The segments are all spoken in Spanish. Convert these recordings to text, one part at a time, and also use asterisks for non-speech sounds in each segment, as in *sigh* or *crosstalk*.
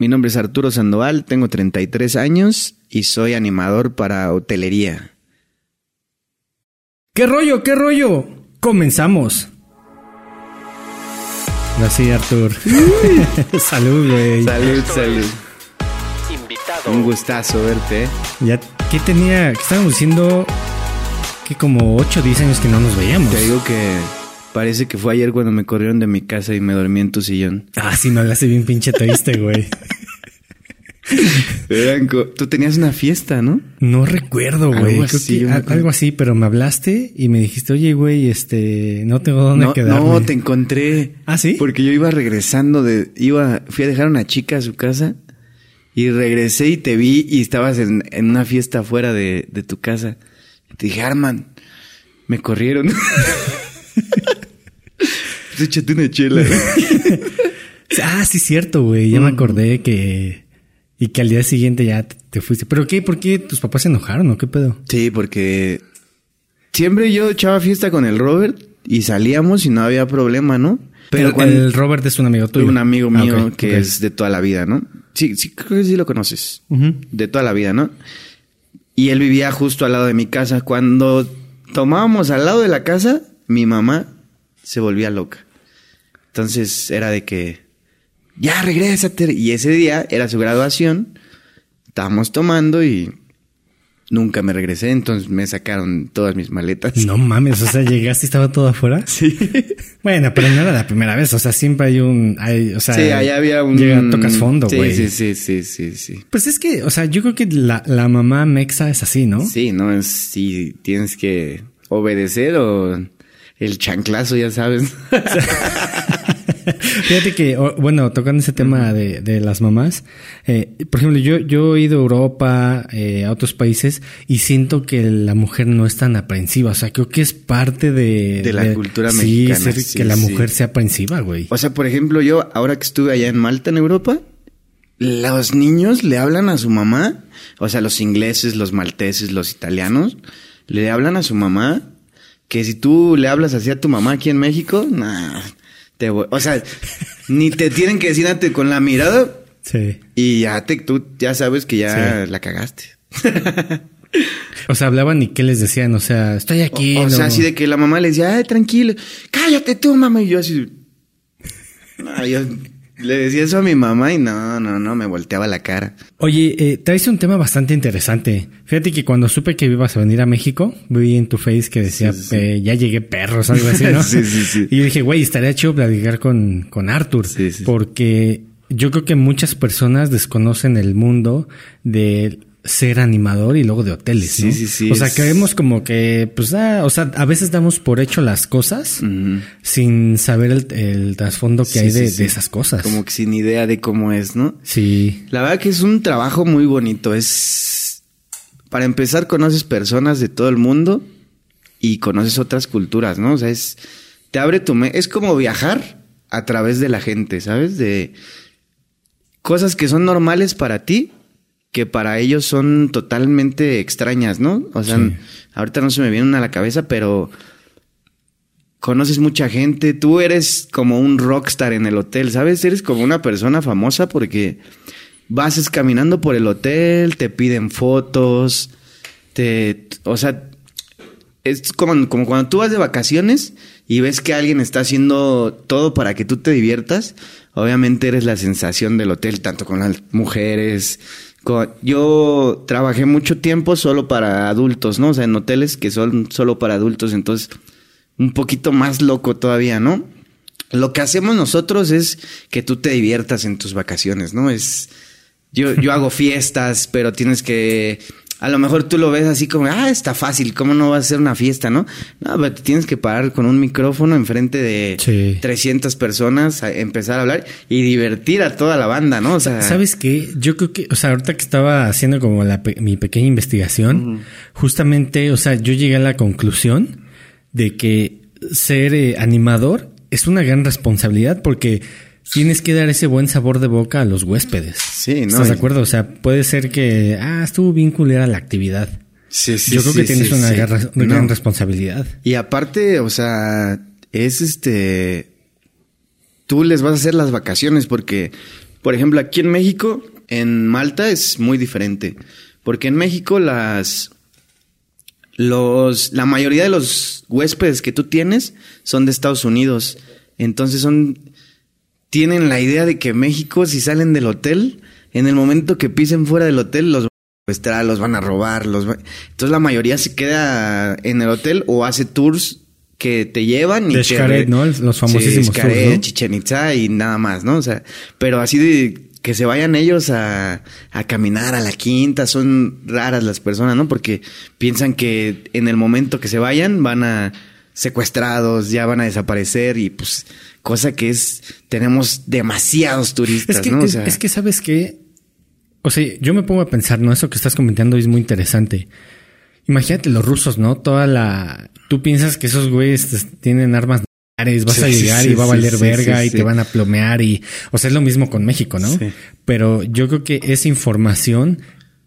Mi nombre es Arturo Sandoval, tengo 33 años y soy animador para hotelería. ¿Qué rollo? ¿Qué rollo? Comenzamos. Así, Artur. *laughs* salud, güey. Salud, salud. Un gustazo verte. Ya, ¿qué tenía? ¿Qué estábamos diciendo? Que como 8 o 10 años que no nos veíamos. Te digo que parece que fue ayer cuando me corrieron de mi casa y me dormí en tu sillón. Ah, sí, me hablaste bien pinche triste, güey. Tú tenías una fiesta, ¿no? No recuerdo, güey. Algo así, algo así, pero me hablaste y me dijiste, oye, güey, este, no tengo dónde no, quedarme. No, te encontré. ¿Ah, sí? Porque yo iba regresando de, iba, fui a dejar a una chica a su casa y regresé y te vi y estabas en, una fiesta afuera de, de tu casa. Y te dije, Arman, me corrieron. *laughs* pues échate una chela. *laughs* ah, sí, cierto, güey. Ya me mm. acordé que y que al día siguiente ya te fuiste. ¿Pero qué? ¿Por qué tus papás se enojaron o qué pedo? Sí, porque siempre yo echaba fiesta con el Robert y salíamos y no había problema, ¿no? Pero el, cuando... el Robert es un amigo tuyo. Un amigo ah, mío que es de toda la vida, ¿no? Sí, sí, creo que sí lo conoces. De toda la vida, ¿no? Y él vivía justo al lado de mi casa. Cuando tomábamos al lado de la casa, mi mamá se volvía loca. Entonces era de que ya regrésate. Y ese día era su graduación, estábamos tomando y nunca me regresé, entonces me sacaron todas mis maletas. No mames, o sea, llegaste y estaba todo afuera. *laughs* Sí. Bueno, pero no era la primera vez, o sea, siempre hay un, hay, o sea, sí, ahí había un, llega, tocas fondo, güey. Sí, sí, sí, sí, sí, Pues es que, o sea, yo creo que la, la mamá mexa es así, ¿no? Sí, no es si tienes que obedecer o el chanclazo, ya sabes. *laughs* Fíjate que, bueno, tocando ese tema de, de las mamás, eh, por ejemplo, yo, yo he ido a Europa, eh, a otros países, y siento que la mujer no es tan aprensiva. O sea, creo que es parte de... De la cultura mexicana. que la mujer sea aprensiva, güey. O sea, por ejemplo, yo, ahora que estuve allá en Malta, en Europa, los niños le hablan a su mamá, o sea, los ingleses, los malteses, los italianos, le hablan a su mamá que si tú le hablas así a tu mamá aquí en México, nah, o sea, *laughs* ni te tienen que decir antes con la mirada. Sí. Y ya te, tú ya sabes que ya la cagaste. o sea, hablaban y qué les decían, o sea, estoy aquí. O, sea, así de que la mamá le decía, ay, tranquilo, cállate tú, mamá. Y yo así. yo le decía eso a mi mamá y no, no, no, me volteaba la cara. Oye, eh, traes un tema bastante interesante. Fíjate que cuando supe que ibas a venir a México, vi en tu face que decía, eh, ya llegué perros, algo así, ¿no? *laughs* sí, sí, sí. Y yo dije, güey, estaría chido platicar con, con Arthur. Porque yo creo que muchas personas desconocen el mundo de ser animador y luego de hoteles, sí, Sí, sí, O sea, creemos como que, pues, ah, o sea, a veces damos por hecho las cosas sin saber el, trasfondo que hay de, esas cosas. Como que sin idea de cómo es, ¿no? Sí. La verdad que es un trabajo muy bonito. Es, para empezar, conoces personas de todo el mundo y conoces otras culturas, ¿no? O sea, es, te abre tu, es como viajar a través de la gente, ¿sabes? De cosas que son normales para ti que para ellos son totalmente extrañas, ¿no? O sea, ahorita no se me vienen a la cabeza, pero conoces mucha gente, tú eres como un rockstar en el hotel, ¿sabes? Eres como una persona famosa porque vas caminando por el hotel, te piden fotos, te, o sea, es como, como cuando tú vas de vacaciones y ves que alguien está haciendo todo para que tú te diviertas, obviamente eres la sensación del hotel, tanto con las mujeres, yo trabajé mucho tiempo solo para adultos, ¿no? O sea, en hoteles que son solo para adultos, entonces un poquito más loco todavía, ¿no? Lo que hacemos nosotros es que tú te diviertas en tus vacaciones, ¿no? Es yo yo hago fiestas, pero tienes que a lo mejor tú lo ves así como, ah, está fácil, ¿cómo no va a ser una fiesta, no? No, pero te tienes que parar con un micrófono enfrente de 300 personas, a empezar a hablar y divertir a toda la banda, ¿no? O sea, ¿sabes qué? Yo creo que, o sea, ahorita que estaba haciendo como la, mi pequeña investigación, justamente, o sea, yo llegué a la conclusión de que ser eh, animador es una gran responsabilidad porque tienes que dar ese buen sabor de boca a los huéspedes. Sí, ¿no? ¿Estás de acuerdo? O sea, puede ser que, ah, estuvo bien culera la actividad. Sí, sí, Yo creo que tienes una, gran, responsabilidad. Y aparte, o sea, es este. Tú les vas a hacer las vacaciones porque Por ejemplo, aquí en México, en Malta es muy diferente. Porque en México las... Los, la mayoría de los huéspedes que tú tienes son de Estados Unidos. Entonces son... Tienen la idea de que México, si salen del hotel, en el momento que pisen fuera del hotel, los van a los van a robar. Los Entonces la mayoría se queda en el hotel o hace tours que te llevan y de Xcaret, ¿no? Los famosísimos sí, Xcaret, tours, ¿no? Chichen Itza y nada más, ¿no? O sea, pero así de que se vayan ellos a, a, caminar a la quinta, son raras las personas, ¿no? Porque piensan que en el momento que se vayan van a secuestrados, ya van a desaparecer y pues cosa que es, tenemos demasiados turistas, es que, ¿no? O sea, es que sabes que, o sea, yo me pongo a pensar, ¿no? Eso que estás comentando es muy interesante. Imagínate los rusos, ¿no? Toda la... Tú piensas que esos güeyes tienen armas nucleares, vas Sí, a llegar sí, y va a valer sí, verga y te van a plomear y... O sea, es lo mismo con México, ¿no? Pero yo creo que esa información,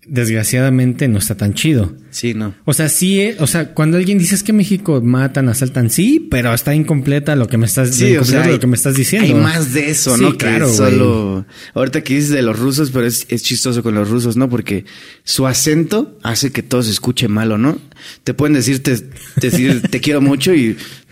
desgraciadamente, no está tan chido. Sí, no. O sea, sí, eh, o sea, cuando alguien dice es que México matan, asaltan, sí, pero está incompleta lo que me estás, Sí, o sea, hay- lo que me estás diciendo. Hay más de eso, Sí, ¿no? claro, que güey. solo. Ahorita que dices de los rusos, pero es, es chistoso con los rusos, ¿no? Porque su acento hace que todo se escuche malo, ¿no? Te pueden decir, te, decir, *laughs* te quiero mucho y. *laughs* *laughs*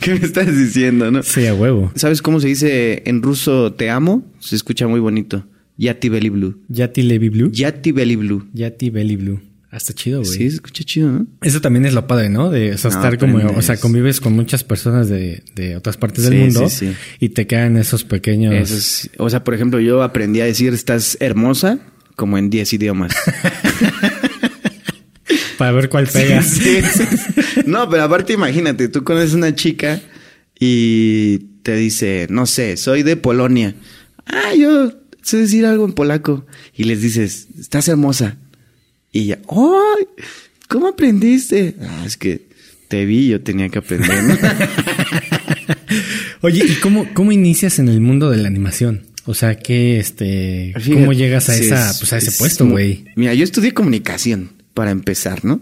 ¿Qué me estás diciendo, no? Sí, a huevo. ¿Sabes cómo se dice en ruso te amo? Se escucha muy bonito. Yati Belly Blue. Yati Levi Blue. Yati Belly Blue. Yati Belly Blue. Hasta chido, güey. Sí, se escucha chido, ¿no? Eso también es lo padre, ¿no? De o sea, No, estar como, o sea, convives con muchas personas de, de otras partes del mundo sí, sí. y te quedan esos pequeños. O sea, por ejemplo, yo aprendí a decir estás hermosa como en 10 idiomas. *laughs* Para ver cuál pega. *laughs* No, pero aparte imagínate, tú conoces una chica y te dice, no sé, soy de Polonia. Ah, yo sé decir algo en polaco. Y les dices, estás hermosa. Y ya, ¡ay! ¿Cómo aprendiste? Ah, es que te vi, yo tenía que aprender. ¿no? *laughs* Oye, ¿y cómo, cómo inicias en el mundo de la animación? O sea, ¿qué, este, cómo llegas a esa, es- pues a ese es puesto, güey? Mira, yo estudié comunicación para empezar, ¿no?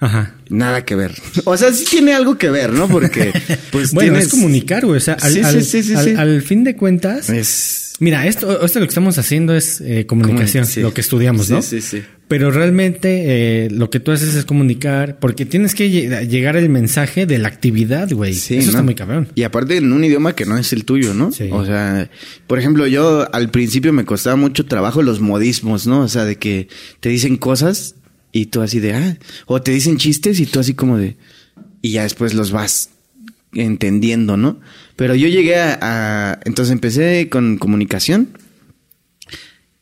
Ajá. Nada que ver. O sea, sí tiene algo que ver, ¿no? Porque, *laughs* pues, bueno, tienes- es comunicar, güey. O sea, al, Sí, sí, al- sí, sí, al- sí. al fin de cuentas, Es mira, esto, esto lo que estamos haciendo es eh, comunicación, Comuni- sí. lo que estudiamos, Sí, ¿no? sí, sí. Pero realmente eh, lo que tú haces es comunicar, porque tienes que lle- llegar el mensaje de la actividad, güey. Sí, Eso está ¿no? muy cabrón. Y aparte en un idioma que no es el tuyo, ¿no? Sí. O sea, por ejemplo, yo al principio me costaba mucho trabajo los modismos, ¿no? O sea, de que te dicen cosas y tú así de, ah, o te dicen chistes y tú así como de, y ya después los vas entendiendo, ¿no? Pero yo llegué a, a- entonces empecé con comunicación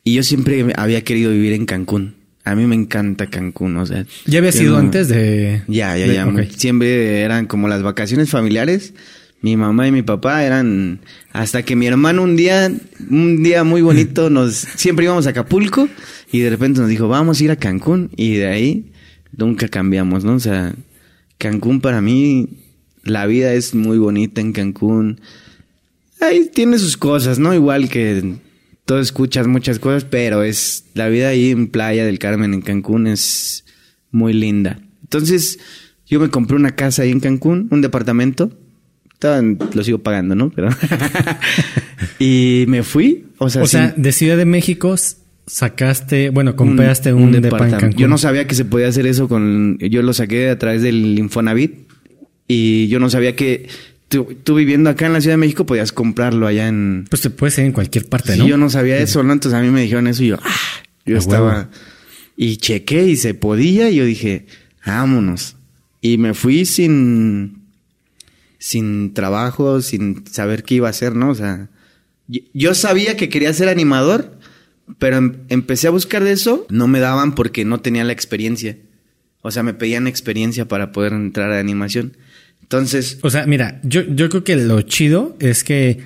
y yo siempre había querido vivir en Cancún. A mí me encanta Cancún, o sea. ¿Ya había sido antes de...? ya, ya, de- ya. Siempre eran como las vacaciones familiares. Mi mamá y mi papá eran hasta que mi hermano un día, un día muy bonito, *laughs* nos siempre íbamos a Acapulco y de repente nos dijo vamos a ir a Cancún y de ahí nunca cambiamos, ¿no? O sea, Cancún para mí la vida es muy bonita en Cancún. Ahí tiene sus cosas, ¿no? Igual que tú escuchas muchas cosas, pero es la vida ahí en Playa del Carmen, en Cancún, es muy linda. Entonces, yo me compré una casa ahí en Cancún, un departamento. Lo sigo pagando, ¿no? Pero. *laughs* y me fui. O sea, O sea, sin- de Ciudad de México sacaste, bueno, compraste un, depa en departamento. Yo no sabía que se podía hacer eso con. Yo lo saqué a través del Infonavit. Y yo no sabía que tú, tú viviendo acá en la Ciudad de México podías comprarlo allá en. Pues te puede ser en cualquier parte, Sí, ¿no? yo no sabía eso, ¿no? Entonces a mí me dijeron eso y yo, ah, yo A estaba. huevo. Y chequé y se podía y yo dije, vámonos. Y me fui sin. Sin trabajo, sin saber qué iba a hacer, ¿no? O sea, yo, sabía que quería ser animador, pero em- empecé a buscar de eso, no me daban porque no tenía la experiencia. O sea, me pedían experiencia para poder entrar a animación. Entonces, O sea, mira, yo, yo creo que lo chido es que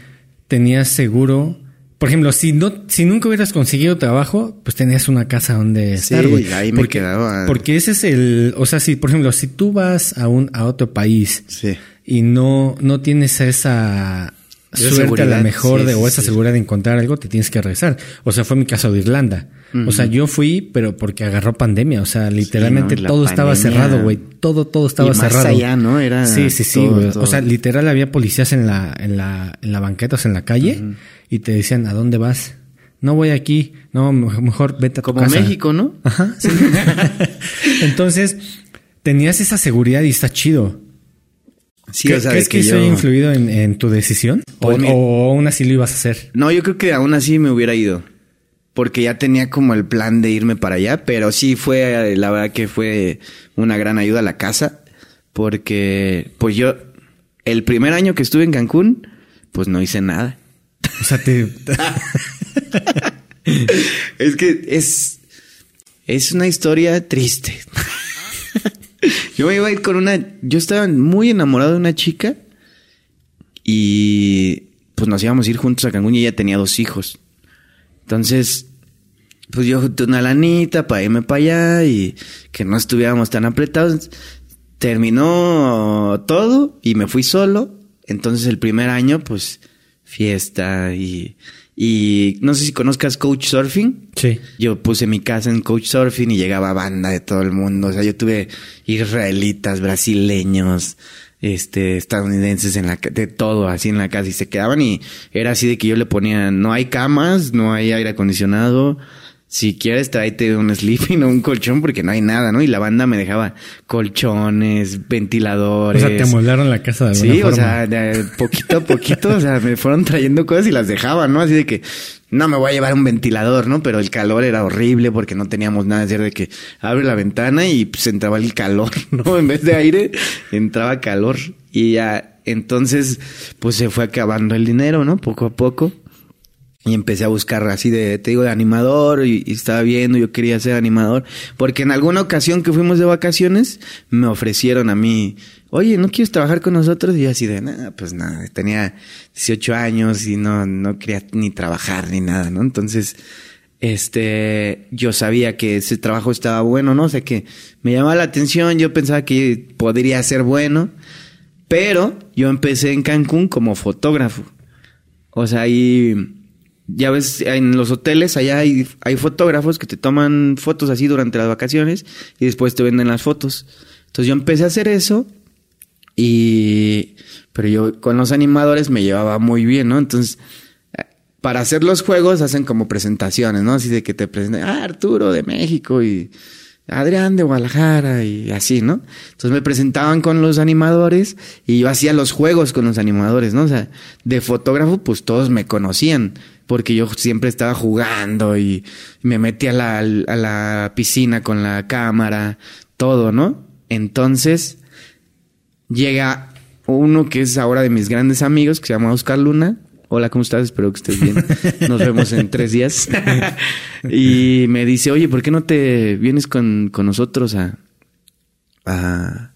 tenías seguro. Por ejemplo, si no, si nunca hubieras conseguido trabajo, pues tenías una casa donde Sí, estar, güey. ahí me quedaba. Porque ese es el, o sea, si, por ejemplo, si tú vas a un, a otro país sí. Y no, no tienes esa, suerte a la mejor de, o esa seguridad de encontrar algo, te tienes que regresar. O sea, fue mi caso de Irlanda. O sea, yo fui, pero porque agarró pandemia. O sea, literalmente todo estaba cerrado, güey. Todo, todo estaba y más cerrado. allá, ¿no? Era sí, sí, sí, O sea, literal había policías en la, en la, en la banqueta, o sea, en la calle, y te decían, ¿a dónde vas? No voy aquí. No, mejor vete a tu Como México, ¿no? Ajá. *laughs* Entonces, tenías esa seguridad y está chido. Sí, o sea, ¿Crees que, eso haya influido en, tu decisión? Pues ¿O, ¿O aún así lo ibas a hacer? No, yo creo que aún así me hubiera ido porque ya tenía como el plan de irme para allá, pero sí fue, la verdad que fue una gran ayuda a la casa, porque pues yo, el primer año que estuve en Cancún, pues no hice nada. O sea, te... *laughs* es que es, es una historia triste. *laughs* yo me iba a ir con una, yo estaba muy enamorado de una chica y pues nos íbamos a ir juntos a Cancún y ella tenía dos hijos. Entonces, pues yo junté una lanita para irme para allá y que no estuviéramos tan apretados. Terminó todo y me fui solo. Entonces el primer año, pues, fiesta y, y no sé si conozcas Coach Surfing. Sí. Yo puse mi casa en Coach Surfing y llegaba banda de todo el mundo. O sea, yo tuve israelitas, brasileños, este, estadounidenses en la de todo así en la casa y se quedaban y era así de que yo le ponía no hay camas, no hay aire acondicionado, si quieres tráete un sleeping o un colchón porque no hay nada, ¿no? Y la banda me dejaba colchones, ventiladores. O sea, te amoldaron la casa de alguna Sí, o sea, de poquito a poquito, o sea, me fueron trayendo cosas y las dejaban, ¿no? Así de que no me voy a llevar un ventilador, ¿no? Pero el calor era horrible porque no teníamos nada, es de que abre la ventana y pues entraba el calor, *laughs* ¿no? En vez de aire, entraba calor y ya entonces pues se fue acabando el dinero, ¿no? Poco a poco. Y empecé a buscar así de, te digo, de animador y, estaba viendo, yo quería ser animador, porque en alguna ocasión que fuimos de vacaciones me ofrecieron a mí, oye, ¿no quieres trabajar con nosotros? Y yo así de, nada, pues nada, tenía 18 años y no, no quería ni trabajar ni nada, ¿no? Entonces, este, yo sabía que ese trabajo estaba bueno, ¿no? O sea, que me llamaba la atención, yo pensaba que podría ser bueno, pero yo empecé en Cancún como fotógrafo. O sea, ahí ya ves, en los hoteles allá hay, hay fotógrafos que te toman fotos así durante las vacaciones y después te venden las fotos. Entonces yo empecé a hacer eso y... Pero yo con los animadores me llevaba muy bien, ¿no? Entonces, para hacer los juegos hacen como presentaciones, ¿no? Así de que te presentan, ah, Arturo de México y Adrián de Guadalajara y así, ¿no? Entonces me presentaban con los animadores y yo hacía los juegos con los animadores, ¿no? O sea, de fotógrafo pues todos me conocían porque yo siempre estaba jugando y me metí a la, a la piscina con la cámara, todo, ¿no? Entonces llega uno que es ahora de mis grandes amigos, que se llama Oscar Luna. Hola, ¿cómo estás? Espero que estés bien. Nos vemos en tres días. *laughs* y me dice, oye, ¿por qué no te vienes con, con nosotros a, a,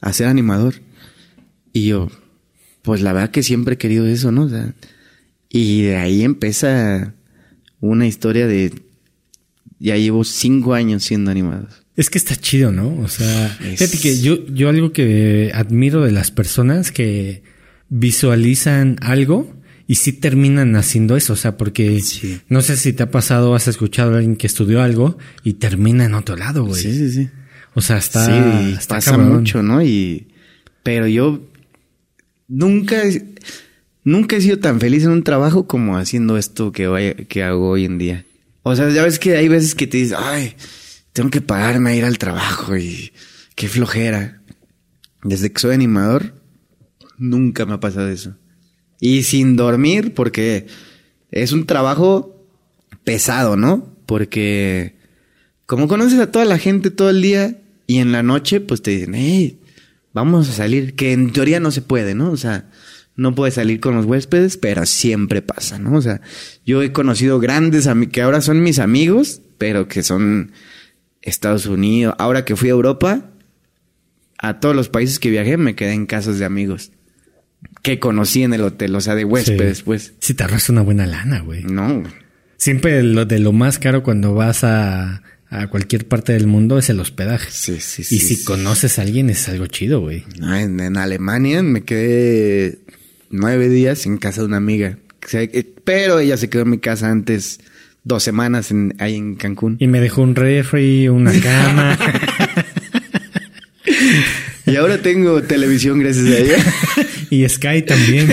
a ser animador? Y yo, pues la verdad que siempre he querido eso, ¿no? O sea, y de ahí empieza una historia de... Ya llevo cinco años siendo animado. Es que está chido, ¿no? O sea, fíjate que yo, yo algo que admiro de las personas que visualizan algo y sí terminan haciendo eso, o sea, porque no sé si te ha pasado, has escuchado a alguien que estudió algo y termina en otro lado, güey. Sí, sí, sí. O sea, está, sí, pasa mucho, ¿no? Y pero yo nunca Nunca he sido tan feliz en un trabajo como haciendo esto que, que hago hoy en día. O sea, ya ves que hay veces que te dices, ay, tengo que pararme a ir al trabajo y qué flojera. Desde que soy animador, nunca me ha pasado eso. Y sin dormir, porque es un trabajo pesado, ¿no? Porque como conoces a toda la gente todo el día y en la noche, pues te dicen, hey, vamos a salir, que en teoría no se puede, ¿no? O sea, no puede salir con los huéspedes, pero siempre pasa, ¿no? O sea, yo he conocido grandes amigos que ahora son mis amigos, pero que son Estados Unidos. Ahora que fui a Europa, a todos los países que viajé me quedé en casas de amigos que conocí en el hotel, o sea, de huéspedes, pues. Si te arrastra una buena lana, güey. No. Siempre lo de lo más caro cuando vas a, a cualquier parte del mundo es el hospedaje. Sí, sí, sí. Y si conoces a alguien es algo chido, güey. en, en Alemania me quedé nueve días en casa de una amiga. Eh, Pero ella se quedó en mi casa antes, dos semanas en, ahí en Cancún. Y me dejó un refri, una cama. *laughs* Y ahora tengo televisión gracias a ella. *laughs* y Sky también.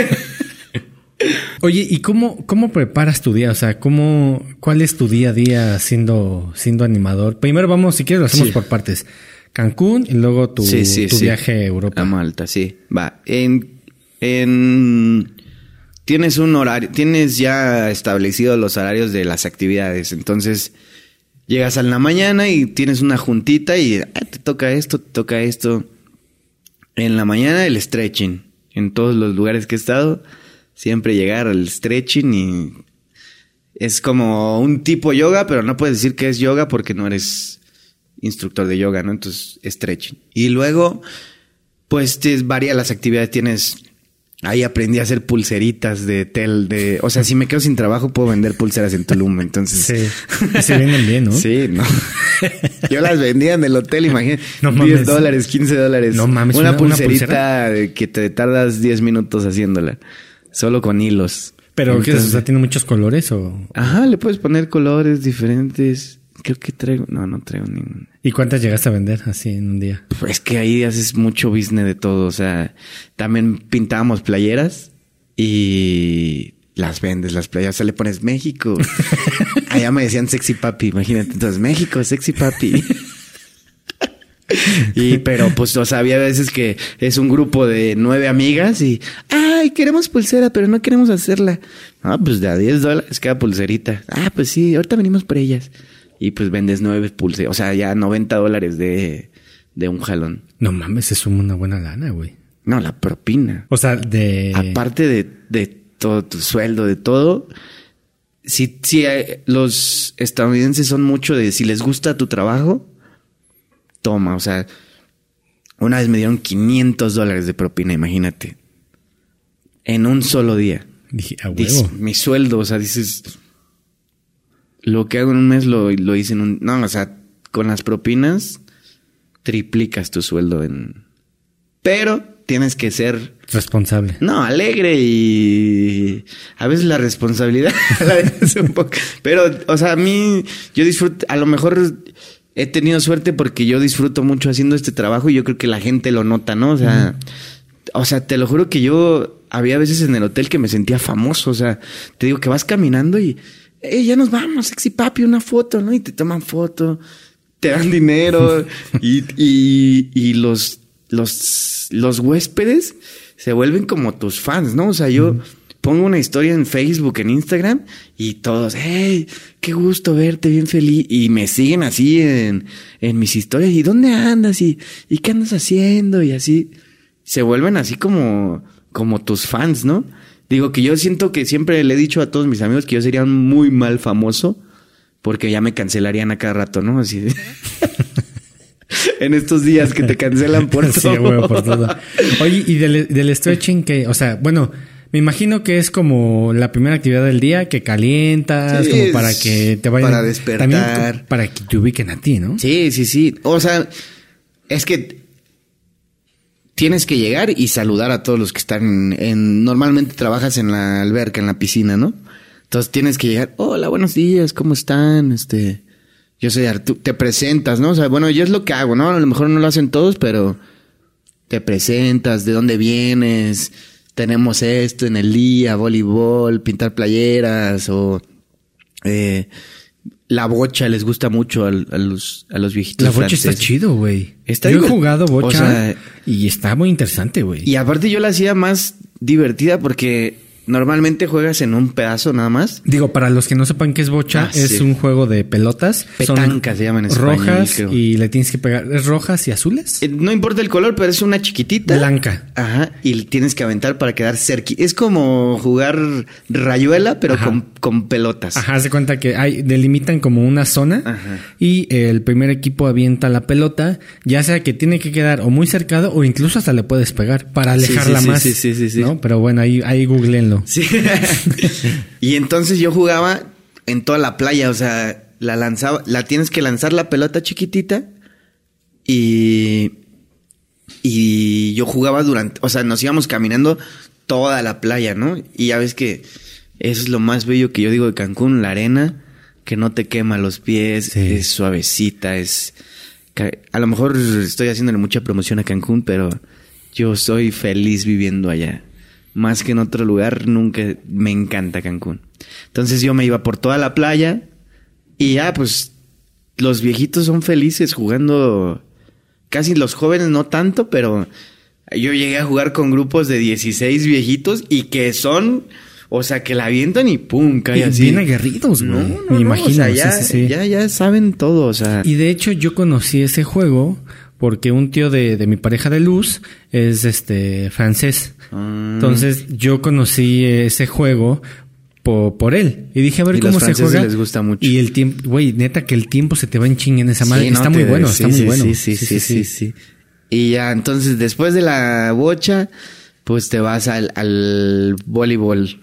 Oye, ¿y cómo, cómo preparas tu día? O sea, ¿cómo, ¿cuál es tu día a día siendo, siendo animador? Primero vamos, si quieres, lo hacemos Sí. por partes. Cancún y luego tu, Sí, sí, tu viaje a Europa. A Malta, sí. Va. En, en tienes un horario, tienes ya establecido los horarios de las actividades. Entonces, llegas a la mañana y tienes una juntita y ah, te toca esto, te toca esto. En la mañana el stretching. En todos los lugares que he estado, siempre llegar al stretching y es como un tipo yoga, pero no puedes decir que es yoga porque no eres instructor de yoga, ¿no? Entonces, stretching. Y luego, pues varía las actividades. Tienes. Ahí aprendí a hacer pulseritas de tel, de. O sea, si me quedo sin trabajo, puedo vender pulseras en Tulum. Entonces. Sí. Se venden bien, ¿no? *laughs* Sí, no. *laughs* Yo las vendía en el hotel, imagínate. No 10 mames. dólares, 15 dólares. No mames, Una, una- pulserita que te tardas 10 minutos haciéndola. Solo con hilos. Pero, ¿qué es? O sea, ¿tiene muchos colores o...? Ajá, le puedes poner colores diferentes. Creo que traigo. No, no traigo ningún. ¿Y cuántas llegaste a vender así en un día? Pues es que ahí haces mucho business de todo. O sea, también pintábamos playeras y las vendes, las playeras. O sea, le pones México. *laughs* Allá me decían sexy papi, imagínate. Entonces, México, sexy papi. *laughs* Y pero pues, o sea, había veces que es un grupo de nueve amigas y ay, queremos pulsera, pero no queremos hacerla. Ah, pues de a 10 dólares cada pulserita. Ah, pues sí, ahorita venimos por ellas. Y pues vendes nueve pulseras, o sea, ya 90 dólares de, de un jalón. No mames, es una buena lana, güey. No, la propina. O sea, de... Aparte de, de todo tu sueldo, de todo, si, si eh, los estadounidenses son mucho de si les gusta tu trabajo, toma, o sea, una vez me dieron 500 dólares de propina, imagínate, en un solo día. Dije, a Dices, huevo. mi sueldo, o sea, dices, lo que hago en un mes lo, lo hice en un... No, o sea, con las propinas triplicas tu sueldo en... Pero tienes que ser Responsable. no, alegre y a veces la responsabilidad *laughs* la dejas un poco. Pero, o sea, a mí, yo disfruto, a lo mejor he tenido suerte porque yo disfruto mucho haciendo este trabajo y yo creo que la gente lo nota, ¿no? O sea, o sea, te lo juro que yo había veces en el hotel que me sentía famoso, o sea, te digo que vas caminando y, eh, ya nos vamos, sexy papi, una foto, ¿no? Y te toman foto, te dan dinero *laughs* y, y, y los, los, los huéspedes se vuelven como tus fans, ¿no? O sea, yo pongo una historia en Facebook, en Instagram y todos, hey, qué gusto verte, bien feliz. Y me siguen así en, en mis historias. ¿Y dónde andas? ¿Y, ¿Y qué andas haciendo? Y así se vuelven así como, como tus fans, ¿no? Digo que yo siento que siempre le he dicho a todos mis amigos que yo sería un muy mal famoso porque ya me cancelarían a cada rato, ¿no? Así de... *laughs* en estos días que te cancelan por *laughs* Sí, todo. güey, por todo. Oye, y del, del stretching que, o sea, bueno, me imagino que es como la primera actividad del día que calientas, Sí, como para que te vayan. para despertar. también para que te ubiquen a ti, ¿no? Sí, sí, sí. O sea, es que tienes que llegar y saludar a todos los que están en, en- normalmente trabajas en la alberca, en la piscina, ¿no? Entonces tienes que llegar, hola, buenos días, ¿cómo están? Este, yo soy Arturo, te presentas, ¿no? O sea, bueno, yo es lo que hago, ¿no? A lo mejor no lo hacen todos, pero te presentas, de dónde vienes, tenemos esto en el día, voleibol, pintar playeras o eh, la bocha les gusta mucho a, los, a los viejitos. La bocha está chido, güey. Yo he jugado bocha o sea, y está muy interesante, güey. Y aparte yo la hacía más divertida porque normalmente juegas en un pedazo nada más. Digo, para los que no sepan qué es bocha, Ah, es sí. un juego de pelotas. Petanca Son se llama en español, Rojas creo. y le tienes que pegar. ¿Es rojas y azules? Eh, No importa el color, pero es una chiquitita. Blanca. Ajá. Y tienes que aventar para quedar cerca. Es como jugar rayuela, pero con, con pelotas. Ajá, se cuenta que hay, delimitan como una zona Ajá. y el primer equipo avienta la pelota, ya sea que tiene que quedar o muy cercado o incluso hasta le puedes pegar para alejarla sí, sí, más. sí, sí, sí, sí. ¿no? Pero bueno, ahí, ahí googleenlo. Sí. y entonces yo jugaba en toda la playa, o sea, la lanzaba, la tienes que lanzar la pelota chiquitita y y yo jugaba durante, o sea, nos íbamos caminando toda la playa, ¿no? Y ya ves que eso es lo más bello que yo digo de Cancún, la arena, que no te quema los pies, es suavecita, es... A lo mejor estoy haciéndole mucha promoción a Cancún, pero yo soy feliz viviendo allá. Más que en otro lugar, nunca me encanta Cancún. Entonces yo me iba por toda la playa y ya, pues los viejitos son felices jugando. Casi los jóvenes no tanto, pero yo llegué a jugar con grupos de 16 viejitos y que son, o sea, que la avientan y pum, cae así. Bien aguerridos, No, no, Me imagino. ya, ya, ya saben todo, o sea. Y de hecho yo conocí ese juego porque un tío de, de mi pareja de luz es este francés. Ah. Entonces yo conocí ese juego por, por, él. Y dije, a ver cómo se juega. les gusta mucho. Y el tiempo, güey, neta que el tiempo se te va en ching en esa madre. está muy bueno, está muy bueno. Sí sí sí, sí sí Y ya, entonces, después de la bocha, pues te vas al, al voleibol.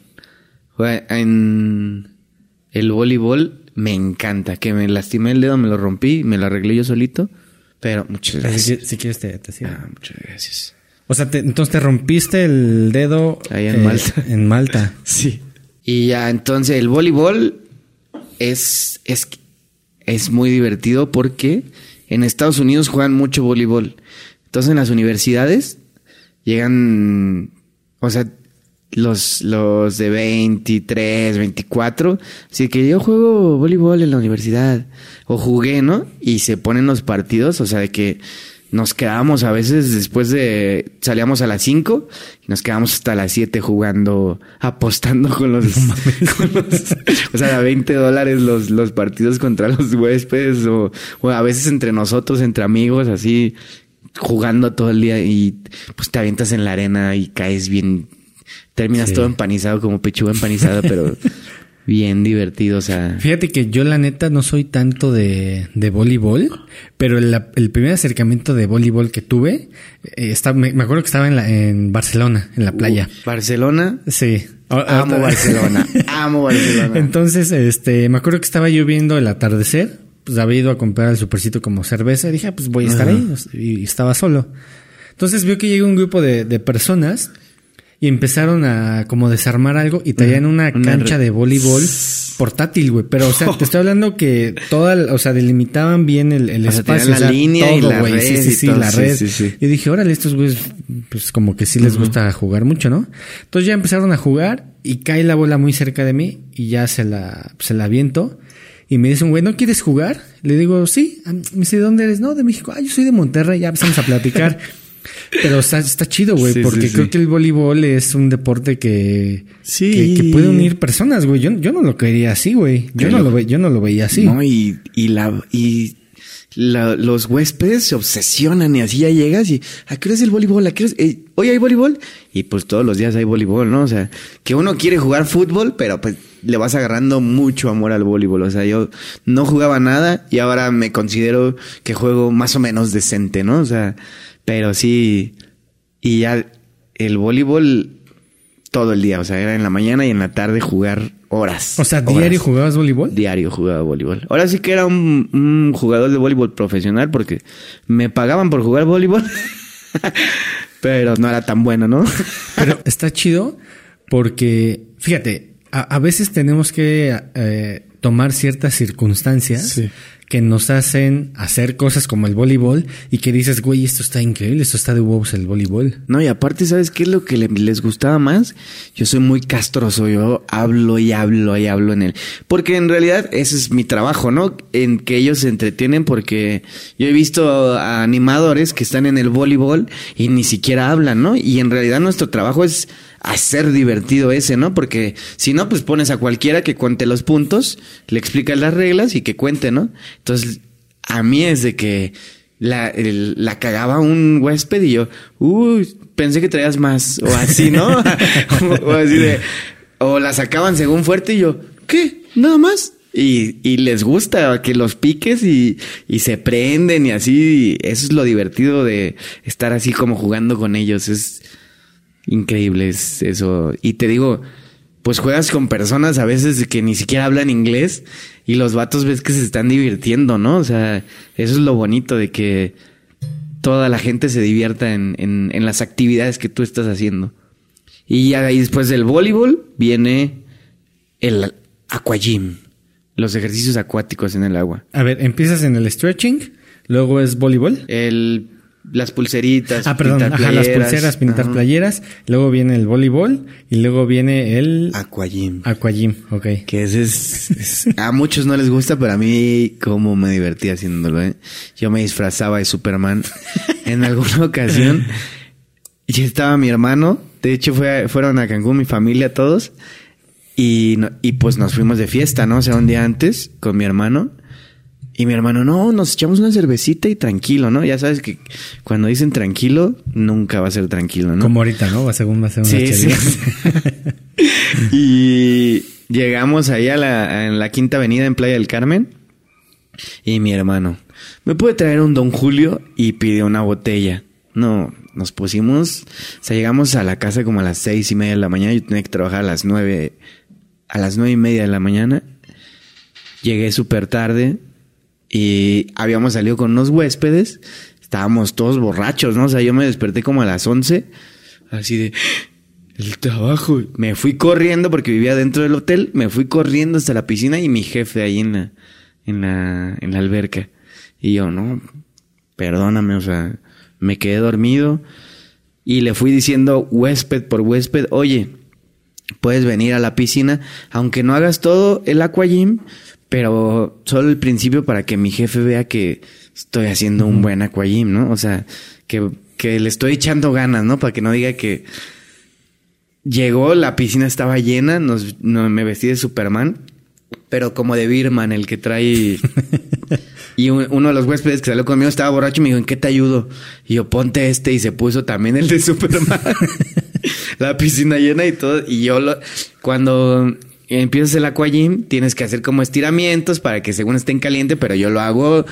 En el voleibol me encanta. Que me lastimé el dedo, me lo rompí, me lo arreglé yo solito. Pero muchas gracias. Si, quieres te, te ah, muchas gracias. O sea, entonces te rompiste el dedo... Ahí en Malta. *laughs* En Malta. *laughs* sí. Y ya, entonces el voleibol es, es, es muy divertido porque en Estados Unidos juegan mucho voleibol. Entonces en las universidades llegan, o sea, los, los de 23, 24. Así que yo juego voleibol en la universidad. O jugué, ¿no? Y se ponen los partidos, o sea, de que nos quedábamos a veces después de salíamos a las 5 y nos quedamos hasta las 7 jugando, apostando con los, *laughs* o sea, a 20 dólares los, los partidos contra los huéspedes o, o, a veces entre nosotros, entre amigos, así jugando todo el día y pues te avientas en la arena y caes bien, terminas todo empanizado como pechuga empanizada, pero *laughs* bien divertido, o sea. Fíjate que yo la neta no soy tanto de, de voleibol, pero el, el, primer acercamiento de voleibol que tuve, eh, me, acuerdo que estaba en, la, en Barcelona, en la playa. Uh, ¿Barcelona? Sí. Amo Barcelona, *laughs* amo Barcelona. Entonces, este, me acuerdo que estaba yo viendo el atardecer, pues había ido a comprar al supercito como cerveza, y dije, ah, pues voy a estar ahí, y estaba solo. Entonces vio que llegó un grupo de, de personas y empezaron a como desarmar algo y traían una, cancha de voleibol portátil, güey. Pero, o sea, te *laughs* estoy hablando que toda, o sea, delimitaban bien el, el espacio. la línea y la red. Sí, sí, sí, la red. y dije, órale, estos güeyes, pues como que sí les gusta jugar mucho, ¿no? Entonces ya empezaron a jugar y cae la bola muy cerca de mí y ya se la, se la aviento. Y me dicen, güey, ¿no quieres jugar? Le digo, sí. Me dice, ¿de dónde eres? No, de México. Ah, yo soy de Monterrey. Ya empezamos a platicar. *laughs* Pero está, está chido, güey, porque creo que el voleibol es un deporte que, que, puede unir personas, güey. Yo, yo no lo quería así, güey. Yo no, lo, yo no lo veía así. No, y, y la, y los huéspedes se obsesionan y así ya llegas y ¿a qué hora es el voleibol? ¿A qué hora eh, ¿Hoy hay voleibol? Y pues todos los días hay voleibol, ¿no? O sea, que uno quiere jugar fútbol, pero pues le vas agarrando mucho amor al voleibol. O sea, yo no jugaba nada y ahora me considero que juego más o menos decente, ¿no? O sea, pero sí, y ya el voleibol todo el día, o sea, era en la mañana y en la tarde jugar horas. O sea, ¿diario jugabas voleibol? Diario jugaba voleibol. Ahora sí que era un, jugador de voleibol profesional porque me pagaban por jugar voleibol, *laughs* pero no era tan bueno, ¿no? *laughs* pero está chido porque, fíjate, a, veces tenemos que eh, tomar ciertas circunstancias sí que nos hacen hacer cosas como el voleibol y que dices, güey, esto está increíble, esto está de huevos el voleibol. No, y aparte, ¿sabes qué es lo que les gustaba más? Yo soy muy castroso, yo hablo y hablo y hablo en él. Porque en realidad ese es mi trabajo, ¿no? En que ellos se entretienen porque yo he visto a animadores que están en el voleibol y ni siquiera hablan, ¿no? Y en realidad nuestro trabajo es hacer divertido ese, ¿no? Porque si no, pues pones a cualquiera que cuente los puntos, le explicas las reglas y que cuente, ¿no? Entonces, a mí es de que la, la cagaba un huésped y yo, uy, pensé que traías más, o así, ¿no? *laughs* *laughs* o, así de, o la sacaban según fuerte y yo, ¿qué? ¿Nada más? Y, y, les gusta que los piques y, y se prenden y así. eso es lo divertido de estar así como jugando con ellos. Es, Increíble es eso. Y te digo, pues juegas con personas a veces que ni siquiera hablan inglés y los vatos ves que se están divirtiendo, ¿no? O sea, eso es lo bonito de que toda la gente se divierta en, en, en las actividades que tú estás haciendo. Y ahí después del voleibol viene el aquagym. Los ejercicios acuáticos en el agua. A ver, empiezas en el stretching, luego es voleibol. El, las pulseritas. Ah, perdón, pintar ajá, las pulseras, pintar Ajá. playeras, luego viene el voleibol y luego viene el Aquagym. aquagym, ok. Que ese es, es- A muchos no les gusta, pero a mí como me divertí haciéndolo, ¿eh? Yo me disfrazaba de Superman en alguna *laughs* ocasión. Y estaba mi hermano. De hecho, fue, fueron a Cancún mi familia todos. Y, no- y pues nos fuimos de fiesta, ¿no? O sea, un día antes con mi hermano. Y mi hermano, no, nos echamos una cervecita y tranquilo, ¿no? Ya sabes que cuando dicen tranquilo, nunca va a ser tranquilo, ¿no? Como ahorita, ¿no? Va según va a ser una Sí, sí. *laughs* y llegamos ahí a la, en la Quinta Avenida en Playa del Carmen. Y mi hermano, ¿me puede traer un Don Julio? Y pidió una botella. No, nos pusimos, o sea, llegamos a la casa como a las seis y media de la mañana. Yo tenía que trabajar a las nueve, a las nueve y media de la mañana. Llegué súper tarde y habíamos salido con unos huéspedes. Estábamos todos borrachos, ¿no? O sea, yo me desperté como a las once, así de el trabajo. Me fui corriendo porque vivía dentro del hotel. Me fui corriendo hasta la piscina y mi jefe ahí en la, en la, en la alberca. Y yo, no, perdóname, o sea, me quedé dormido y le fui diciendo huésped por huésped, oye, puedes venir a la piscina, aunque no hagas todo el aquagym, pero solo el principio para que mi jefe vea que estoy haciendo un buen aquagym, ¿no? O sea, que, que le estoy echando ganas, ¿no? Para que no diga que llegó, la piscina estaba llena, nos, no, me vestí de Superman, pero como de Birman, el que trae... *laughs* Y un- uno de los huéspedes que salió conmigo estaba borracho y me dijo, ¿en qué te ayudo? Y yo, ponte este y se puso también el de Superman. *laughs* *laughs* la piscina llena y todo. Y yo lo, cuando empiezas el aquagym, tienes que hacer como estiramientos para que según estén caliente, pero yo lo hago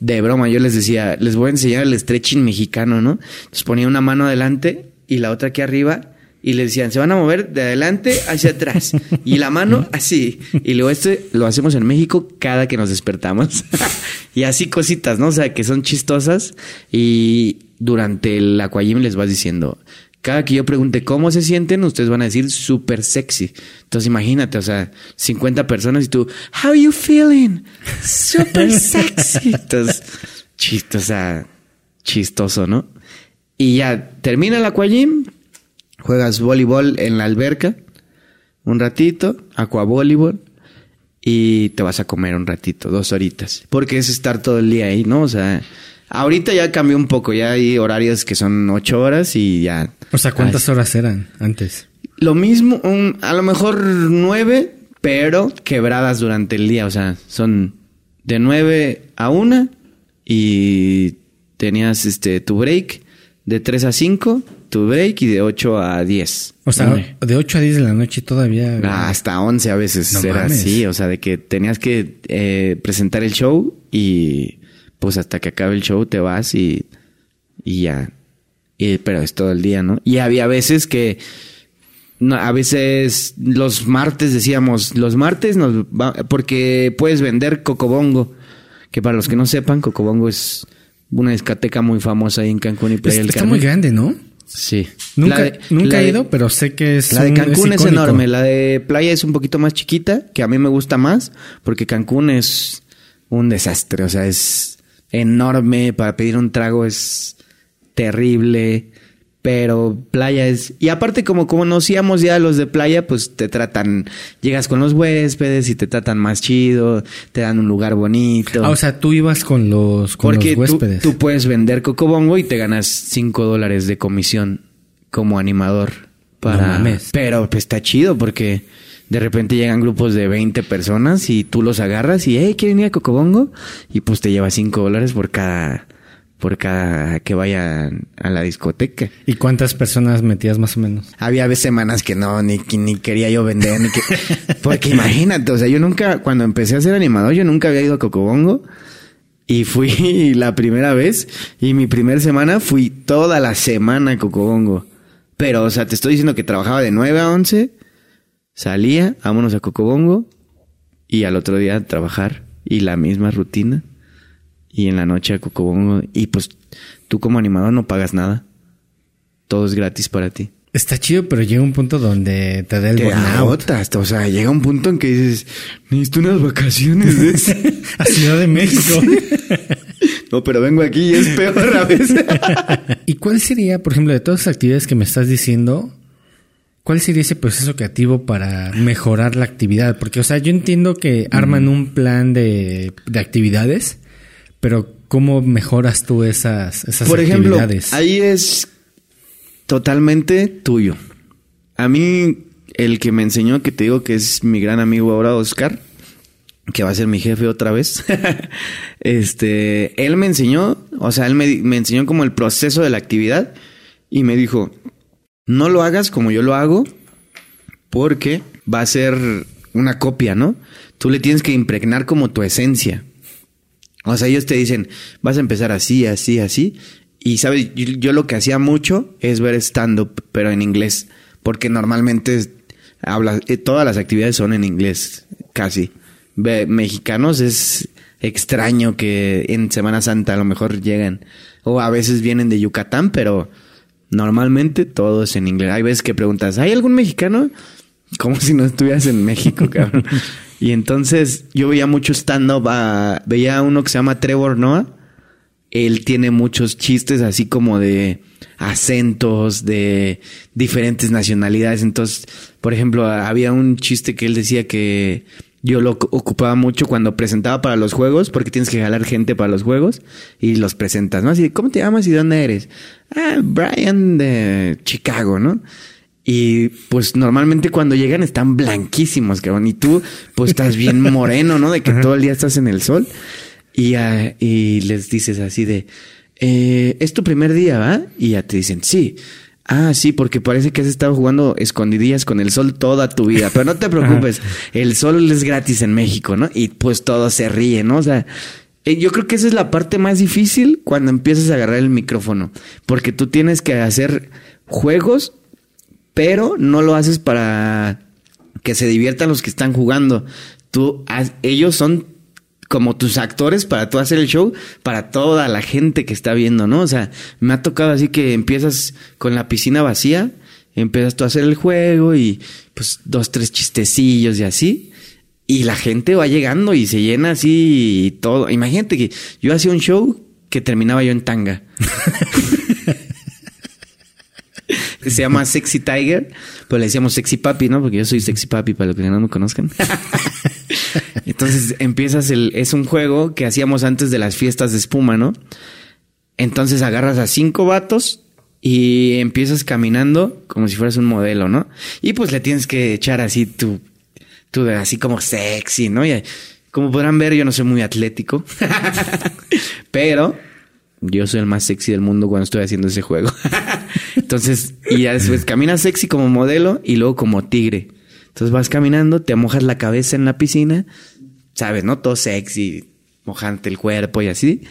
de broma. Yo les decía, les voy a enseñar el stretching mexicano, ¿no? Entonces ponía una mano adelante y la otra aquí arriba. Y le decían, se van a mover de adelante hacia atrás. Y la mano *laughs* así. Y luego este lo hacemos en México cada que nos despertamos. *laughs* y así cositas, ¿no? O sea, que son chistosas. Y durante el aquagym les vas diciendo, cada que yo pregunte cómo se sienten, ustedes van a decir súper sexy. Entonces imagínate, o sea, 50 personas y tú, how you feeling? Súper *laughs* sexy. Entonces, chistosa, chistoso, ¿no? Y ya termina el aquagym, juegas voleibol en la alberca un ratito, aquavoleibol y te vas a comer un ratito, dos horitas, porque es estar todo el día ahí, ¿no? O sea, ahorita ya cambió un poco, ya hay horarios que son ocho horas y ya. O sea, ¿cuántas horas eran antes? Lo mismo, un- a lo mejor nueve, pero quebradas durante el día, o sea, son de nueve a una y tenías este tu break de tres a cinco, tu break y de ocho a diez. O sea, de 8 a 10 de la noche todavía. Ah, Hasta 11 a veces No era mames. así, o sea, de que tenías que eh, presentar el show y pues hasta que acabe el show te vas y, y ya. Y- pero es todo el día, ¿no? Y había veces que, no, a veces los martes decíamos, los martes nos va, porque puedes vender cocobongo, que para los que no sepan, cocobongo es una discoteca muy famosa ahí en Cancún y Playa Es- del está Carmen. muy grande, ¿no? Sí. Nunca, de- he de- ido, pero sé que es. la de Cancún es, icónico. enorme, la de playa es un poquito más chiquita, que a mí me gusta más, porque Cancún es un desastre, o sea, es enorme, para pedir un trago es terrible, pero playa es... Y aparte como conocíamos ya a los de playa, pues te tratan, llegas con los huéspedes y te tratan más chido, te dan un lugar bonito. Ah, o sea, tú ibas con los, con Porque los tú, huéspedes. tú puedes vender cocobongo y te ganas 5 dólares de comisión como animador. Para... No mames. Pero pues está chido porque de repente llegan grupos de 20 personas y tú los agarras y, hey, ¿quieren ir a cocobongo? Y pues te lleva 5 dólares por cada, por cada que vayan a la discoteca. ¿Y cuántas personas metías más o menos? Había veces semanas que no, ni, ni quería yo vender, ni que... *laughs* Porque imagínate, o sea, yo nunca, cuando empecé a ser animador, yo nunca había ido a Cocobongo. Y fui *laughs* la primera vez, y mi primera semana fui toda la semana a Cocobongo. Pero, o sea, te estoy diciendo que trabajaba de 9 a 11, salía, vámonos a Cocobongo, y al otro día a trabajar, y la misma rutina. Y en la noche a Cocobongo, y pues tú como animador no pagas nada. Todo es gratis para ti. Está chido, pero llega un punto donde te da el Te agotas, o sea, llega un punto en que dices, necesito unas vacaciones. *laughs* A Ciudad de México. no, pero vengo aquí y es peor a veces. *laughs* ¿Y cuál sería, por ejemplo, de todas las actividades que me estás diciendo, cuál sería ese proceso creativo para mejorar la actividad? Porque, o sea, yo entiendo que arman un plan de, de actividades, pero ¿cómo mejoras tú esas, esas Por ejemplo, actividades? ahí es totalmente tuyo. A mí, el que me enseñó, que te digo que es mi gran amigo ahora, Oscar, que va a ser mi jefe otra vez. *laughs* este, él me enseñó, o sea, él me, me enseñó como el proceso de la actividad y me dijo, no lo hagas como yo lo hago, porque va a ser una copia, ¿no? Tú le tienes que impregnar como tu esencia. O sea, ellos te dicen, vas a empezar así, así, así. Y, ¿sabes? Yo, lo que hacía mucho es ver stand-up, pero en inglés. Porque normalmente habla, eh, todas las actividades son en inglés, casi. Mexicanos es extraño que en Semana Santa a lo mejor lleguen. O a veces vienen de Yucatán, pero normalmente todo es en inglés. Hay veces que preguntas, ¿hay algún mexicano? Como si no estuvieras en México, *laughs* cabrón. y entonces yo veía mucho stand-up. ah, veía uno que se llama Trevor Noah. Él tiene muchos chistes así como de acentos, de diferentes nacionalidades. Entonces, por ejemplo, había un chiste que él decía que yo lo ocu- ocupaba mucho cuando presentaba para los juegos, porque tienes que jalar gente para los juegos y los presentas, ¿no? Así, ¿cómo te llamas y de dónde eres? Ah, Brian de Chicago, ¿no? Y pues normalmente cuando llegan están blanquísimos, cabrón. Y tú, pues estás bien *laughs* moreno, ¿no? De que todo el día estás en el sol. Y, ah, y les dices así de, eh, es tu primer día, ¿va? Y ya te dicen, sí. Ah, sí, porque parece que has estado jugando escondidillas con el sol toda tu vida. Pero no te *laughs* preocupes, el sol es gratis en México, ¿no? Y pues todo se ríe, ¿no? O sea, eh, yo creo que esa es la parte más difícil cuando empiezas a agarrar el micrófono. Porque tú tienes que hacer juegos pero no lo haces para que se diviertan los que están jugando. Tú, ellos son como tus actores para tú hacer el show para toda la gente que está viendo, ¿no? O sea, me ha tocado así que empiezas con la piscina vacía, empiezas tú a hacer el juego y pues dos, tres chistecillos y así. Y la gente va llegando y se llena así y todo. Imagínate que yo hacía un show que terminaba yo en tanga. *laughs* se llama Sexy Tiger, pero le decíamos Sexy Papi, ¿no? Porque yo soy Sexy Papi para los que no me conozcan. *laughs* Entonces empiezas el, es un juego que hacíamos antes de las fiestas de espuma, ¿no? Entonces agarras a cinco vatos y empiezas caminando como si fueras un modelo, ¿no? Y pues le tienes que echar así tu, tu así como sexy, ¿no? Y como podrán ver, yo no soy muy atlético, *laughs* pero yo soy el más sexy del mundo cuando estoy haciendo ese juego. *laughs* Entonces, y ya después caminas sexy como modelo y luego como tigre. Entonces vas caminando, te mojas la cabeza en la piscina, sabes, ¿no? Todo sexy, mojante el cuerpo y así.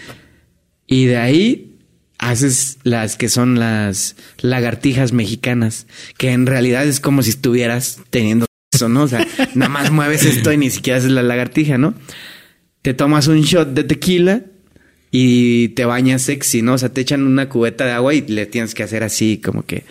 Y de ahí haces las que son las lagartijas mexicanas, que en realidad es como si estuvieras teniendo eso, ¿no? O sea, nada más mueves esto y ni siquiera haces la lagartija, ¿no? Te tomas un shot de tequila y te bañas sexy, ¿no? O sea, te echan una cubeta de agua y le tienes que hacer así, como que.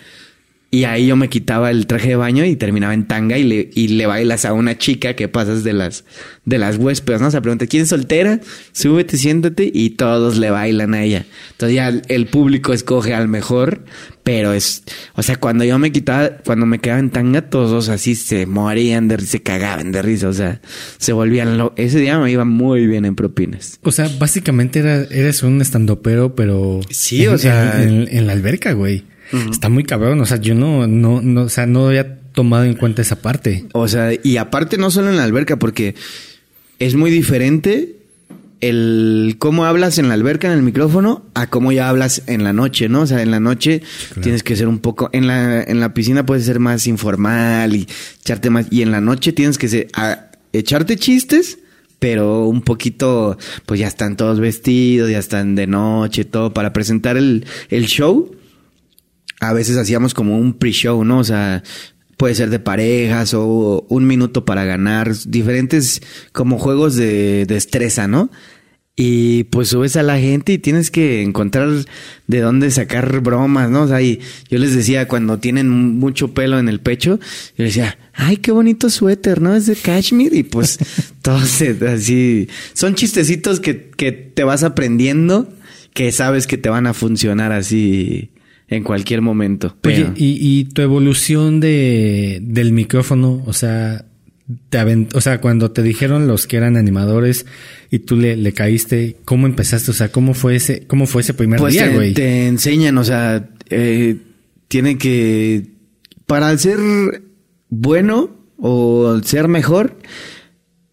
Y ahí yo me quitaba el traje de baño y terminaba en tanga y le, y le bailas a una chica que pasas de las, de las huéspedes, ¿no? O sea, pregunta, ¿quién es soltera? Súbete, siéntate y todos le bailan a ella. Entonces ya el, público escoge al mejor, pero es, o sea, cuando yo me quitaba, cuando me quedaba en tanga, todos así se morían de risa, se cagaban de risa, o sea, se volvían lo Ese día me iba muy bien en propinas. O sea, básicamente era, eres un estandopero, pero... Sí, en- o sea- En, en- en la alberca, güey. Está muy cabrón. O sea, yo no, no, no, o sea, no había tomado en cuenta esa parte. O sea, y aparte no solo en la alberca, porque es muy diferente el cómo hablas en la alberca, en el micrófono, a cómo ya hablas en la noche, ¿no? O sea, en la noche Claro. tienes que ser un poco, en la, en la piscina puedes ser más informal y echarte más, y en la noche tienes que ser, a- echarte chistes, pero un poquito, pues ya están todos vestidos, ya están de noche, todo, para presentar el, el show a veces hacíamos como un pre-show, ¿no? O sea, puede ser de parejas o un minuto para ganar, diferentes como juegos de destreza, ¿no? Y pues subes a la gente y tienes que encontrar de dónde sacar bromas, ¿no? O sea, y yo les decía, cuando tienen mucho pelo en el pecho, yo decía, ay, qué bonito suéter, ¿no? Es de cashmere. Y pues *laughs* todos así, son chistecitos que, que te vas aprendiendo, que sabes que te van a funcionar así en cualquier momento. Oye, ¿y, y tu evolución de, del micrófono, o sea, te o sea, cuando te dijeron los que eran animadores y tú le, le caíste, ¿cómo empezaste? O sea, ¿cómo fue ese, cómo fue ese primer pues día, te, güey? te enseñan, o sea, eh, tienen que, para ser bueno o ser mejor,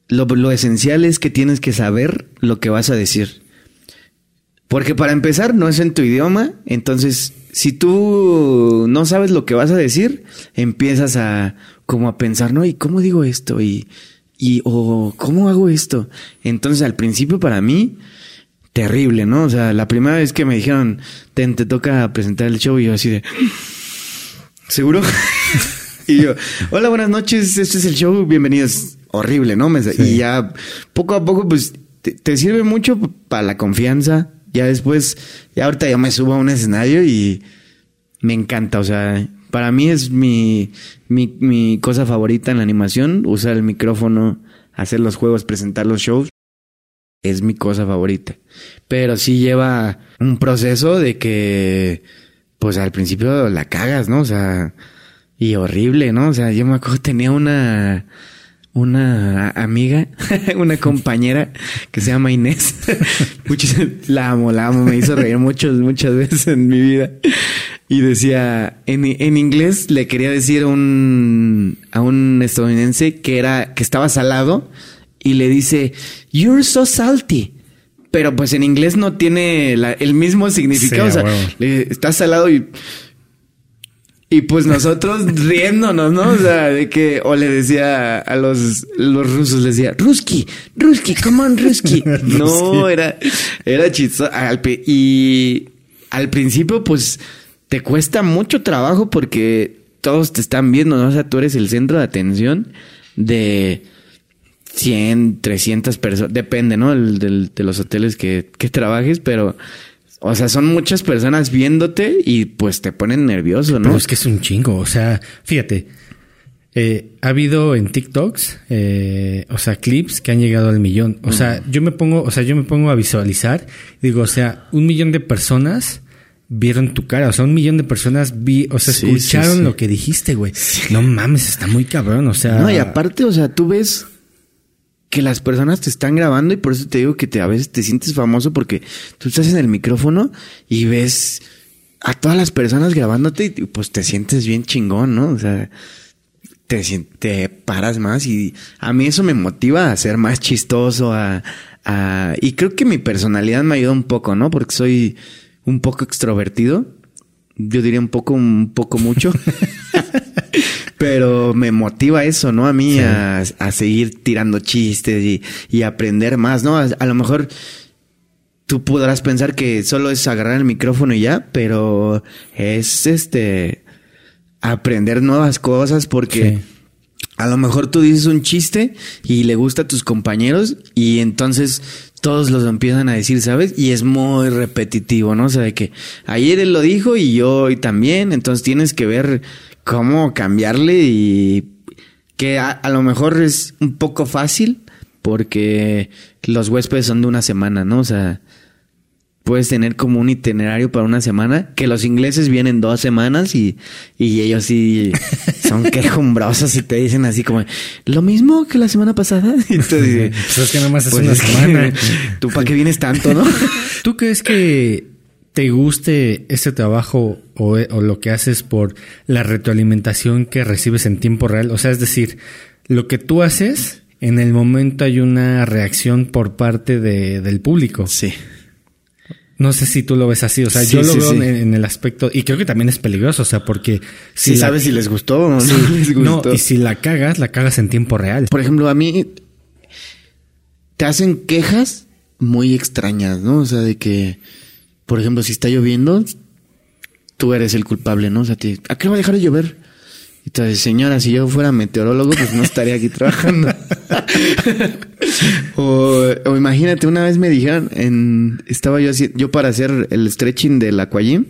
lo, lo esencial es que tienes que saber lo que vas a decir. Porque para empezar no es en tu idioma, entonces si tú no sabes lo que vas a decir, empiezas a como a pensar, ¿no? ¿Y cómo digo esto? Y, y o cómo hago esto. Entonces al principio para mí terrible, ¿no? O sea, la primera vez que me dijeron, te, te toca presentar el show y yo así de, ¿seguro? *laughs* y yo, hola, buenas noches, este es el show, bienvenidos. Horrible, ¿no? Me, Y ya poco a poco, pues, te, te sirve mucho para la confianza, ya después, ya ahorita ya me subo a un escenario y me encanta. O sea, para mí es mi, mi, mi cosa favorita en la animación, usar el micrófono, hacer los juegos, presentar los shows. Es mi cosa favorita. Pero sí lleva un proceso de que, pues al principio la cagas, ¿no? O sea, y horrible, ¿no? O sea, yo me acuerdo, tenía una, una amiga, *laughs* una compañera que se llama Inés. *laughs* la amo, la amo, me hizo reír muchas, muchas veces en mi vida. Y decía, en, en inglés le quería decir a un, a un estadounidense que era, que estaba salado y le dice, you're so salty. Pero pues en inglés no tiene la, el mismo significado. Sí, o sea, le, está salado y y pues nosotros *laughs* riéndonos, ¿no? O sea, de que, o le decía a los, los rusos, les decía, Ruski, Ruski, come on, Ruski. *laughs* no, era, era chistoso. Y al principio, pues, te cuesta mucho trabajo porque todos te están viendo, ¿no? O sea, tú eres el centro de atención de 100, 300 personas. Depende, ¿no? El, del- de los hoteles que, que trabajes, pero... O sea, son muchas personas viéndote y pues te ponen nervioso, ¿no? Pero es que es un chingo. O sea, fíjate. eh, ha habido en TikToks, eh, o sea, clips que han llegado al millón. O sea, yo me pongo, o sea, yo me pongo a visualizar. Digo, o sea, un millón de personas vieron tu cara. O sea, un millón de personas vi, o sea, Sí, escucharon sí, sí. lo que dijiste, güey. No mames, está muy cabrón. O sea, No, y aparte, o sea, tú ves que las personas te están grabando y por eso te digo que a veces te sientes famoso porque tú estás en el micrófono y ves a todas las personas grabándote y pues te sientes bien chingón, ¿no? O sea, te, te paras más y a mí eso me motiva a ser más chistoso, a, a- y creo que mi personalidad me ayuda un poco, ¿no? Porque soy un poco extrovertido. Yo diría un poco, un poco mucho. *laughs* Pero me motiva eso, ¿no? A mí a, a seguir tirando chistes y, y aprender más, ¿no? A, a lo mejor tú podrás pensar que solo es agarrar el micrófono y ya, pero es este aprender nuevas cosas porque Sí. a lo mejor tú dices un chiste y le gusta a tus compañeros y entonces todos los empiezan a decir, ¿sabes? Y es muy repetitivo, ¿no? O sea, de que ayer él lo dijo y yo hoy también, entonces tienes que ver cómo cambiarle y que a, a lo mejor es un poco fácil porque los huéspedes son de una semana, ¿no? O sea, puedes tener como un itinerario para una semana, que los ingleses vienen dos semanas y, y ellos sí *laughs* son quejumbrosos y te dicen así como, lo mismo que la semana pasada. *laughs* Y tú dices, Pues es que nada más es "Pues una semana. ¿Tú para qué vienes tanto, no? *laughs* ¿Tú crees que te guste este trabajo o, o lo que haces por la retroalimentación que recibes en tiempo real? O sea, es decir, lo que tú haces, en el momento hay una reacción por parte de- del público. Sí. No sé si tú lo ves así, o sea, Sí, yo lo sí, veo sí. En, en el aspecto, y creo que también es peligroso, o sea, porque Si la- sabes si les gustó o *laughs* no les no, gustó. y si la cagas, la cagas en tiempo real. Por ejemplo, a mí te hacen quejas muy extrañas, ¿no? O sea, de que, por ejemplo, si está lloviendo, tú eres el culpable, ¿no? O sea, te, ¿a qué va a dejar de llover? Dices, señora, si yo fuera meteorólogo, pues no estaría aquí trabajando. *laughs* o, o imagínate, una vez me dijeron, en, estaba yo así, yo para hacer el stretching del aquagym,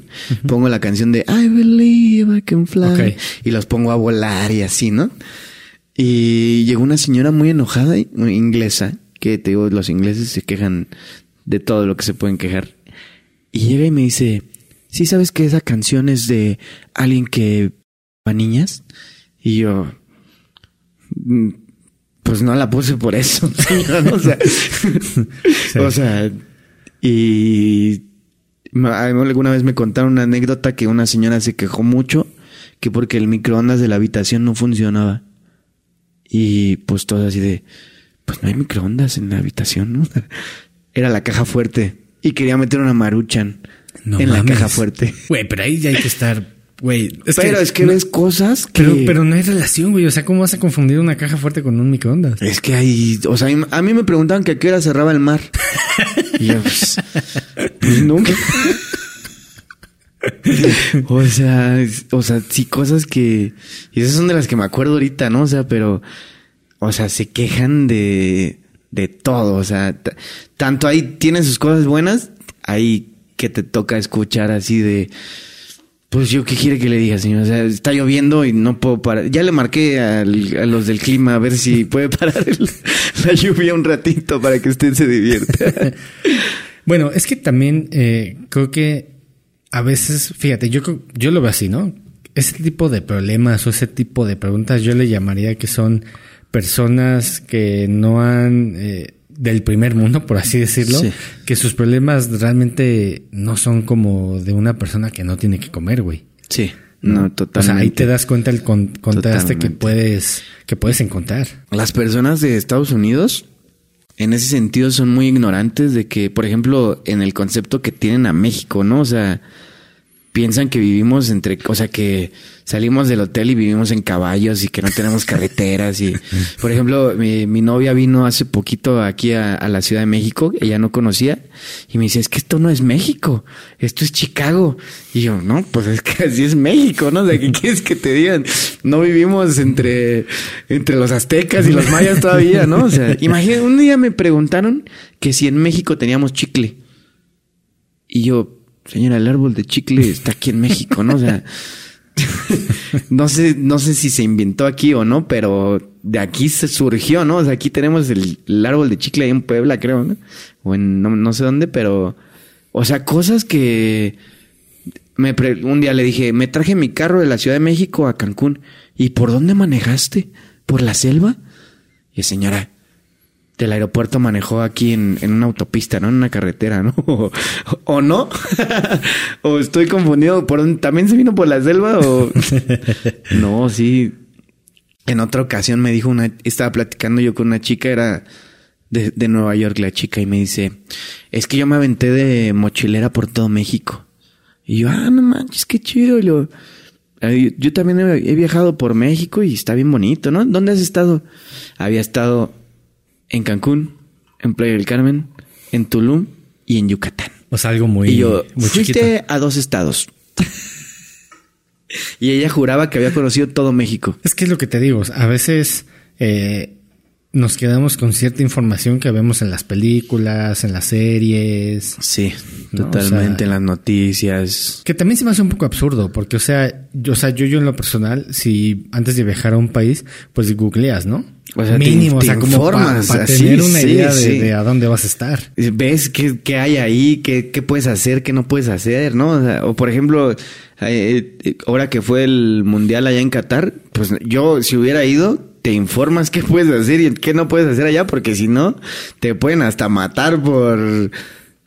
pongo la canción de I believe I can fly y los pongo a volar y así, ¿no? Y llegó una señora muy enojada, inglesa, que te digo, los ingleses se quejan de todo lo que se pueden quejar. Y llega y me dice, ¿sí sabes que esa canción es de alguien que a niñas? Y yo, "Mm, pues no la puse por eso, *laughs* o sea, o sea, y alguna vez me contaron una anécdota que una señora se quejó mucho que porque el microondas de la habitación no funcionaba. Y pues todo así de, pues no hay microondas en la habitación, ¿no? *laughs* Era la caja fuerte y quería meter una maruchan No en la caja fuerte. Güey, pero ahí ya hay que estar, güey. pero es que no- ves cosas que... Pero, pero no hay relación, güey. O sea, ¿cómo vas a confundir una caja fuerte con un microondas? Es que hay, o sea, a mí me preguntaban que a qué hora cerraba el mar. *laughs* Y yo, pues, pues nunca. *laughs* o sea, o sea, sí cosas que, y esas son de las que me acuerdo ahorita, ¿no? O sea, pero, o sea, se quejan de, de todo, o sea, tanto ahí tienen sus cosas buenas, ahí que te toca escuchar así de, pues yo qué quiere que le diga, señor. O sea, está lloviendo y no puedo parar. Ya le marqué al- a los del clima a ver si *laughs* puede parar el- la lluvia un ratito para que usted se divierta. *laughs* Bueno, es que también eh, creo que a veces, fíjate, yo, yo lo veo así, ¿no? Ese tipo de problemas o ese tipo de preguntas yo le llamaría que son personas que no han eh, del primer mundo, por así decirlo, Sí. que sus problemas realmente no son como de una persona que no tiene que comer, güey. Sí, no, totalmente. O sea, ahí te das cuenta el con- contraste que puedes que puedes encontrar. Las personas de Estados Unidos, en ese sentido, son muy ignorantes de que, por ejemplo, en el concepto que tienen a México, ¿no? O sea, piensan que vivimos entre, o sea, que salimos del hotel y vivimos en caballos y que no tenemos carreteras y, *laughs* por ejemplo, mi, mi novia vino hace poquito aquí a, a la Ciudad de México, ella no conocía y me dice, es que esto no es México, esto es Chicago. Y yo, no, pues es que así es México, ¿no? O sea, ¿qué *laughs* quieres que te digan? No vivimos entre, entre los aztecas y los mayas todavía, ¿no? O sea, *laughs* imagínate, un día me preguntaron que si en México teníamos chicle. Y yo, señora, el árbol de chicle está aquí en México, ¿no? O sea, *laughs* no sé, no sé si se inventó aquí o no, pero de aquí se surgió, ¿no? O sea, aquí tenemos el, el árbol de chicle ahí en Puebla, creo, ¿no? O en no, no sé dónde, pero, o sea, cosas que me pre- un día le dije, me traje mi carro de la Ciudad de México a Cancún. ¿Y por dónde manejaste? ¿Por la selva? Y señora, del aeropuerto manejó aquí en, en una autopista, ¿no? En una carretera, ¿no? *laughs* O, o no. *laughs* o estoy confundido. ¿Por? ¿También se vino por la selva? O... *laughs* no, sí. En otra ocasión me dijo una, estaba platicando yo con una chica, era de, de Nueva York la chica, y me dice, es que yo me aventé de mochilera por todo México. Y yo, ah, no manches, qué chido. Y lo, "Ay, yo también he viajado por México y está bien bonito, ¿no? ¿Dónde has estado? Había estado en Cancún, en Playa del Carmen, en Tulum y en Yucatán. O sea, algo muy, y yo, muy fuiste chiquito. a dos estados. *laughs* y ella juraba que había conocido todo México. Es que es lo que te digo. A veces eh, nos quedamos con cierta información que vemos en las películas, en las series. Sí, No, totalmente o sea- en las noticias. Que también se me hace un poco absurdo, porque, o sea, yo, o sea, yo, yo en lo personal, si antes de viajar a un país, pues googleas, ¿no? O sea, Mínimo, te o sea, como para así, tener una sí, idea de, sí. de a dónde vas a estar. Ves qué, qué hay ahí, qué, qué puedes hacer, qué no puedes hacer, ¿no? O, sea, o por ejemplo, eh, eh, ahora que fue el mundial allá en Qatar, pues yo si hubiera ido, te informas qué puedes hacer y qué no puedes hacer allá, porque si no, te pueden hasta matar por...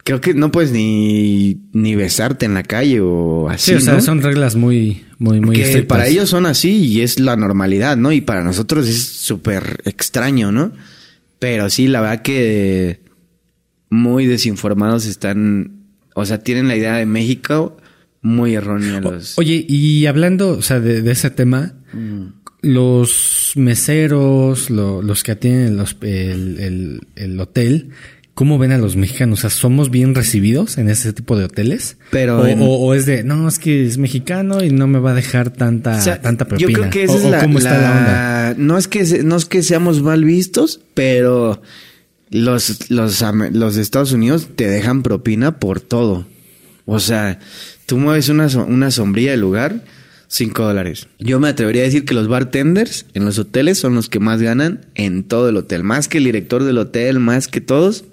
Creo que no puedes ni, ni besarte en la calle o así. Sí, o sea, ¿no? son reglas muy, muy, muy que estrictas. para ellos son así y es la normalidad, ¿no? Y para nosotros es súper extraño, ¿no? Pero sí, la verdad que muy desinformados están, o sea, tienen la idea de México muy errónea los... Oye, y hablando, o sea, de, de ese tema, los meseros, lo- los que atienden los- el, el- el hotel, ¿Cómo ven a los mexicanos? O sea, ¿somos bien recibidos en ese tipo de hoteles? Pero o, en- o- o es de, no, es que es mexicano y no me va a dejar tanta, O sea, tanta propina. Yo creo que esa es la, ¿Cómo está la onda? No es que no es que seamos mal vistos, pero los los los de Estados Unidos te dejan propina por todo. O sea, tú mueves una una sombrilla del lugar, cinco dólares. Yo me atrevería a decir que los bartenders en los hoteles son los que más ganan en todo el hotel, más que el director del hotel, más que todos.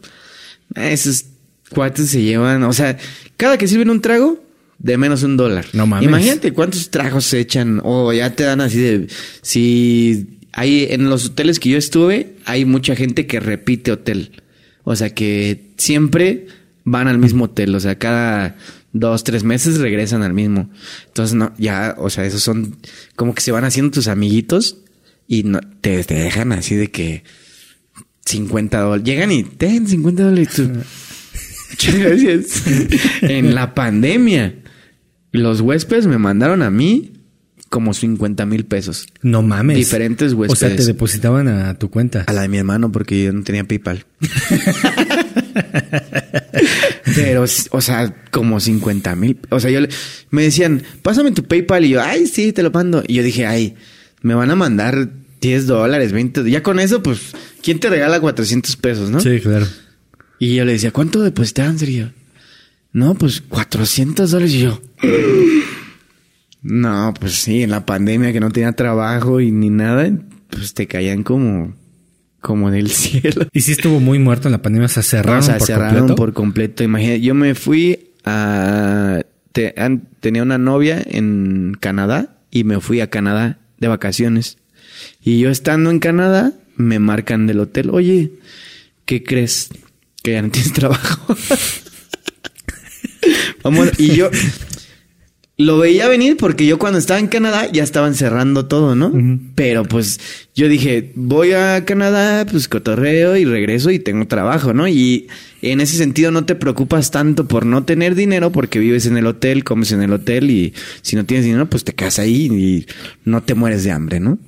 Esos cuates se llevan, o sea, cada que sirven un trago, de menos un dólar. No mames. Imagínate cuántos tragos se echan, o ya te dan así de. Si hay en los hoteles que yo estuve, hay mucha gente que repite hotel. O sea que siempre van al mismo hotel, o sea, cada dos, tres meses regresan al mismo. Entonces, no, ya, o sea, esos son como que se van haciendo tus amiguitos y no, te, te dejan así de que 50 dólares. Llegan y ten 50 dólares. y tú, Muchas *laughs* gracias. en la pandemia, los huéspedes me mandaron a mí como 50 mil pesos. No mames. Diferentes O sea, huéspedes. te depositaban a tu cuenta. A la de mi hermano porque yo no tenía PayPal. *laughs* Pero, o sea, como 50 mil. O sea, yo le- me decían, pásame tu PayPal. Y yo, ay, sí, te lo mando. Y yo dije, ay, me van a mandar 10 dólares, 20. Ya con eso, pues, ¿quién te regala 400 pesos, no? Sí, claro. Y yo le decía, ¿cuánto depositaban, Sergio? No, pues 400 dólares. Y yo, no, pues sí, en la pandemia que no tenía trabajo y ni nada, pues te caían como, como del *laughs* cielo. Y sí estuvo muy muerto en la pandemia, o sea, cerraron o sea, por cerraron completo. por completo. Imagínate, yo me fui a... te- an- tenía una novia en Canadá y me fui a Canadá de vacaciones. Y yo estando en Canadá, me marcan del hotel, oye, ¿qué crees? Que ya no tienes *laughs* trabajo. Vamos, y yo lo veía venir porque yo cuando estaba en Canadá ya estaban cerrando todo, ¿no? Pero pues yo dije, voy a Canadá, pues cotorreo y regreso y tengo trabajo, ¿no? Y en ese sentido no te preocupas tanto por no tener dinero porque vives en el hotel, comes en el hotel y si no tienes dinero pues te quedas ahí y no te mueres de hambre, ¿no?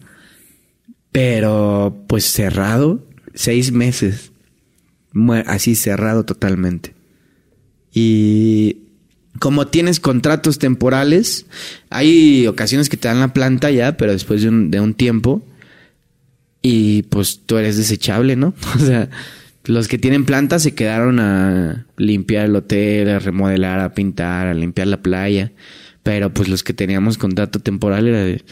Pero pues cerrado, seis meses, así cerrado totalmente. Y como tienes contratos temporales, hay ocasiones que te dan la planta ya, pero después de un tiempo, y pues tú eres desechable, ¿no? *laughs* O sea, los que tienen planta se quedaron a limpiar el hotel, a remodelar, a pintar, a limpiar la playa, pero pues los que teníamos contrato temporal era de,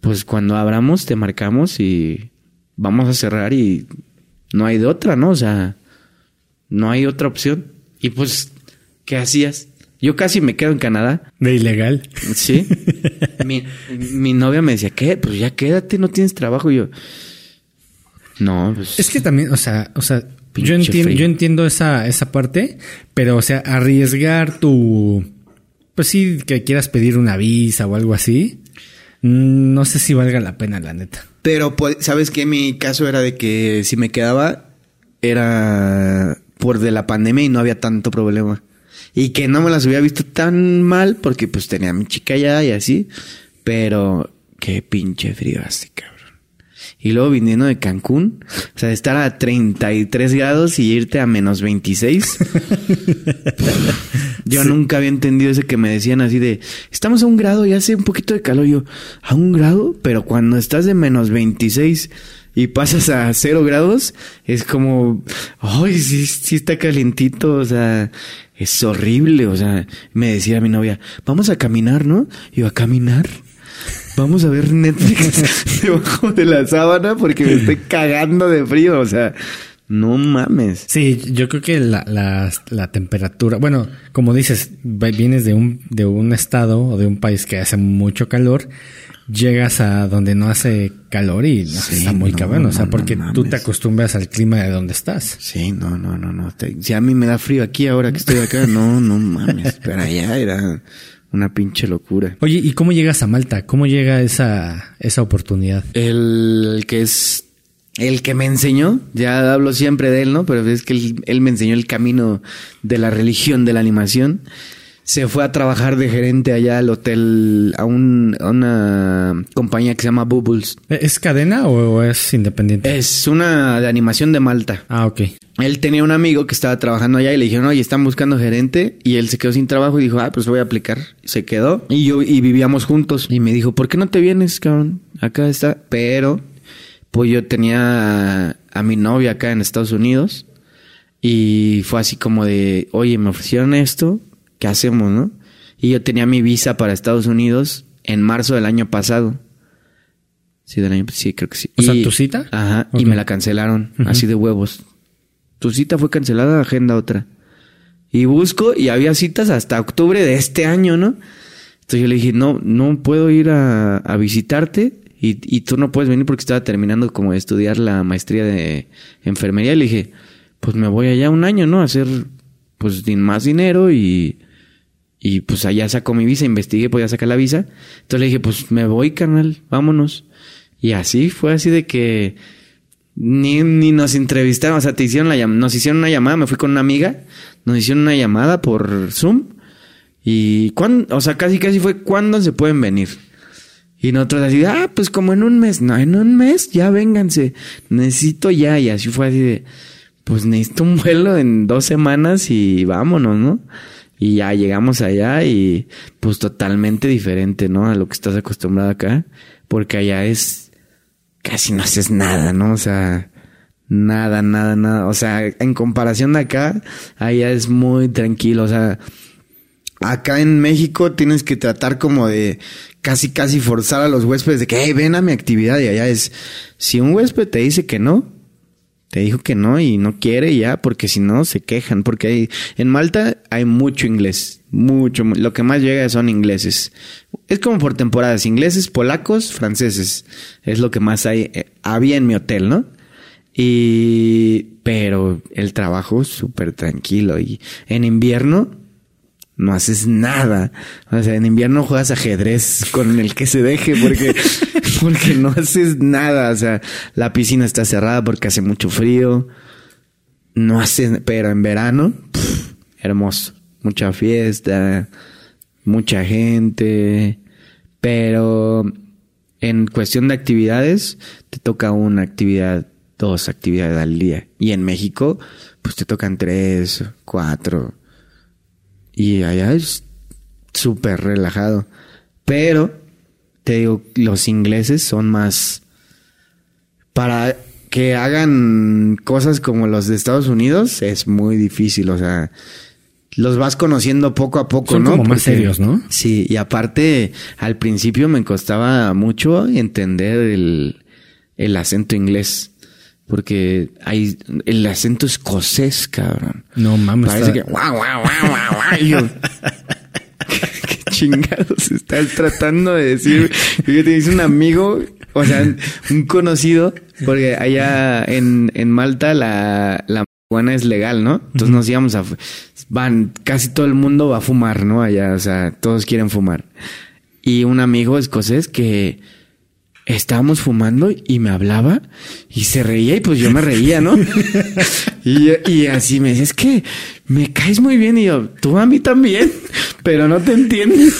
pues cuando abramos te marcamos y vamos a cerrar y no hay de otra, ¿no? O sea, no hay otra opción. Y pues, ¿qué hacías? Yo casi me quedo en Canadá. De ilegal. Sí. *laughs* mi, mi novia me decía, ¿qué? Pues ya quédate, no tienes trabajo. Y yo, no, pues. Es que también, o sea, o sea, yo entiendo, yo entiendo esa, esa parte, pero o sea, arriesgar tu, pues sí, que quieras pedir una visa o algo así, no sé si valga la pena, la neta. Pero, pues, ¿sabes qué? Mi caso era de que si me quedaba, era por de la pandemia y no había tanto problema. Y que no me las hubiera visto tan mal porque pues tenía a mi chica allá y así. Pero qué pinche frío hace, cabrón. Y luego viniendo de Cancún, o sea, estar a 33 grados y irte a menos 26. *laughs* Yo nunca había entendido ese que me decían así de, estamos a un grado y hace un poquito de calor. Yo, ¿a un grado? Pero cuando estás de menos 26 y pasas a cero grados, es como, ay, sí, sí está calientito, o sea, es horrible. O sea, me decía mi novia, vamos a caminar, ¿no? Y yo, ¿a caminar? Vamos a ver Netflix *laughs* debajo de la sábana porque me estoy cagando de frío. O sea, no mames. Sí, yo creo que la, la, la temperatura, bueno, como dices, vienes de un, de un estado o de un país que hace mucho calor, llegas a donde no hace calor y no, Sí, está muy no, cabrón, o sea, no, porque tú te acostumbras al clima de donde estás. Sí, no, no, no, no. Si a mí me da frío aquí ahora que estoy acá, no, no mames. Pero allá era una pinche locura. Oye, ¿y cómo llegas a Malta? ¿Cómo llega esa, esa oportunidad? El que es el que me enseñó, ya hablo siempre de él, ¿no? Pero es que él, él me enseñó el camino de la religión de la animación. Se fue a trabajar de gerente allá al hotel, a, un, a una compañía que se llama Bubbles. ¿Es cadena o es independiente? Es una de animación de Malta. Ah, ok. Él tenía un amigo que estaba trabajando allá y le dijeron, oye, están buscando gerente. Y él se quedó sin trabajo y dijo, ah, pues voy a aplicar. Se quedó y yo y vivíamos juntos. Y me dijo, ¿por qué no te vienes, cabrón? Acá está. Pero, pues yo tenía a, a mi novia acá en Estados Unidos. Y fue así como de, oye, me ofrecieron esto, ¿qué hacemos, no? Y yo tenía mi visa para Estados Unidos en marzo del año pasado. Sí, del año sí, creo que sí. O sea, ¿tu cita? Ajá, y me la cancelaron, así de huevos. Tu cita fue cancelada, agenda otra. Y busco y había citas hasta octubre de este año, ¿no? Entonces yo le dije, no, no puedo ir a, a visitarte y, y tú no puedes venir porque estaba terminando como de estudiar la maestría de enfermería. Y le dije, pues me voy allá un año, ¿no? A hacer pues más dinero y, y pues allá saco mi visa, investigué, podía sacar la visa. Entonces le dije, pues me voy, carnal, vámonos. Y así fue así de que ni, ni nos entrevistaron, o sea, te hicieron la nos hicieron una llamada, me fui con una amiga, nos hicieron una llamada por Zoom y cuándo, o sea, casi casi fue cuándo se pueden venir. Y nosotros así, ah, pues como en un mes, no, en un mes, ya vénganse, necesito ya, y así fue así de, pues necesito un vuelo en dos semanas y vámonos, ¿no? Y ya llegamos allá y pues totalmente diferente, ¿no? A lo que estás acostumbrado acá, porque allá es casi no haces nada, ¿no? O sea, nada, nada, nada. O sea, en comparación de acá, allá es muy tranquilo. O sea, acá en México tienes que tratar como de casi, casi forzar a los huéspedes de que, hey, ven a mi actividad. Y allá es, si un huésped te dice que no, te dijo que no y no quiere ya, porque si no se quejan. Porque hay, en Malta hay mucho inglés, mucho. mu- Lo que más llega son ingleses. Es como por temporadas, ingleses, polacos, franceses. Es lo que más hay, eh, había en mi hotel, ¿no? Y, pero el trabajo súper tranquilo. Y en invierno no haces nada. O sea, en invierno juegas ajedrez con el que se deje porque, *laughs* porque no haces nada. O sea, la piscina está cerrada porque hace mucho frío. No haces, pero en verano, hermoso. Mucha fiesta, mucha gente. Pero en cuestión de actividades, te toca una actividad, dos actividades al día. Y en México, pues te tocan tres, cuatro. Y allá es súper relajado. Pero, te digo, los ingleses son más... Para que hagan cosas como los de Estados Unidos es muy difícil. O sea, los vas conociendo poco a poco, Son ¿no? como más serios, ¿no? Sí, y aparte, al principio me costaba mucho entender el, el acento inglés. Porque hay el acento escocés, cabrón. No mames. Parece está- que guau, guau, guau, guau, guau. Y yo, *laughs* ¿Qué chingados estás tratando de decir? Fíjate, dice un amigo, o sea, un conocido, porque allá en, en Malta la, la marihuana es legal, ¿no? Entonces nos íbamos a... Van, casi todo el mundo va a fumar, ¿no? Allá, o sea, todos quieren fumar. Y un amigo escocés que estábamos fumando y me hablaba y se reía y pues yo me reía, ¿no? *laughs* y, y así me decía, es que me caes muy bien y yo, tú a mí también, pero no te entiendes.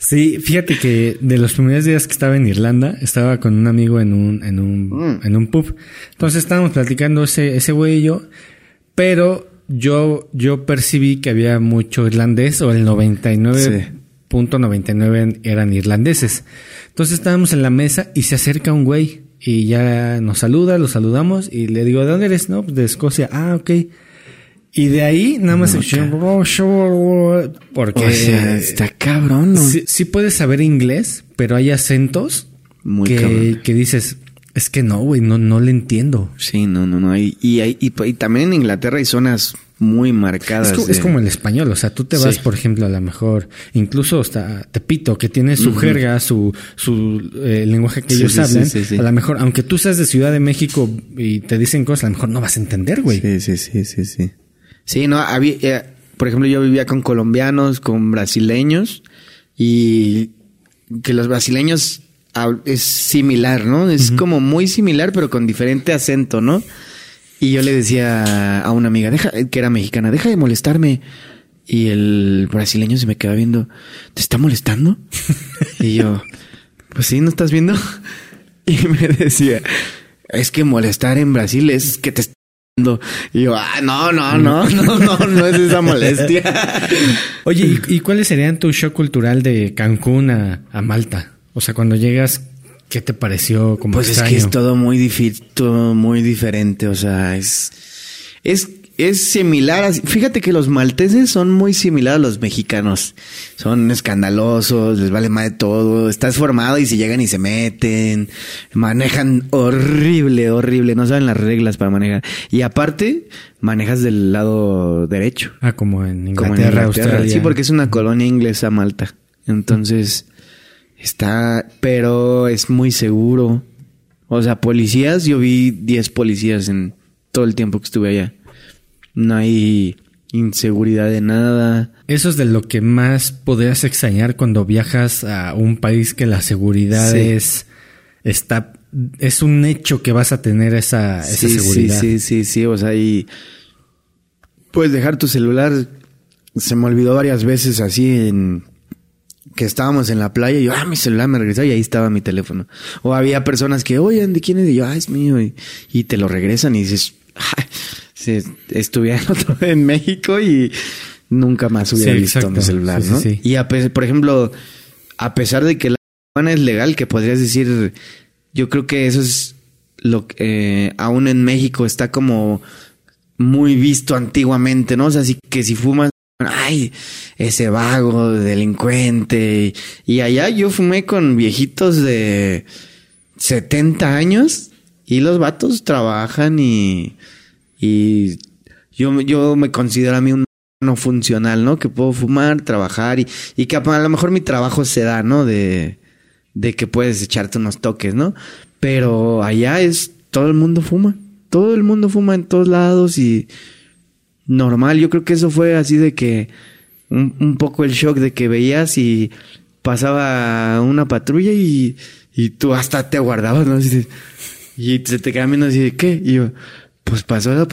Sí, fíjate que de los primeros días que estaba en Irlanda, estaba con un amigo en un, en un, Mm. en un pub. Entonces estábamos platicando ese, ese güey y yo, pero yo, yo percibí que había mucho irlandés o el 99.99 eran irlandeses. Entonces estábamos en la mesa y se acerca un güey y ya nos saluda, lo saludamos y le digo, ¿de dónde eres? No, pues de Escocia. Ah, ok. Y de ahí nada más escuché, porque O sea, está cabrón, ¿no? sí, sí puedes saber inglés, pero hay acentos Muy que, que dices, es que no, güey, no, no le entiendo. Sí, no, no, no. Y, y, y también en Inglaterra hay zonas muy marcadas. Es, co- de- es como el español, o sea, tú te vas, Sí. por ejemplo, a lo mejor, incluso hasta Tepito, que tiene su jerga, su, su eh, lenguaje que Sí, ellos sí, hablan, a lo mejor, aunque tú seas de Ciudad de México y te dicen cosas, a lo mejor no vas a entender, güey. Sí, sí, sí, sí, sí. Sí, no, había, eh, por ejemplo, yo vivía con colombianos, con brasileños y que los brasileños es similar, ¿no? Es como muy similar, pero con diferente acento, ¿no? Y yo le decía a una amiga, deja, que era mexicana, deja de molestarme. Y el brasileño se me queda viendo, ¿te está molestando? y yo, pues sí, ¿no estás viendo? *laughs* Y me decía, es que molestar en Brasil es que te está y yo, ah, no, no, no, no, no, no es esa molestia. Oye, ¿y, cuáles serían tu shock cultural de Cancún a, a Malta? O sea, cuando llegas, ¿qué te pareció? Como pues es que es todo muy difícil, todo muy diferente. O sea, es, es es similar. fíjate que los malteses son muy similares a los mexicanos. Son escandalosos, les vale más de todo. Estás formado y si llegan y se meten. Manejan horrible, horrible. No saben las reglas para manejar. Y aparte, manejas del lado derecho. Ah, como en Inglaterra, Australia. Sí, porque es una colonia inglesa Malta. Entonces, está, pero es muy seguro. O sea, policías, yo vi 10 policías en todo el tiempo que estuve allá no hay inseguridad de nada. Eso es de lo que más podrías extrañar cuando viajas a un país que la seguridad es está es un hecho que vas a tener esa, esa seguridad. Sí, sí, sí, sí, o sea, y puedes dejar tu celular. Se me olvidó varias veces así en que estábamos en la playa y yo, ah, mi celular me regresó y ahí estaba mi teléfono. O había personas que, oye, ¿de quién es? Y yo, ah, es mío. Y, y te lo regresan y dices, si estuviera *laughs* en México y nunca más hubiera visto mi celular, ¿no? y por ejemplo, a pesar de que la marihuana es legal, que podrías decir, yo creo que eso es lo que eh, aún en México está como muy visto antiguamente, ¿no? O sea, así que si fumas, ay, ese vago, delincuente. Y allá yo fumé con viejitos de 70 años y los vatos trabajan y y yo, yo me considero a mí un no funcional, ¿no? Que puedo fumar, trabajar y, y que a lo mejor mi trabajo se da, ¿no? De, de que puedes echarte unos toques, ¿no? Pero allá es, todo el mundo fuma. Todo el mundo fuma en todos lados y normal. Yo creo que eso fue así de que un, un poco el shock de que veías y pasaba una patrulla y, y tú hasta te guardabas, ¿no? Y se te queda viendo así de, ¿qué? Y yo, pues pasó la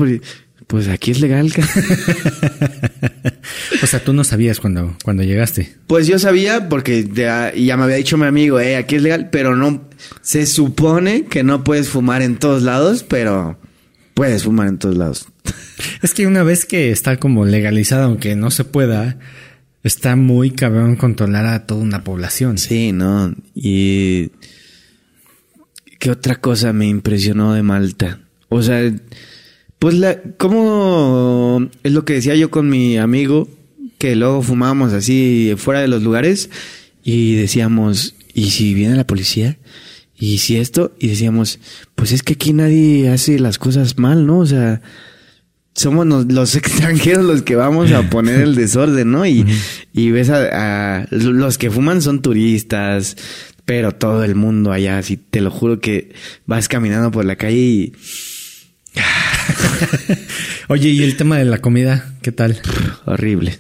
Pues aquí es legal. *laughs* o sea, tú no sabías cuando, cuando llegaste. Pues yo sabía porque ya, ya, me había dicho mi amigo, eh, aquí es legal, pero no. Se supone que no puedes fumar en todos lados, pero puedes fumar en todos lados. *laughs* Es que una vez que está como legalizado, aunque no se pueda, está muy cabrón controlar a toda una población. Sí, no. Y. ¿Qué otra cosa me impresionó de Malta? O sea, pues la, ¿cómo es lo que decía yo con mi amigo? Que luego fumábamos así fuera de los lugares y decíamos, ¿y si viene la policía? ¿Y si esto? Y decíamos, pues es que aquí nadie hace las cosas mal, ¿no? O sea, somos los *laughs* extranjeros los que vamos a poner el *laughs* desorden, ¿no? Y, y ves a, los que fuman son turistas, pero todo el mundo allá, así te lo juro que vas caminando por la calle y *laughs* Oye, ¿y el tema de la comida? ¿Qué tal? Horrible.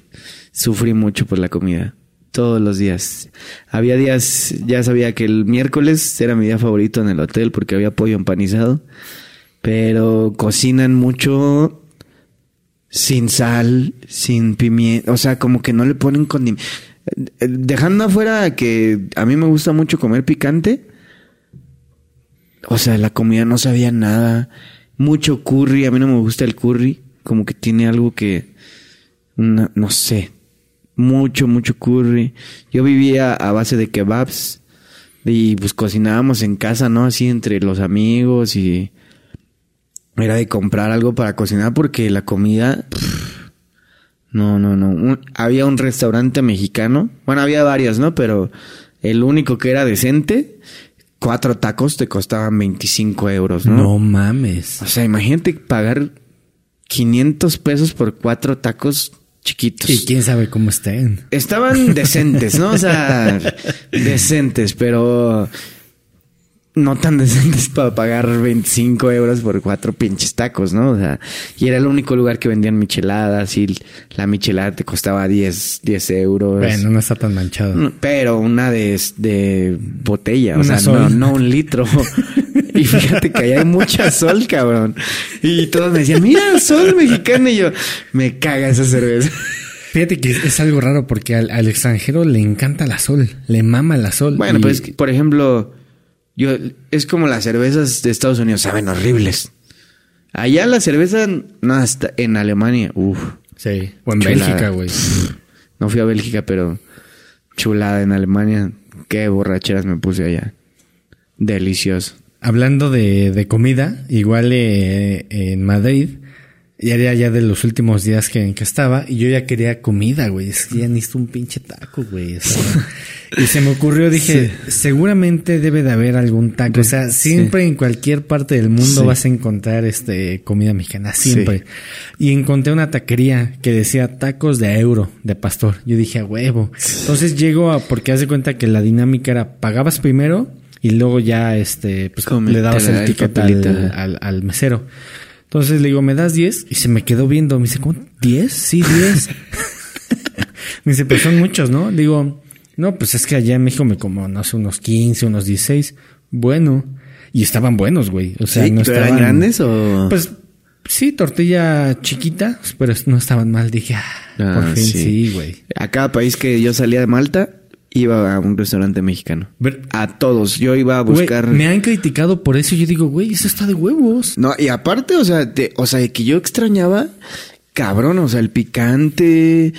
Sufrí mucho por la comida. Todos los días. Había días, ya sabía que el miércoles era mi día favorito en el hotel porque había pollo empanizado. Pero cocinan mucho sin sal, sin pimienta. O sea, como que no le ponen condimento. Dejando afuera que a mí me gusta mucho comer picante. O sea, la comida no sabía nada mucho curry. A mí no me gusta el curry. Como que tiene algo que. no sé. Mucho, mucho curry. Yo vivía a base de kebabs. Y pues cocinábamos en casa, ¿no? Así entre los amigos y. Era de comprar algo para cocinar porque la comida. no, no, no. había un restaurante mexicano. Bueno, había varios, ¿no? Pero el único que era decente cuatro tacos te costaban 25 euros, ¿no? No mames. O sea, imagínate pagar 500 pesos por cuatro tacos chiquitos. Y quién sabe cómo estén. Estaban decentes, ¿no? O sea, *laughs* decentes, pero no tan *laughs* decentes para pagar 25 euros por cuatro pinches tacos, ¿no? O sea, y era el único lugar que vendían micheladas y la michelada te costaba 10, 10 euros. Bueno, no está tan manchado. Pero una de, de botella, o sea, no, no un litro. *laughs* y fíjate que allá hay mucha sol, cabrón. Y todos me decían, mira, sol mexicano. Y yo, me caga esa cerveza. Fíjate que es algo raro porque al, al extranjero le encanta la sol, le mama la sol. Bueno, y- pues, por ejemplo, yo es como las cervezas de Estados Unidos, saben horribles. Allá la cerveza, no, hasta en Alemania, uff. Sí, o en Chulada. Bélgica, güey. No fui a Bélgica, pero chulada en Alemania. Qué borracheras me puse allá. Delicioso. Hablando de, de comida, igual eh, en Madrid, ya era ya de los últimos días que, en que estaba, y yo ya quería comida, güey. Es que ya necesito un pinche taco, güey. O sea, y se me ocurrió, dije, seguramente debe de haber algún taco. O sea, siempre en cualquier parte del mundo Sí. vas a encontrar este comida mexicana, siempre. Y encontré una taquería que decía tacos de euro, de pastor. Yo dije, a huevo. Entonces llego a, porque haz de cuenta que la dinámica era, pagabas primero y luego ya, este, pues le dabas el ticket al, al, al mesero. Entonces le digo, ¿me das 10? Y se me quedó viendo. Me dice, ¿cómo? ¿10? Sí, 10. *laughs* me dice, pero son muchos, ¿no? Le digo, no, pues es que allá en México me como, no sé, unos 15, unos 16. Bueno. Y estaban buenos, güey. O sea, Sí, no ¿pero estaban... eran grandes o...? Pues sí, tortilla chiquita, pero no estaban mal. Dije, ah, Ah, por fin, sí. sí, güey. A cada país que yo salía de Malta, iba a un restaurante mexicano. A todos. Yo iba a buscar... me han criticado por eso. y Yo digo, güey, eso está de huevos. No, y aparte, o sea, te- o sea, que yo extrañaba, cabrón, o sea, el picante.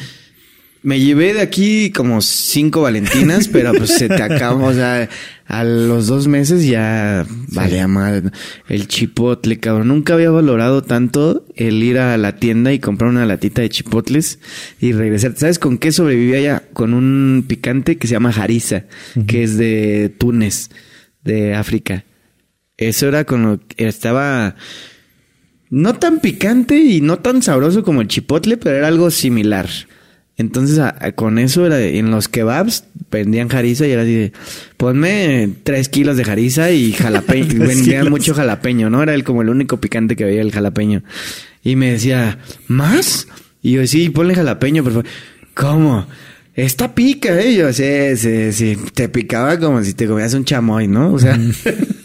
Me llevé de aquí como cinco Valentinas, pero pues se te acaba, o sea, a los dos meses ya valía mal. El chipotle, cabrón. Nunca había valorado tanto el ir a la tienda y comprar una latita de chipotles y regresar. ¿Sabes con qué sobrevivía ya? Con un picante que se llama jariza, que es de Túnez, de África. Eso era con lo que estaba no tan picante y no tan sabroso como el chipotle, pero era algo similar. Entonces, a- a- con eso era en los kebabs vendían jariza y era así de, ponme tres kilos de jariza y jalapeño. *laughs* vendían mucho jalapeño, ¿no? Era el, como el único picante que veía el jalapeño. Y me decía, ¿más? Y yo, sí, ponle jalapeño, por favor. ¿Cómo? Esta pica, ¿eh? Yo, sí, sí, sí. Te picaba como si te comías un chamoy, ¿no? O sea... *laughs*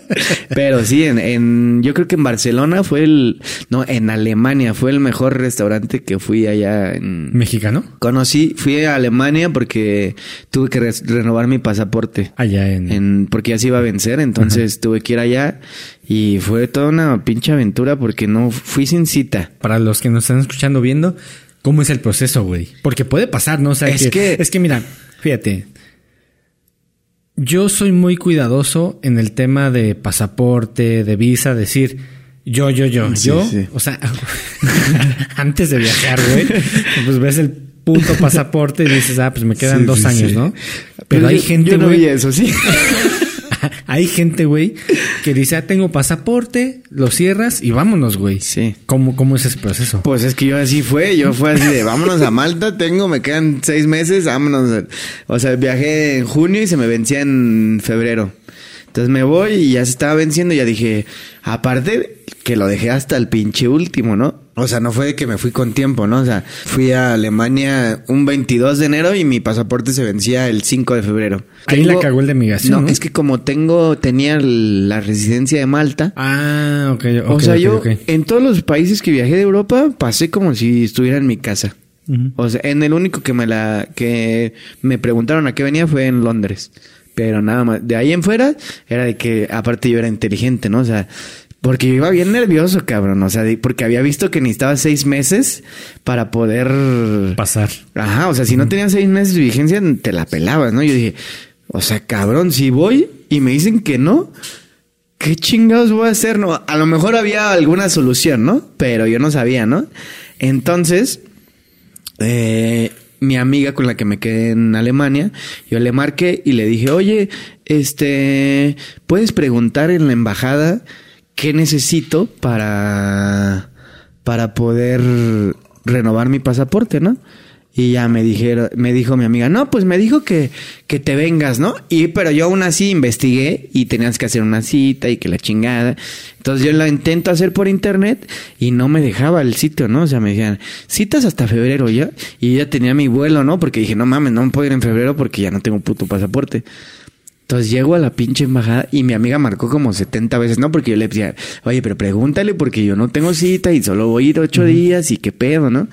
*laughs* Pero sí, en, en- yo creo que en Barcelona fue el, no, en Alemania fue el mejor restaurante que fui allá en... ¿Mexicano? Conocí, fui a Alemania porque tuve que renovar mi pasaporte. Allá en... En, porque ya se iba a vencer, entonces tuve que ir allá y fue toda una pinche aventura porque no fui sin cita. Para los que nos están escuchando viendo, ¿cómo es el proceso, güey? Porque puede pasar, ¿no? O sea, Es que, que- Es que mira, fíjate. Yo soy muy cuidadoso en el tema de pasaporte, de visa, decir yo, yo, yo, Sí, yo. sí. O sea, *laughs* antes de viajar, güey, pues ves el punto pasaporte y dices, ah, pues me quedan Sí, dos años. ¿no? Pero, hay yo- gente, yo no güey, vi eso, sí. *laughs* hay gente, güey, que dice, ah, tengo pasaporte, lo cierras y vámonos, güey. Sí. ¿Cómo, cómo es ese proceso? Pues es que yo así fue, yo fue así de vámonos a Malta, tengo, me quedan seis meses, vámonos. O sea, viajé en junio y se me vencía en febrero. Entonces me voy y ya se estaba venciendo y ya dije, aparte que lo dejé hasta el pinche último, ¿no? O sea, no fue de que me fui con tiempo, ¿no? O sea, fui a Alemania un 22 de enero y mi pasaporte se vencía el 5 de febrero. Ahí la cagó el de migración, No, ¿no? es que como tengo, tenía la residencia de Malta, Ah, ok, ok. o sea, yo en todos los países que viajé de Europa pasé como si estuviera en mi casa. O sea, en el único que me la que me preguntaron a qué venía fue en Londres. Pero nada más, de ahí en fuera era de que aparte yo era inteligente, ¿no? O sea, porque yo iba bien nervioso, cabrón, o sea, porque había visto que necesitaba seis meses para poder Pasar. Ajá, o sea, si no tenían seis meses de vigencia, te la pelabas, ¿no? Yo dije, o sea, cabrón, si voy y me dicen que no, ¿qué chingados voy a hacer? No, a lo mejor había alguna solución, ¿no? Pero yo no sabía, ¿no? Entonces, eh, mi amiga con la que me quedé en Alemania, yo le marqué y le dije, oye, este, ¿puedes preguntar en la embajada qué necesito para, para poder renovar mi pasaporte, ¿no? Y ya me dijeron, me dijo mi amiga, no, pues me dijo que, que te vengas, ¿no? Y pero yo aún así investigué y tenías que hacer una cita y que la chingada. Entonces yo la intento hacer por internet y no me dejaba el sitio, ¿no? O sea, me decían, citas hasta febrero ya. Y ya tenía mi vuelo, ¿no? Porque dije, no mames, no me puedo ir en febrero porque ya no tengo puto pasaporte. Entonces llego a la pinche embajada y mi amiga marcó como 70 veces, ¿no? Porque yo le decía, oye, pero pregúntale porque yo no tengo cita y solo voy a ir ocho días y qué pedo, ¿no?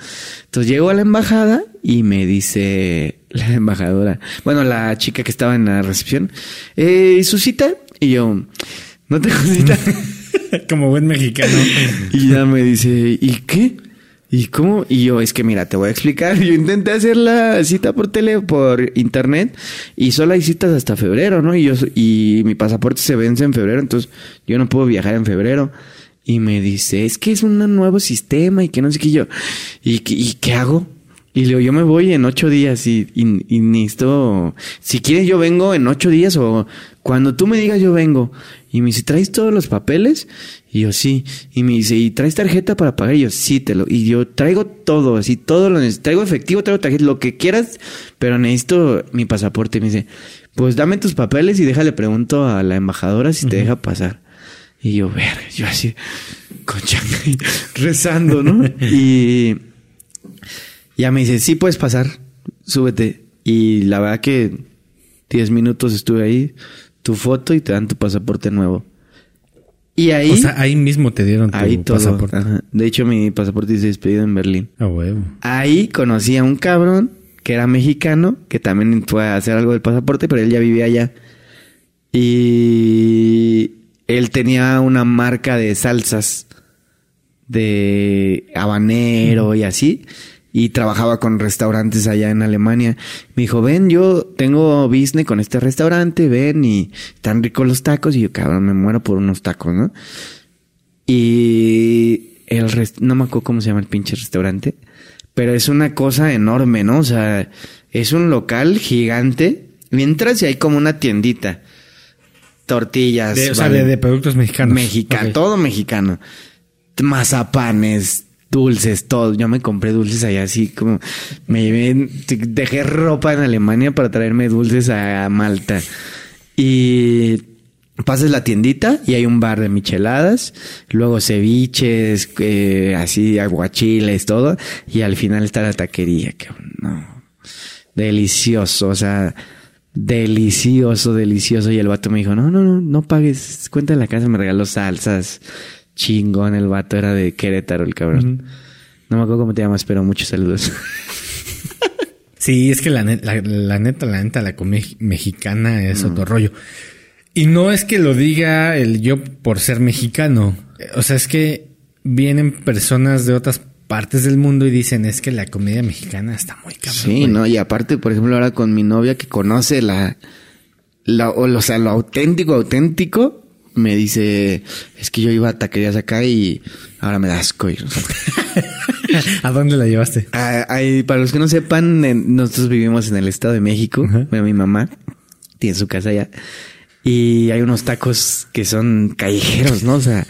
Entonces llego a la embajada y me dice la *laughs* embajadora, bueno, la chica que estaba en la recepción, eh, ¿su cita? Y yo, no tengo cita. *laughs* como buen mexicano. *laughs* y ya me dice, ¿y qué? ¿Y cómo? Y yo, es que mira, te voy a explicar. Yo intenté hacer la cita por tele, por internet, y solo hay citas hasta febrero, ¿no? Y yo, y mi pasaporte se vence en febrero, entonces yo no puedo viajar en febrero. Y me dice, es que es un nuevo sistema y que no sé qué yo. ¿Y, y qué hago? Y le digo, yo me voy en ocho días y, y, y, necesito, si quieres yo vengo en ocho días o cuando tú me digas yo vengo. Y me dice, ¿traes todos los papeles? Y yo, sí. Y me dice, ¿y traes tarjeta para pagar? Y yo, sí, te lo. Y yo traigo todo, así, todo lo necesito. Traigo efectivo, traigo tarjeta, lo que quieras, pero necesito mi pasaporte. Y me dice, pues dame tus papeles y déjale pregunto a la embajadora si te deja pasar. Y yo, ver, yo así, concha, *laughs* rezando, ¿no? y *laughs* ya me dice, sí puedes pasar, súbete. Y la verdad que 10 minutos estuve ahí, tu foto y te dan tu pasaporte nuevo. Y ahí. O sea, ahí mismo te dieron tu ahí todo. pasaporte. Ajá. De hecho, mi pasaporte dice despedido en Berlín. Ah, huevo. Ahí conocí a un cabrón que era mexicano, que también fue a hacer algo del pasaporte, pero él ya vivía allá. Y él tenía una marca de salsas de habanero y así y trabajaba con restaurantes allá en Alemania. Me dijo, ven, yo tengo business con este restaurante, ven, y están ricos los tacos. Y yo, cabrón, me muero por unos tacos, ¿no? Y el rest no me acuerdo cómo se llama el pinche restaurante, pero es una cosa enorme, ¿no? O sea, es un local gigante. Mientras y hay como una tiendita. Tortillas. De, o sea, de, de, productos mexicanos. Mexicano, okay. todo mexicano. Mazapanes, dulces, todo. Yo me compré dulces allá así como me llevé, dejé ropa en Alemania para traerme dulces a Malta. Y pasas la tiendita y hay un bar de micheladas, luego ceviches, eh, así aguachiles, todo. Y al final está la taquería, que no. Delicioso, o sea, delicioso, delicioso. Y el vato me dijo, no, no, no, no pagues, cuenta en la casa, me regaló salsas chingón el vato, era de Querétaro el cabrón. Uh -huh. No me acuerdo cómo te llamas, pero muchos saludos. *laughs* sí, es que la, net, la, la, neta, la neta, la comida mexicana es otro rollo. Y no es que lo diga el yo por ser mexicano. O sea, es que vienen personas de otras partes del mundo y dicen es que la comida mexicana está muy cabrón. Sí, güey. no, y aparte, por ejemplo, ahora con mi novia que conoce la, la o, o sea, lo auténtico, auténtico, me dice, es que yo iba a taquerías acá y ahora me da asco ir. *laughs* ¿A dónde la llevaste? Ah, ahí, para los que no sepan, en, nosotros vivimos en el Estado de México. Uh -huh. Mi mamá tiene su casa allá. Y hay unos tacos que son callejeros, ¿no? O sea,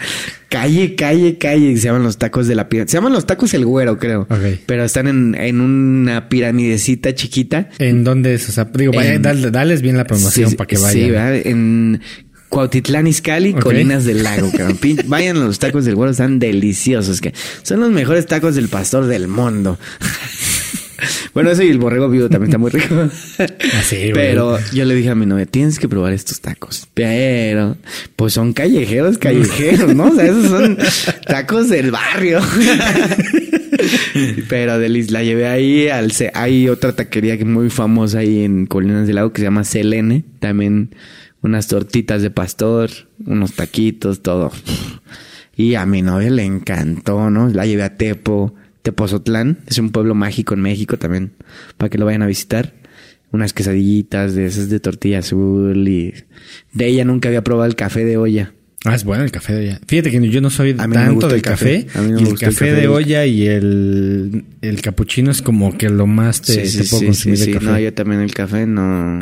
calle, calle, calle. Se llaman los tacos de la pirámide. Se llaman los tacos el güero, creo. Okay. Pero están en, en una piramidecita chiquita. ¿En dónde es? O sea, digo, vaya, en, dale, dales bien la promoción sí, para que vayan. Sí, ¿verdad? En Cuautitlán Izcalli, okay. Colinas del Lago, cabrón. *laughs* Vayan a los tacos del güero, están deliciosos. Que son los mejores tacos del pastor del mundo. *laughs* bueno, eso y el borrego vivo también está muy rico. *laughs* Así, Pero yo le dije a mi novia, tienes que probar estos tacos. Pero, pues son callejeros, callejeros, ¿no? O sea, esos son tacos del barrio. Pero Delis, la llevé ahí al... Hay otra taquería que es muy famosa ahí en Colinas del Lago que se llama Selene. También unas tortitas de pastor, unos taquitos, todo. Y a mi novia le encantó, ¿no? La llevé a Tepo, Tepozotlán, es un pueblo mágico en México también, para que lo vayan a visitar. Unas quesadillitas de esas de tortilla azul y de ella nunca había probado el café de olla. Ah, es bueno el café de olla. Fíjate que yo no soy a mí tanto me del café. café. A mí me y el gusta café, el café de olla y el, el capuchino es como que lo más te, sí, te sí, puedo sí, consumir sí. café. No, yo también el café no.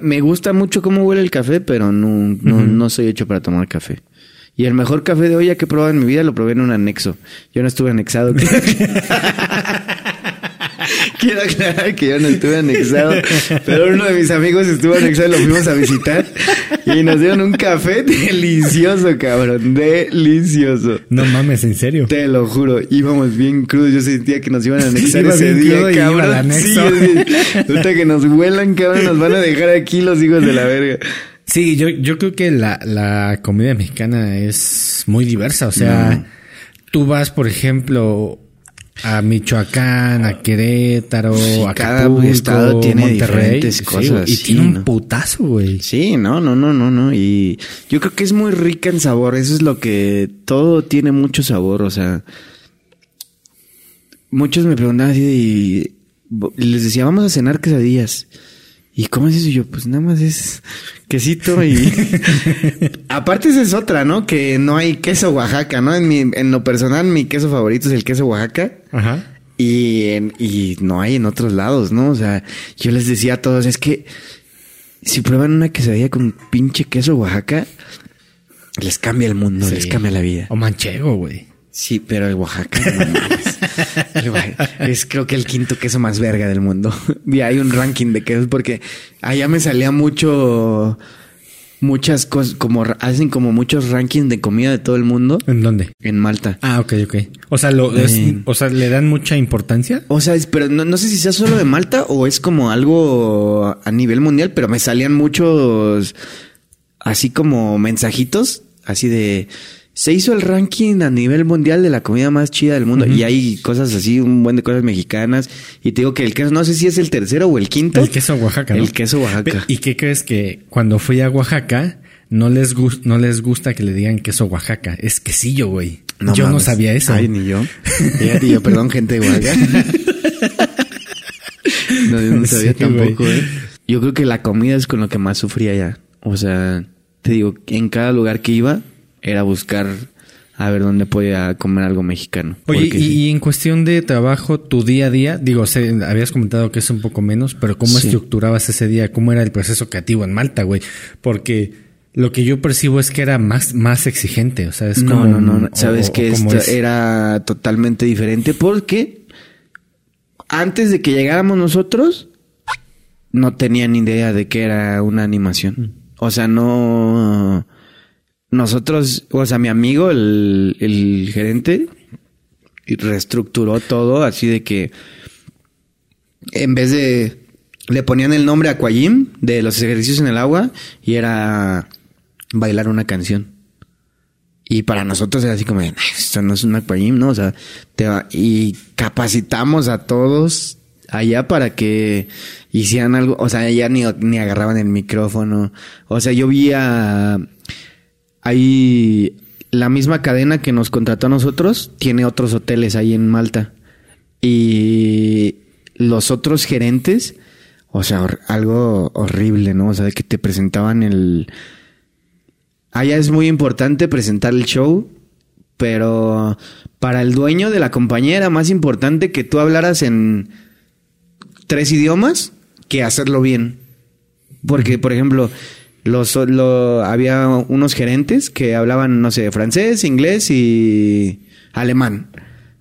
Me gusta mucho cómo huele el café, pero no, no, no soy hecho para tomar café. Y el mejor café de olla que he probado en mi vida lo probé en un anexo. Yo no estuve anexado. *laughs* *laughs* Quiero aclarar que yo no estuve anexado, *laughs* pero uno de mis amigos estuvo anexado y lo fuimos a visitar y nos dieron un café delicioso, cabrón, delicioso. No mames, en serio. Te lo juro, íbamos bien crudos. Yo sentía que nos iban a anexar Iba ese día, cabrón. Sí. Ahorita que nos vuelan, cabrón, nos van a dejar aquí los hijos de la verga. Sí, yo, yo creo que la, la comida mexicana es muy diversa. O sea, tú vas, por ejemplo, a Michoacán, a Querétaro, a cada estado tiene Monterrey, diferentes cosas, y sí, tiene un ¿no? putazo, güey. Sí, no, no, no, no, no. Y yo creo que es muy rica en sabor. Eso es lo que todo tiene mucho sabor. O sea, muchos me preguntaban así y les decía, vamos a cenar quesadillas. ¿Y cómo es eso? Y yo, pues nada más es quesito y... *laughs* Aparte esa es otra, ¿no? Que no hay queso Oaxaca, ¿no? En, mi, en lo personal, mi queso favorito es el queso Oaxaca. Ajá. Y, en- y no hay en otros lados, ¿no? O sea, yo les decía a todos, es que si prueban una quesadilla con pinche queso Oaxaca, les cambia el mundo, Sí. les cambia la vida. O manchego, güey. Sí, pero el Oaxaca no mames. El Oaxaca *laughs* es creo que el quinto queso más verga del mundo. *laughs* Y hay un ranking de quesos porque allá me salía mucho muchas cosas como hacen como muchos rankings de comida de todo el mundo ¿En dónde? en Malta. Ah, ok, ok. O sea, lo, es- Eh. o sea, le dan mucha importancia. O sea, es- pero no, no sé si sea solo de Malta o es como algo a nivel mundial, pero me salían muchos así como mensajitos, así de se hizo el ranking a nivel mundial de la comida más chida del mundo y hay cosas así, un buen de cosas mexicanas y te digo que el queso no sé si es el tercero o el quinto. El queso Oaxaca, ¿no? El queso Oaxaca. ¿Y qué crees que cuando fui a Oaxaca no les no les gusta que le digan queso Oaxaca? Es quesillo, güey. yo no sabía eso. Ay, ni yo. Fíjate, yo, perdón, gente de Oaxaca. *laughs* no, yo no sabía Sí, tampoco, güey. ¿eh? Yo creo que la comida es con lo que más sufría ya. O sea, te digo, en cada lugar que iba era buscar a ver dónde podía comer algo mexicano. Oye, y, sí. y en cuestión de trabajo, tu día a día, digo, sé, habías comentado que es un poco menos, pero ¿cómo Sí. estructurabas ese día? ¿Cómo era el proceso creativo en Malta, güey? Porque lo que yo percibo es que era más, más exigente, o sea, es como... no, no, no. o- Sabes o- que esto es. era totalmente diferente porque antes de que llegáramos nosotros no tenían idea de que era una animación. O sea, no nosotros, o sea, mi amigo, el, el gerente, reestructuró todo así de que en vez de le ponían el nombre a Aquajim de los ejercicios en el agua y era bailar una canción. Y para nosotros era así como, de, "Nah, esto no es un aquagym, ¿no? O sea, te va- y capacitamos a todos allá para que hicieran algo, o sea, ya ni, ni agarraban el micrófono. O sea, yo vi a, ahí la misma cadena que nos contrató a nosotros, tiene otros hoteles ahí en Malta. Y los otros gerentes, o sea, algo horrible, ¿no? O sea, que te presentaban el... Allá es muy importante presentar el show, pero para el dueño de la compañía era más importante que tú hablaras en tres idiomas que hacerlo bien. Porque, por ejemplo, los, lo, había unos gerentes que hablaban, no sé, francés, inglés y alemán.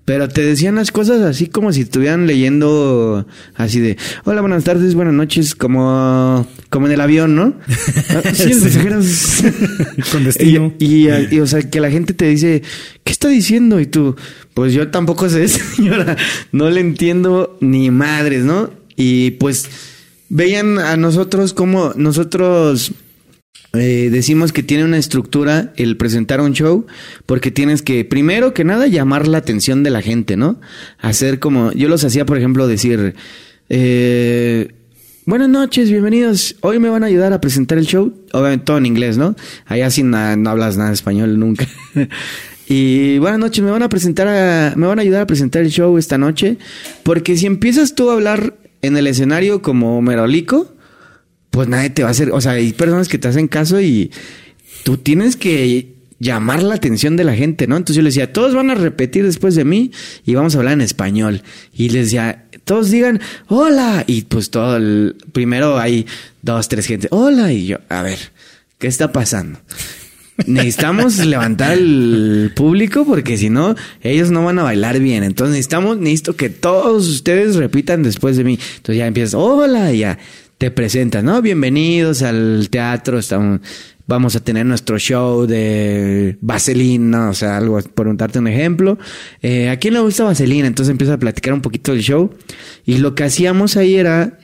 Pero te decían las cosas así como si estuvieran leyendo así de hola, buenas tardes, buenas noches, como, como en el avión, ¿no? *laughs* Ah, sí, pasajeros. *laughs* Con destino. Y, y, y, o sea, que la gente te dice, ¿qué está diciendo? Y tú, pues yo tampoco sé, *laughs* señora, no le entiendo ni madres, ¿no? Y pues veían a nosotros como nosotros eh, decimos que tiene una estructura el presentar un show porque tienes que, primero que nada, llamar la atención de la gente, ¿no? Hacer como, yo los hacía, por ejemplo, decir, eh, buenas noches, bienvenidos, hoy me van a ayudar a presentar el show, obviamente todo en inglés, ¿no? Allá sin nada, no hablas nada español nunca. *laughs* Y buenas noches, me van a presentar a, me van a ayudar a presentar el show esta noche, porque si empiezas tú a hablar en el escenario como merolico, pues nadie te va a hacer, o sea, hay personas que te hacen caso y tú tienes que llamar la atención de la gente, ¿no? Entonces yo les decía, todos van a repetir después de mí y vamos a hablar en español. Y les decía, todos digan, hola. Y pues todo el, primero hay dos, tres gente, hola. Y yo, a ver, ¿qué está pasando? necesitamos *laughs* levantar el público porque si no, ellos no van a bailar bien. Entonces necesitamos, necesito que todos ustedes repitan después de mí. Entonces ya empiezas, hola, y ya te presentas, ¿no? Bienvenidos al teatro, estamos, vamos a tener nuestro show de Vaselina, o sea, algo, por darte un ejemplo. Eh, ¿A quién le gusta Vaselina? Entonces empieza a platicar un poquito del show. Y lo que hacíamos ahí era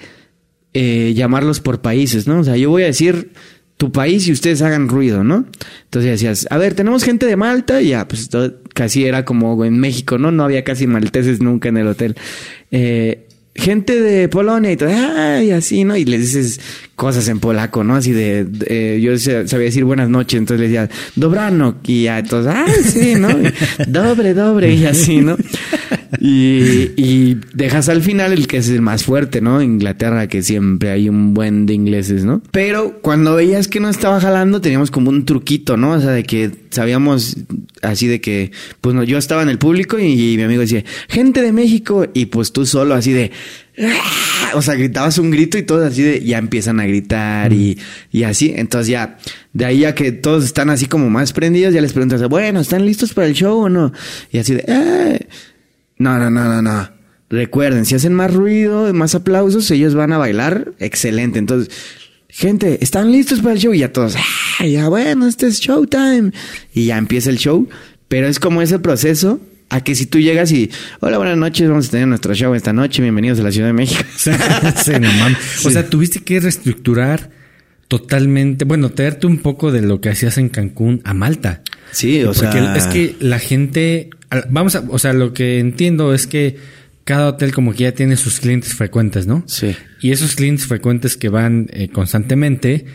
eh, llamarlos por países, ¿no? O sea, yo voy a decir tu país y ustedes hagan ruido, ¿no? Entonces decías, a ver, tenemos gente de Malta, y ya, pues casi era como en México, ¿no? No había casi malteses nunca en el hotel. Eh, gente de Polonia y todo, ay, así, ¿no? Y les dices cosas en polaco, ¿no? Así de, yo sabía decir buenas noches, entonces le decía, dobrano, y ya, entonces, ah, sí, ¿no? *laughs* dobre, dobre, y así, ¿no? Y, dejas al final el que es el más fuerte, ¿no? Inglaterra, que siempre hay un buen de ingleses, ¿no? Pero cuando veías que no estaba jalando, teníamos como un truquito, ¿no? O sea, de que sabíamos así de que, pues no, yo estaba en el público y, mi amigo decía, gente de México, y pues tú solo así de, ¡Ah! o sea, gritabas un grito y todos así de, ya empiezan a gritar y, y así. Entonces ya, de ahí ya que todos están así como más prendidos, ya les preguntas, bueno, ¿están listos para el show o no? Y así de, ¡Eh! No, no, no, no, no. Recuerden, si hacen más ruido, más aplausos, ellos van a bailar excelente. Entonces, gente, ¿están listos para el show? Y ya todos, ah, ya bueno, este es showtime. Y ya empieza el show. Pero es como ese proceso a que si tú llegas y, hola, buenas noches, vamos a tener nuestro show esta noche, bienvenidos a la Ciudad de México. *laughs* sí, no. O sea, tuviste que reestructurar totalmente, bueno, traerte un poco de lo que hacías en Cancún a Malta. Sí, o Porque sea. es que la gente, vamos a, o sea, lo que entiendo es que cada hotel como que ya tiene sus clientes frecuentes, ¿no? Sí. Y esos clientes frecuentes que van eh, constantemente,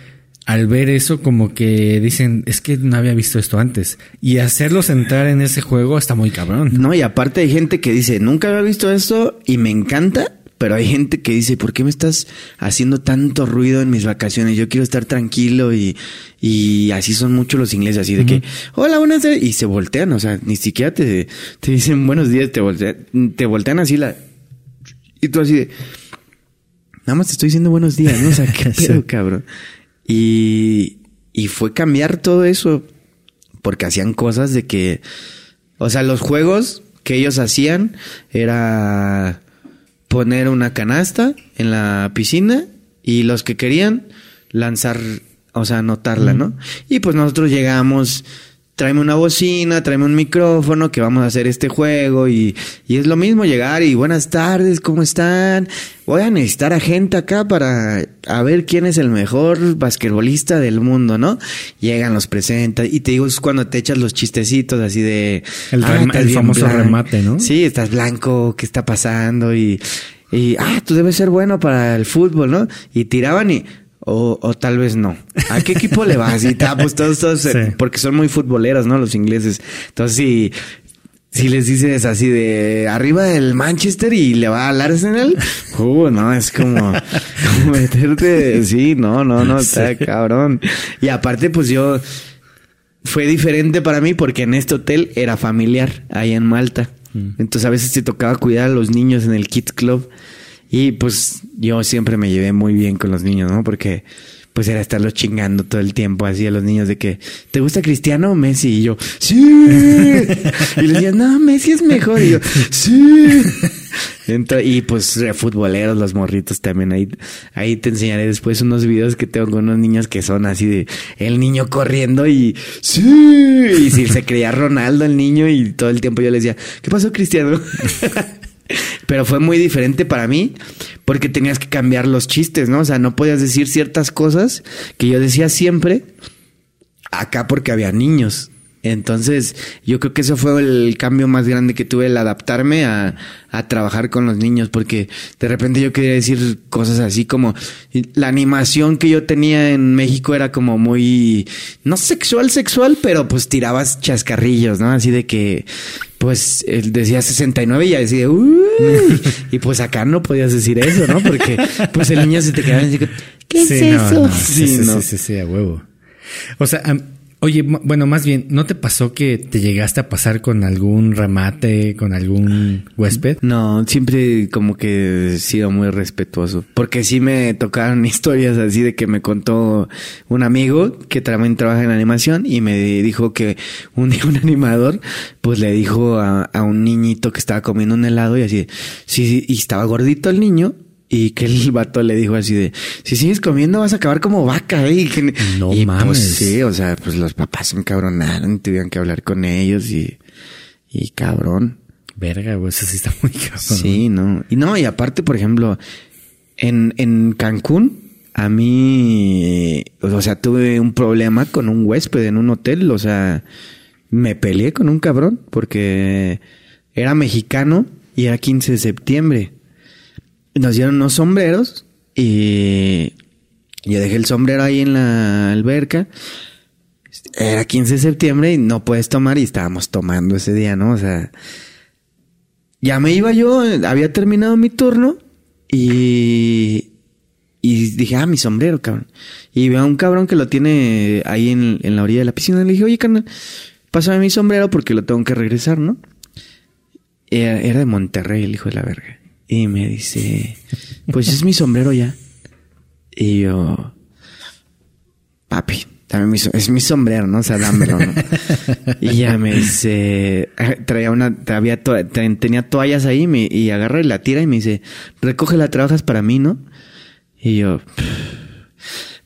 al ver eso como que dicen, es que no había visto esto antes. Y hacerlos entrar en ese juego está muy cabrón. No, y aparte hay gente que dice, nunca había visto esto y me encanta. Pero hay gente que dice, ¿por qué me estás haciendo tanto ruido en mis vacaciones? Yo quiero estar tranquilo y, y así son muchos los ingleses, así de que, hola, buenas tardes, y se voltean, o sea, ni siquiera te, te dicen buenos días, te voltean, te voltean así la... Y tú así de, nada más te estoy diciendo buenos días, ¿no? O sea, qué *laughs* pedo, cabrón. Y, y fue cambiar todo eso, porque hacían cosas de que, o sea, los juegos que ellos hacían era poner una canasta en la piscina y los que querían lanzar, o sea, anotarla, ¿no? Y pues nosotros llegamos, tráeme una bocina, tráeme un micrófono, que vamos a hacer este juego y, y es lo mismo llegar y buenas tardes, ¿cómo están? Voy a necesitar a gente acá para a ver quién es el mejor basquetbolista del mundo, ¿no? Llegan, los presentan y te digo, es cuando te echas los chistecitos así de... El, "Ah, el famoso blanco". remate, ¿no? Sí, estás blanco, ¿qué está pasando? Y, y, ah, tú debes ser bueno para el fútbol, ¿no? Y tiraban y, o, o tal vez no. ¿A qué equipo le vas? Y ta, pues todos, todos, Sí. porque son muy futboleros, ¿no? Los ingleses. Entonces, si, si les dices así de arriba del Manchester y le va al Arsenal, uh, no, es como, *laughs* como meterte, sí, no, no, no, está cabrón. Y aparte, pues yo, fue diferente para mí porque en este hotel era familiar, ahí en Malta. Entonces a veces te tocaba cuidar a los niños en el Kids Club. Y pues yo siempre me llevé muy bien con los niños, ¿no? Porque pues era estarlos chingando todo el tiempo así a los niños de que, ¿te gusta Cristiano o Messi? Y yo, sí. *laughs* y les decía, no, Messi es mejor. Y yo, sí. *laughs* Y pues futboleros los morritos también ahí ahí te enseñaré después unos videos que tengo con unos niños que son así de el niño corriendo y sí y si se creía Ronaldo el niño y todo el tiempo yo le decía ¿qué pasó Cristiano? *laughs* Pero fue muy diferente para mí porque tenías que cambiar los chistes, ¿no? O sea, no podías decir ciertas cosas que yo decía siempre acá porque había niños. Entonces, yo creo que eso fue el cambio más grande que tuve, el adaptarme a, a trabajar con los niños, porque de repente yo quería decir cosas así como la animación que yo tenía en México era como muy, no sexual, sexual, pero pues tirabas chascarrillos, ¿no? Así de que, pues, él decía 69 y ya decía, "Uy", *laughs* y pues acá no podías decir eso, ¿no? Porque pues el niño se te quedaba así, que, ¿qué es Sí, eso? no, sí, sí, sí, sí, sí, a huevo. O sea, Oye, bueno, más bien, ¿no te pasó que te llegaste a pasar con algún remate, con algún huésped? No, siempre como que he sido muy respetuoso. Porque sí me tocaron *laughs* historias así de que me contó un amigo que también trabaja en animación y me dijo que un animador pues le dijo a, a un niñito que estaba comiendo un helado y así, sí, sí, y estaba gordito el niño. Y que el *laughs* vato le dijo así de, si sigues comiendo vas a acabar como vaca, ¿eh? Y, No y mames. pues sí, o sea, pues los papás se encabronaron, tuvieron que hablar con ellos y, y cabrón. Verga, güey, eso sí está muy cabrón. Sí, no. Y no, y aparte, por ejemplo, en, en Cancún, a mí, o sea, tuve un problema con un huésped en un hotel, o sea, me peleé con un cabrón porque era mexicano y era 15 de septiembre. Nos dieron unos sombreros y yo dejé el sombrero ahí en la alberca. Era 15 de septiembre y no puedes tomar y estábamos tomando ese día, ¿no? O sea, ya me iba yo, había terminado mi turno y, y dije, ah, mi sombrero, cabrón. Y veo a un cabrón que lo tiene ahí en, en la orilla de la piscina. Le dije, oye, carnal, pásame mi sombrero porque lo tengo que regresar, ¿no? Era, era de Monterrey, el hijo de la verga. Y me dice, pues es mi sombrero ya. Y yo, papi, dame mi, es mi sombrero, ¿no? O sea, y ya me dice, traía una, tenía toallas ahí me- y agarra y la tira y me dice, recógela, trabajas para mí, ¿no? Y yo,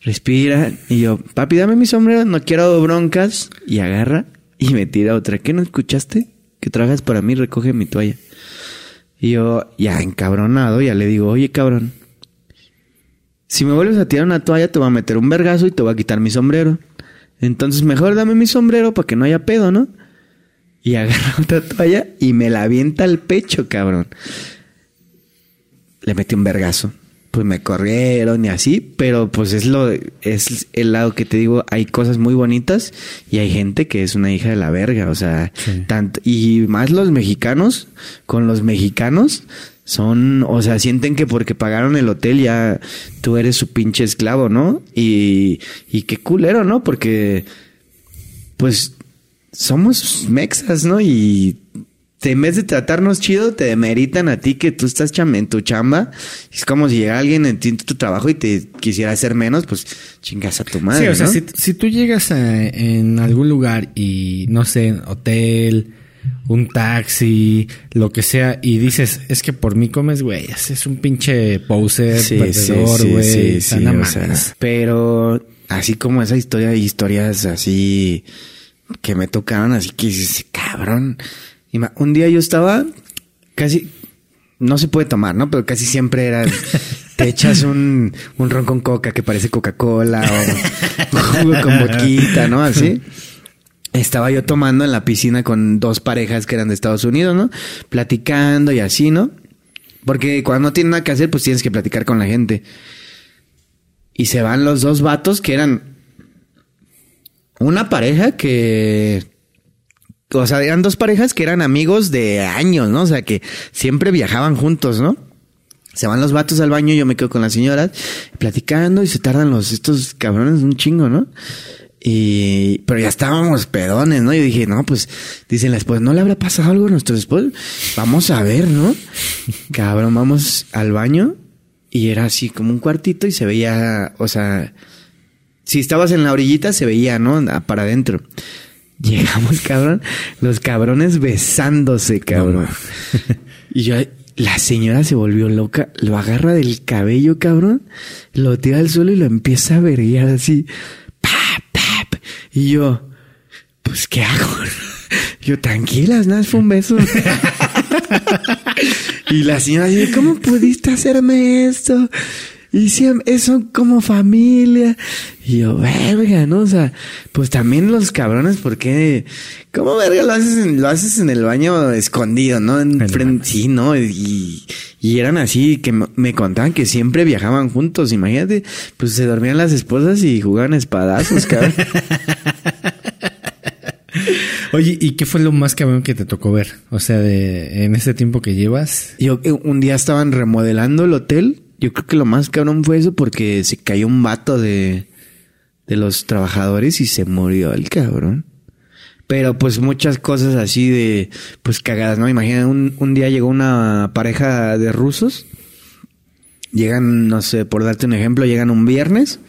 respira. Y yo, papi, dame mi sombrero, no quiero broncas. Y agarra y me tira otra. ¿Qué no escuchaste? Que trabajas para mí, recoge mi toalla. Y yo, ya encabronado, ya le digo, oye, cabrón, si me vuelves a tirar una toalla, te voy a meter un vergazo y te voy a quitar mi sombrero. Entonces, mejor dame mi sombrero para que no haya pedo, ¿no? Y *laughs* agarra otra toalla y me la avienta al pecho, cabrón. Le metí un vergazo. Pues me corrieron y así, pero pues es lo es el lado que te digo, hay cosas muy bonitas y hay gente que es una hija de la verga, o sea, Sí. tanto y más los mexicanos con los mexicanos son, o sea, sienten que porque pagaron el hotel ya tú eres su pinche esclavo, ¿no? Y y qué culero, ¿no? Porque pues somos mexas, ¿no? Y te- en vez de tratarnos chido, te demeritan a ti que tú estás en tu chamba. Es como si llegara alguien en tu trabajo y te quisiera hacer menos, pues chingas a tu madre. sí, o sea, ¿no? si, si tú llegas a- en algún lugar y, no sé, hotel, un taxi, lo que sea, y dices, es que por mí comes, güey, es un pinche poser, Sí, perdedor, güey. sí, sí, o sea, pero así como esa historia, hay historias así que me tocaron, así que dices, cabrón. Y un día yo estaba casi, no se puede tomar, ¿no? Pero casi siempre era, te *laughs* echas un, un ron con coca que parece Coca-Cola o un jugo con boquita, ¿no? Así. Estaba yo tomando en la piscina con dos parejas que eran de Estados Unidos, ¿no? Platicando y así, ¿no? Porque cuando no tienen nada que hacer, pues tienes que platicar con la gente. Y se van los dos vatos que eran una pareja que... O sea, eran dos parejas que eran amigos de años, ¿no? O sea, que siempre viajaban juntos, ¿no? Se van los vatos al baño yo me quedo con las señoras platicando y se tardan los estos cabrones un chingo, ¿no? Y, pero ya estábamos pedones, ¿no? Yo dije, no, pues, dicen la esposa, ¿no le habrá pasado algo a nuestro esposo? Vamos a ver, ¿no? *laughs* Cabrón, vamos al baño y era así como un cuartito y se veía, o sea, si estabas en la orillita se veía, ¿no? Para adentro. *laughs* Llegamos, cabrón, los cabrones besándose, cabrón. *laughs* y yo, la señora se volvió loca, lo agarra del cabello, cabrón, lo tira al suelo y lo empieza a verguiar así. Pa, pa, pa. Y yo, pues, ¿qué hago? *laughs* Yo, tranquilas, nada, fue un beso. y la señora dice, ¿cómo pudiste hacerme esto? Y si eso como familia. Y yo, verga, ¿no? O sea, pues también los cabrones, ¿por qué? ¿Cómo verga lo haces en, lo haces en el baño escondido, ¿no? En En frente, sí, ¿no? Y, y eran así, que me- contaban que siempre viajaban juntos, imagínate. Pues se dormían las esposas y jugaban espadazos, cabrón. *laughs* Oye, ¿y qué fue lo más cabrón que te tocó ver? O sea, de en ese tiempo que llevas. Yo eh, un día estaban remodelando el hotel. Yo creo que lo más cabrón fue eso porque se cayó un vato de de los trabajadores y se murió el cabrón. Pero pues muchas cosas así de, pues cagadas, ¿no? Imagina, un, un día llegó una pareja de rusos. Llegan, no sé, por darte un ejemplo, llegan un viernes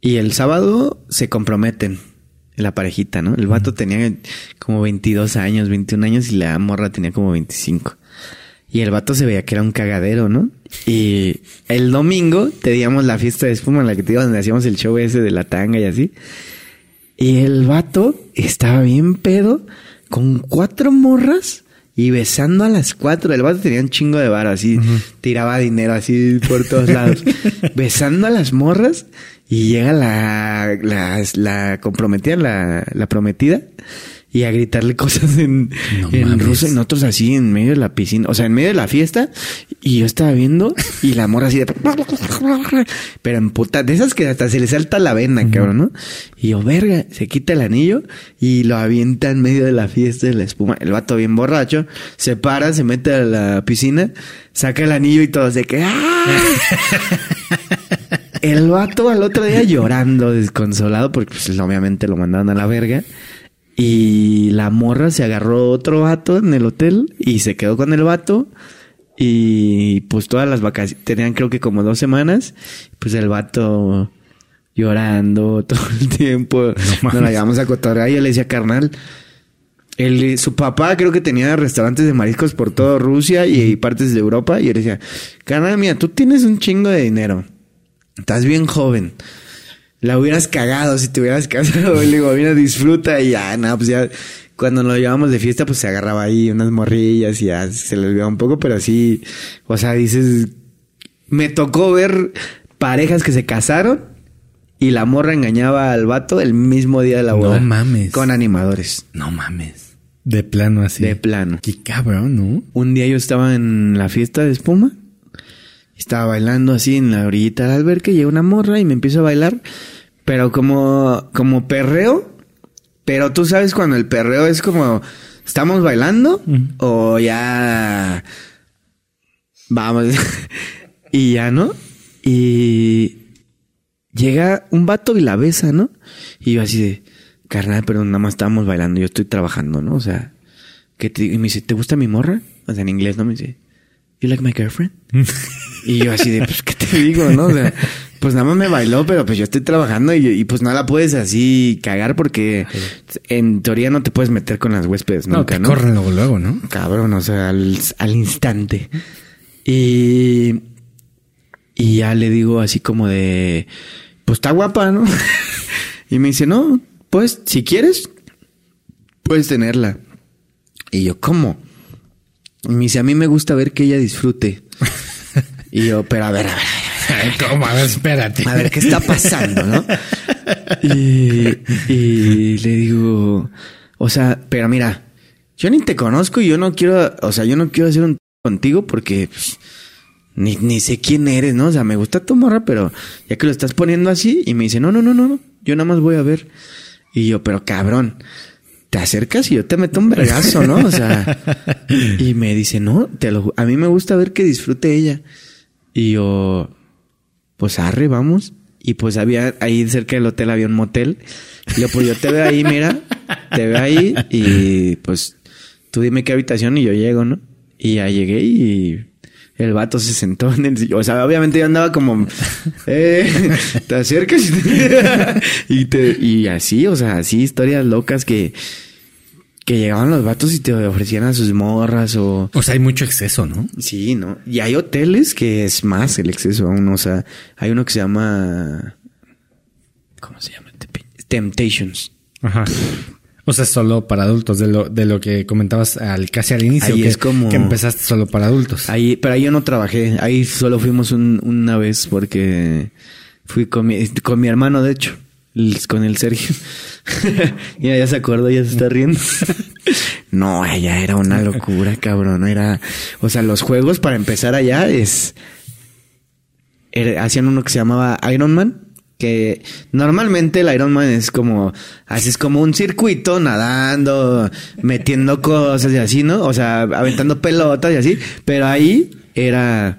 y el sábado se comprometen la parejita, ¿no? El vato tenía como 22 años, 21 años y la morra tenía como 25. Y el vato se veía que era un cagadero, ¿no? Y el domingo teníamos la fiesta de espuma en la que te digo, donde hacíamos el show ese de la tanga y así. Y el vato estaba bien pedo con cuatro morras y besando a las cuatro. El vato tenía un chingo de bar así, tiraba dinero así por todos lados. *laughs* besando a las morras y llega la, la, la comprometida, la, la prometida y a gritarle *laughs* cosas en, en ruso y nosotros así en medio de la piscina, o sea, en medio de la fiesta y yo estaba viendo y la morra así de *laughs* pero en puta, de esas que hasta se le salta la vena, cabrón, ¿no? Y yo, verga, se quita el anillo y lo avienta en medio de la fiesta de la espuma. El vato bien borracho, se para, se mete a la piscina, saca el anillo y todo se que ¡ah! *laughs* El vato al otro día llorando, desconsolado, porque pues, obviamente lo mandaron a la verga. Y la morra se agarró otro vato en el hotel y se quedó con el vato. Y pues todas las vacaciones, tenían creo que como dos semanas. Pues el vato llorando *laughs* todo el tiempo. No Nos la llevamos a cotorrear y yo le decía, carnal, el, su papá creo que tenía restaurantes de mariscos por toda Rusia y partes de Europa. Y yo le decía, carnal, mira, tú tienes un chingo de dinero. Estás bien joven la hubieras cagado si te hubieras casado. *laughs* Le digo, mira, disfruta y ya, nada, pues ya cuando nos llevamos de fiesta, pues se agarraba ahí unas morrillas y ya se le olvidaba un poco, pero así, o sea, dices, me tocó ver parejas que se casaron y la morra engañaba al vato el mismo día de la boda. No mames. Con animadores. No mames. De plano así. De plano. Qué cabrón, ¿no? Un día yo estaba en la fiesta de espuma estaba bailando así en la orillita del alberca y llega una morra y me empiezo a bailar, pero como, como perreo. Pero tú sabes cuando el perreo es como, ¿estamos bailando? O ya... Vamos. *laughs* y ya, ¿no? Y llega un vato y la besa, ¿no? Y yo así de, carnal, pero nada más estábamos bailando, yo estoy trabajando, ¿no? O sea, que te, y me dice, ¿te gusta mi morra? O sea, en inglés, ¿no? Me dice, ¿You like my girlfriend? *laughs* y yo así de, pues, ¿qué te digo, no? O sea, pues nada más me bailó, pero pues yo estoy trabajando y, pues no la puedes así cagar porque en teoría no te puedes meter con las huéspedes no, nunca, ¿no? corren luego, luego, ¿no? Cabrón, o sea, al, al instante. Y, y ya le digo así como de, pues está guapa, ¿no? *laughs* y me dice, no, pues si quieres, puedes tenerla. Y yo, ¿cómo? Y me dice, a mí me gusta ver que ella disfrute. *laughs* y yo, pero a ver, a ver, a ver. ¿Cómo? A ver, espérate. A ver, ¿qué está pasando, no? Y, y le digo, o sea, pero mira, yo ni te conozco y yo no quiero, o sea, yo no quiero hacer un contigo porque pues, ni, ni sé quién eres, ¿no? O sea, me gusta tu morra, pero ya que lo estás poniendo así, y me dice, no, no, no, no, no, yo nada más voy a ver. Y yo, pero cabrón, te acercas y yo te meto un vergazo, ¿no? O sea, y me dice, no, te lo, a mí me gusta ver que disfrute ella. Y yo, pues arre, vamos. Y pues había, ahí cerca del hotel había un motel. Y yo, pues yo te veo ahí, mira, te veo ahí y pues tú dime qué habitación y yo llego, ¿no? Y ya llegué y el vato se sentó en el O sea, obviamente yo andaba como, eh, te acercas *laughs* y, te, y así, o sea, así historias locas que, que llegaban los vatos y te ofrecían a sus morras o... O sea, hay mucho exceso, ¿no? Sí, ¿no? Y hay hoteles que es más el exceso aún, o sea, hay uno que se llama... ¿Cómo se llama? Temptations. Ajá. O sea, solo para adultos, de lo, de lo que comentabas al, casi al inicio. Ahí que, es como- que empezaste solo para adultos. Ahí, pero ahí yo no trabajé. Ahí solo fuimos un- una vez porque fui con mi, con mi hermano, de hecho, con el Sergio. *laughs* ya, ya se acordó, ya se está riendo. *laughs* no, allá era una locura, cabrón. Era, o sea, los juegos para empezar allá es, era- hacían uno que se llamaba Iron Man. Que normalmente el Iron Man es como, haces como un circuito nadando, metiendo *laughs* cosas y así, ¿no? O sea, aventando pelotas y así. Pero ahí era,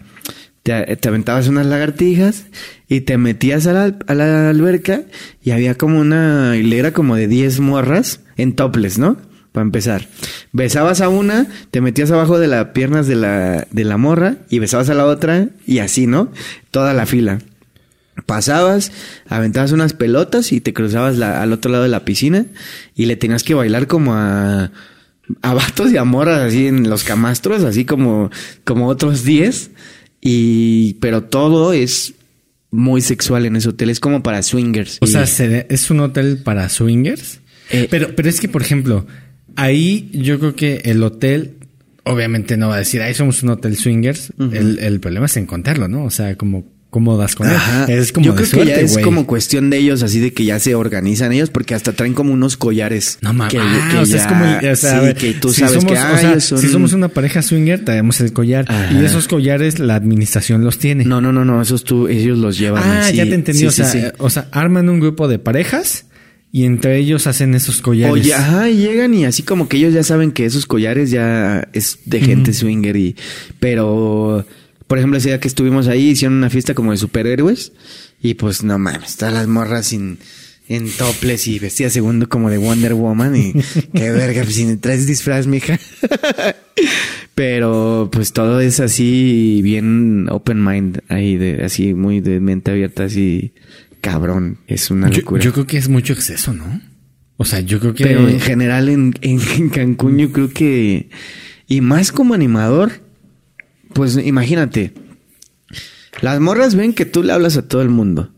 te, te aventabas unas lagartijas y te metías a la, a la alberca y había como una hilera como de 10 morras en toples, ¿no? Para empezar. Besabas a una, te metías abajo de las piernas de la, de la morra y besabas a la otra y así, ¿no? Toda la fila. Pasabas, aventabas unas pelotas y te cruzabas la- al otro lado de la piscina y le tenías que bailar como a, a vatos y a así en los camastros, así como, como otros 10. Y, pero todo es muy sexual en ese hotel, es como para swingers. O sea, Y- es un hotel para swingers. Eh, pero, pero es que, por ejemplo, ahí yo creo que el hotel, obviamente no va a decir, ahí somos un hotel swingers. el, el problema es encontrarlo, ¿no? O sea, como cómo das con él. Ajá. Es como Yo de creo suerte, que ya es como cuestión de ellos, así de que ya se organizan ellos, porque hasta traen como unos collares. No mames, que- ah, o sea, es ya- como, o sea, sí, ver, que tú si sabes somos, que o sea, ellos son- si somos una pareja swinger, traemos el collar Ajá. y esos collares la administración los tiene. No, no, no, no, esos tú, ellos los llevan. ah, así. ya te entendí, Sí, o sí, sea, sí. o sea, arman un grupo de parejas y entre ellos hacen esos collares. Oye, ajá, y llegan y así como que ellos ya saben que esos collares ya es de gente swinger y... Pero, por ejemplo, ese día que estuvimos ahí, hicieron una fiesta como de superhéroes y pues no mames, todas las morras sin... En toples y vestida segundo como de Wonder Woman y *laughs* qué verga, pues si traes disfraz, mija. *laughs* Pero pues todo es así bien open mind ahí de así muy de mente abierta así cabrón, es una yo, locura. yo creo que es mucho exceso, ¿no? O sea, yo creo que... Pero en general en, en, en Cancún yo creo que... Y más como animador, pues imagínate. Las morras ven que tú le hablas a todo el mundo.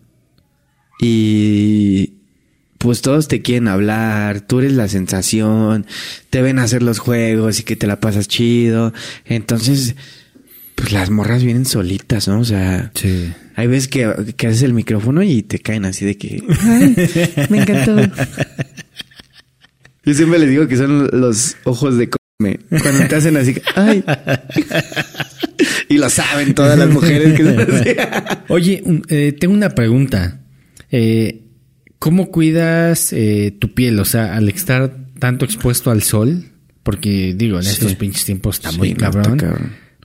Y pues todos te quieren hablar, tú eres la sensación, te ven hacer los juegos y que te la pasas chido. Entonces, pues las morras vienen solitas, ¿no? O sea, Sí. hay veces que, que haces el micrófono y te caen así de que... "Ay, me encantó. *laughs* Yo siempre les digo que son los ojos de come. Cuando te hacen así, ay. y lo saben todas las mujeres que son así. *laughs* Oye, eh, tengo una pregunta. Eh, ¿Cómo cuidas eh, tu piel? O sea, al estar tanto expuesto al sol, porque digo, en Sí. estos pinches tiempos está Sí, muy no, cabrón.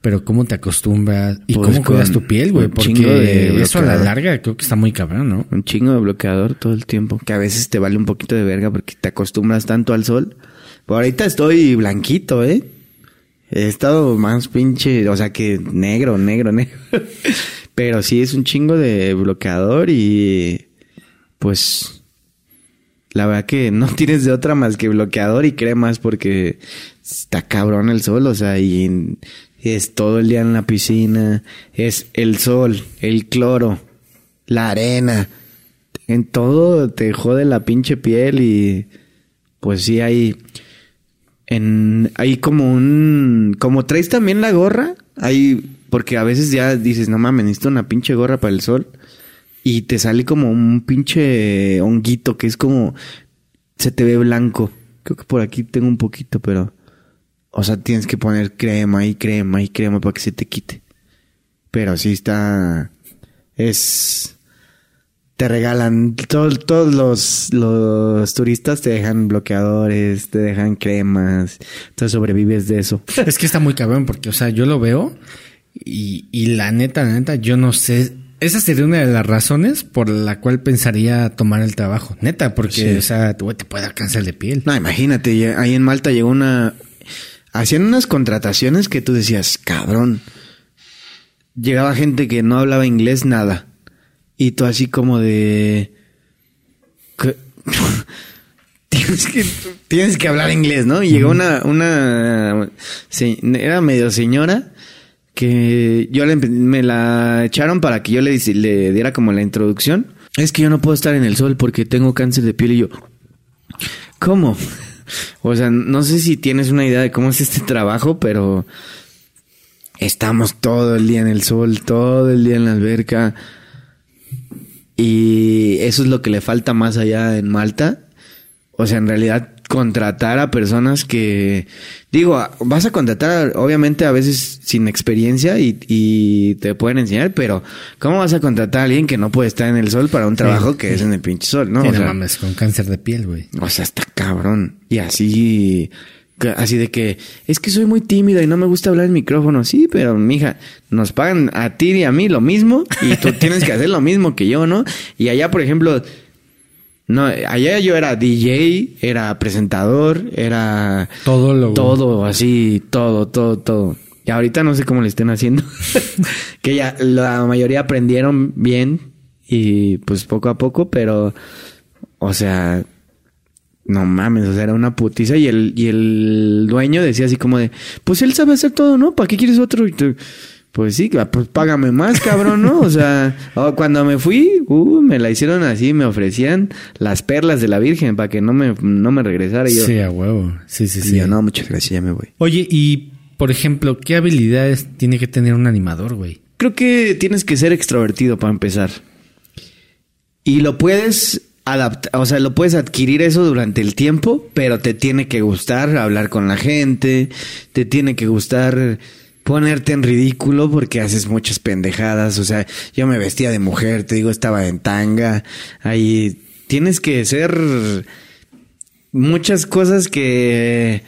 Pero ¿cómo te acostumbras? ¿Y Pues cómo cuidas tu piel, güey? Porque eso a la larga creo que está muy cabrón, ¿no? Un chingo de bloqueador todo el tiempo. Que a veces te vale un poquito de verga porque te acostumbras tanto al sol. Pero ahorita estoy blanquito, ¿eh? He estado más pinche, o sea que negro, negro, *laughs* negro. Pero sí es un chingo de bloqueador y pues la verdad que no *laughs* tienes de otra más que bloqueador y cremas porque está cabrón el sol, o sea, y es todo el día en la piscina, es el sol, el cloro, la arena, en todo te jode la pinche piel y pues sí hay en hay como un como traes también la gorra, hay porque a veces ya dices, no mames, necesito una pinche gorra para el sol y te sale como un pinche honguito que es como se te ve blanco. Creo que por aquí tengo un poquito, pero o sea, tienes que poner crema y crema y crema para que se te quite. Pero sí está es te regalan todo- todos los, los turistas te dejan bloqueadores, te dejan cremas, entonces sobrevives de eso. *laughs* Es que está muy cabrón porque, o sea, yo lo veo y, y la neta, la neta, yo no sé. Esa sería una de las razones por la cual pensaría tomar el trabajo. Neta, porque, Sí. o sea, te puede dar cáncer de piel. No, imagínate, ahí en Malta llegó una... Hacían unas contrataciones que tú decías, cabrón. Llegaba gente que no hablaba inglés nada. Y tú así como de... *laughs* Tienes, que, tienes que hablar inglés, ¿no? Y llegó una... una era medio señora que yo le me la echaron para que yo le diera como la introducción. Es que yo no puedo estar en el sol porque tengo cáncer de piel y yo... ¿Cómo? *laughs* O sea, no sé si tienes una idea de cómo es este trabajo, pero estamos todo el día en el sol, todo el día en la alberca. Y eso es lo que le falta más allá en Malta. O sea, en realidad contratar a personas que, digo, vas a contratar obviamente a veces sin experiencia y, y te pueden enseñar, pero ¿cómo vas a contratar a alguien que no puede estar en el sol para un trabajo que es en el pinche sol, no? Sí, O no sea, mames, con cáncer de piel, güey. o sea, está cabrón. Y así, Así de que, es que soy muy tímida y no me gusta hablar en micrófono. Sí, pero mija, nos pagan a ti y a mí lo mismo y tú *laughs* tienes que hacer lo mismo que yo, ¿no? Y allá, por ejemplo, no, allá yo era DJ, era presentador, era Todo lo... todo, así, todo, todo, todo. Y ahorita no sé cómo le estén haciendo. *laughs* que ya la mayoría aprendieron bien y pues poco a poco, pero, o sea, no mames, o sea, era una putiza y el, y el dueño decía así como de, pues él sabe hacer todo, ¿no? ¿Para qué quieres otro? Y tú, pues sí, pues págame más, cabrón, ¿no? O sea, *laughs* oh, cuando me fui, uh, me la hicieron así, me ofrecían las perlas de la Virgen para que no me, no me regresara. Yo, Sí, a huevo. Sí, sí, y sí. yo, no, muchas gracias, ya me voy. Oye, y por ejemplo, ¿qué habilidades tiene que tener un animador, güey? Creo que tienes que ser extrovertido para empezar. Y lo puedes o sea, lo puedes adquirir eso durante el tiempo, pero te tiene que gustar hablar con la gente, te tiene que gustar ponerte en ridículo porque haces muchas pendejadas, o sea, yo me vestía de mujer, te digo, estaba en tanga, ahí tienes que ser muchas cosas que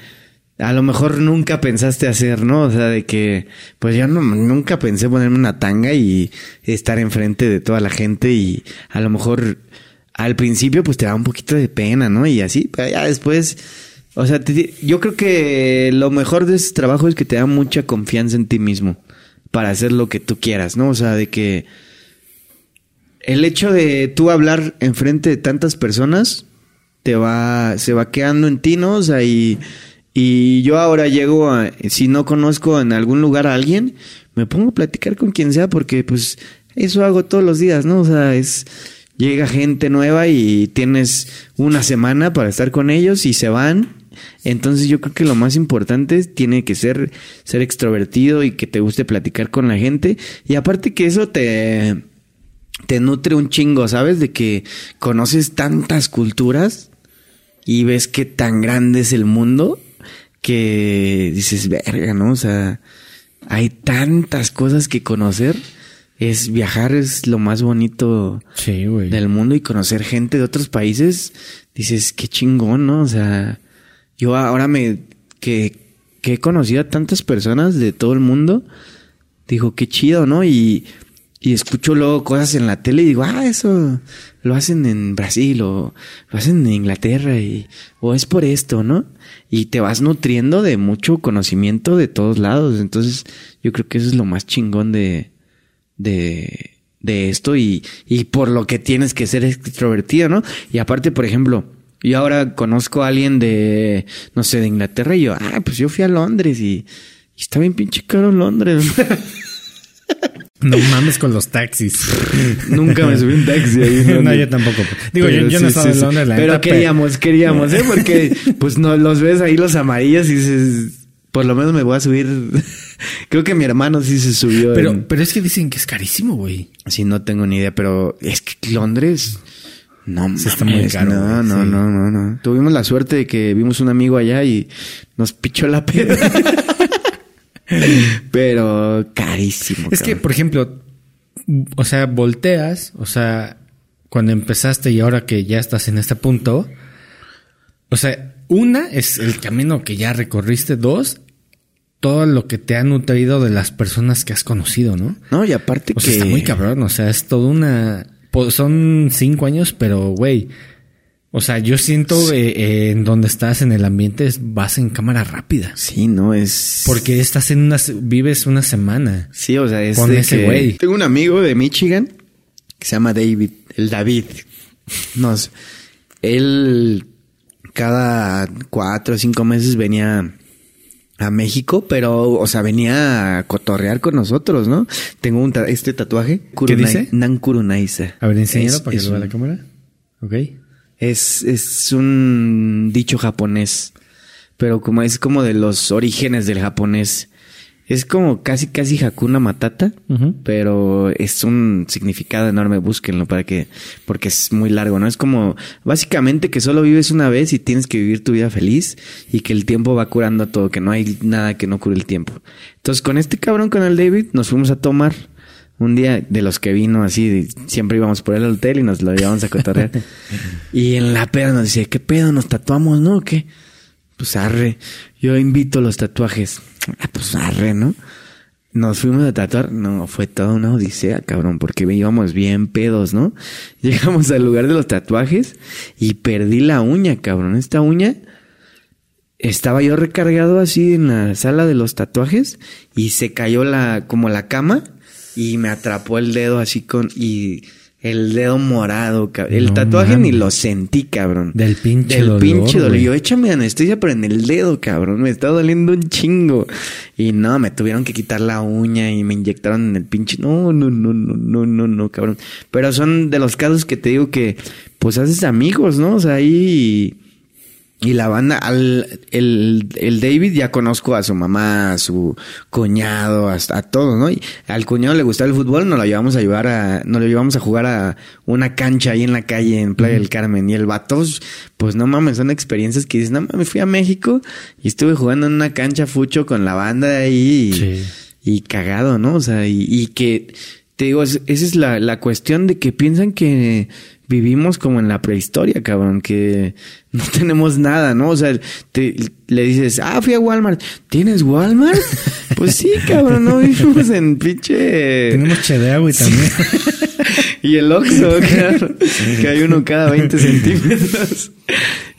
a lo mejor nunca pensaste hacer, ¿no? O sea, de que, pues yo nunca pensé ponerme una tanga y estar enfrente de toda la gente y a lo mejor al principio pues te da un poquito de pena, ¿no? Y así, pero ya después, o sea, yo creo que lo mejor de ese trabajo es que te da mucha confianza en ti mismo para hacer lo que tú quieras, ¿no? O sea, de que el hecho de tú hablar enfrente de tantas personas te va, se va quedando en ti, ¿no? O sea, y, y yo ahora llego a, si no conozco en algún lugar a alguien, me pongo a platicar con quien sea porque pues eso hago todos los días, ¿no? O sea, es, llega gente nueva y tienes una semana para estar con ellos y se van. Entonces yo creo que lo más importante tiene que ser ser extrovertido y que te guste platicar con la gente. Y aparte que eso te, te nutre un chingo, ¿sabes? De que conoces tantas culturas y ves que tan grande es el mundo que dices, verga, ¿no? O sea, hay tantas cosas que conocer. Es viajar es lo más bonito Sí, del mundo y conocer gente de otros países. Dices, qué chingón, ¿no? O sea, yo ahora me que, que he conocido a tantas personas de todo el mundo, digo, qué chido, ¿no? Y, y escucho luego cosas en la tele y digo, ah, eso lo hacen en Brasil o lo hacen en Inglaterra y, o es por esto, ¿no? Y te vas nutriendo de mucho conocimiento de todos lados. Entonces, yo creo que eso es lo más chingón de, de, de esto y, y por lo que tienes que ser extrovertido, ¿no? Y aparte, por ejemplo, yo ahora conozco a alguien de, no sé, de Inglaterra y yo, ah, pues yo fui a Londres y, y está bien pinche caro Londres. *laughs* No mames con los taxis. *laughs* Nunca me subí un taxi ahí. *laughs* no, yo tampoco. Digo, Pero yo, yo no sí, estaba sí, en sí. Londres, la Pero queríamos, queríamos, ¿eh? Porque, pues, no, los ves ahí los amarillos y dices, por lo menos me voy a subir. Creo que mi hermano sí se subió. Pero, en- pero es que dicen que es carísimo, güey. Sí, no tengo ni idea, pero es que Londres. No, Sí está muy caro, No, no, sí. no, no, no. Tuvimos la suerte de que vimos un amigo allá y nos pichó la peda. *laughs* pero carísimo. Es que, por ejemplo, o sea, volteas, o sea, cuando empezaste y ahora que ya estás en este punto, o sea, una es el camino que ya recorriste, dos, todo lo que te ha nutrido de las personas que has conocido, ¿no? No, y aparte O que. sea, está muy cabrón, o sea, es toda una... po- Son cinco años, pero, güey, o sea, yo siento eh, eh, en donde estás en el ambiente vas en cámara rápida. Sí, no es. Porque estás en una... se- vives una semana. Sí, o sea, es Con de ese que- güey. Tengo un amigo de Michigan que se llama David, el David. *laughs* Nos, él cada cuatro o cinco meses venía a México, pero, o sea, venía a cotorrear con nosotros, ¿no? Tengo un ta- este tatuaje. ¿Qué dice? Nan Kurunaisa. A ver, enséñalo Es- para que lo vea un- la cámara. Ok. Es, es un dicho japonés, pero como es como de los orígenes del japonés. Es como casi, casi Hakuna Matata, pero es un significado enorme, búsquenlo para que, porque es muy largo, ¿no? Es como, básicamente que solo vives una vez y tienes que vivir tu vida feliz y que el tiempo va curando todo, que no hay nada que no cure el tiempo. Entonces, con este cabrón, con el David, nos fuimos a tomar un día de los que vino así, siempre íbamos por el hotel y nos lo llevamos a cotorrear. *laughs* y en la peda nos decía, ¿qué pedo? ¿Nos tatuamos, no? ¿O ¿Qué? pues arre. Yo invito los tatuajes. Ah, pues arre, ¿no? Nos fuimos a tatuar. No, fue toda una odisea, cabrón, porque íbamos bien pedos, ¿no? *laughs* Llegamos al lugar de los tatuajes y perdí la uña, cabrón. Esta uña estaba yo recargado así en la sala de los tatuajes y se cayó la como la cama y me atrapó el dedo así con y el dedo morado, cabrón. El tatuaje ni lo sentí, cabrón. Del pinche Del dolor, pinche dolor. Yo échame anestesia, pero en el dedo, cabrón. Me está doliendo un chingo. Y no, me tuvieron que quitar la uña y me inyectaron en el pinche. No, no, no, no, no, no, no, cabrón. Pero son de los casos que te digo que, pues haces amigos, ¿no? O sea, ahí. Y la banda, al, el, el David ya conozco a su mamá, a su cuñado, hasta a todos, ¿no? Y al cuñado le gustaba el fútbol, nos lo llevamos a llevar a, nos lo llevamos a jugar a una cancha ahí en la calle, en Playa del Carmen. Y el vato, pues no mames, son experiencias que dices, no mames, fui a México y estuve jugando en una cancha fucho con la banda de ahí y, Sí. y cagado, ¿no? O sea, y, y que, te digo, es- esa es la, la cuestión de que piensan que vivimos como en la prehistoria, cabrón, que no *laughs* tenemos nada, ¿no? O sea, te- le dices, ah, fui a Walmart. ¿Tienes Walmart? *laughs* pues sí, cabrón, no vivimos en pinche... Tenemos Chedraui también. *laughs* Y el Oxxo, claro, que hay uno cada 20 centímetros.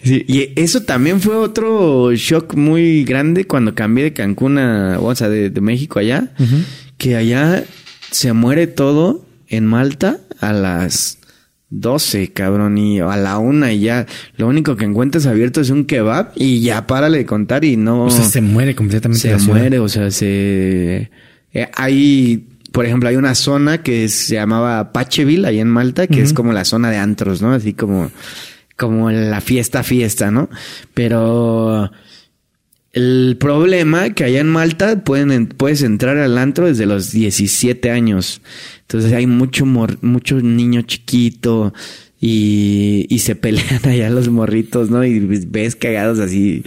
Sí, y eso también fue otro shock muy grande cuando cambié de Cancún a, o sea, de, de México allá, que allá se muere todo en Malta a las 12, cabrón, y a la una y ya lo único que encuentras abierto es un kebab y ya párale de contar y no... O sea, se muere completamente Se la muere, o sea, se... eh, hay, por ejemplo, hay una zona que se llamaba Pacheville, ahí en Malta, que es como la zona de antros, ¿no? Así como, como la fiesta, fiesta, ¿no? Pero el problema que allá en Malta pueden, en- puedes entrar al antro desde los 17 años. Entonces hay mucho, niño chiquito y, y se pelean *laughs* allá los morritos, ¿no? Y ves cagados así,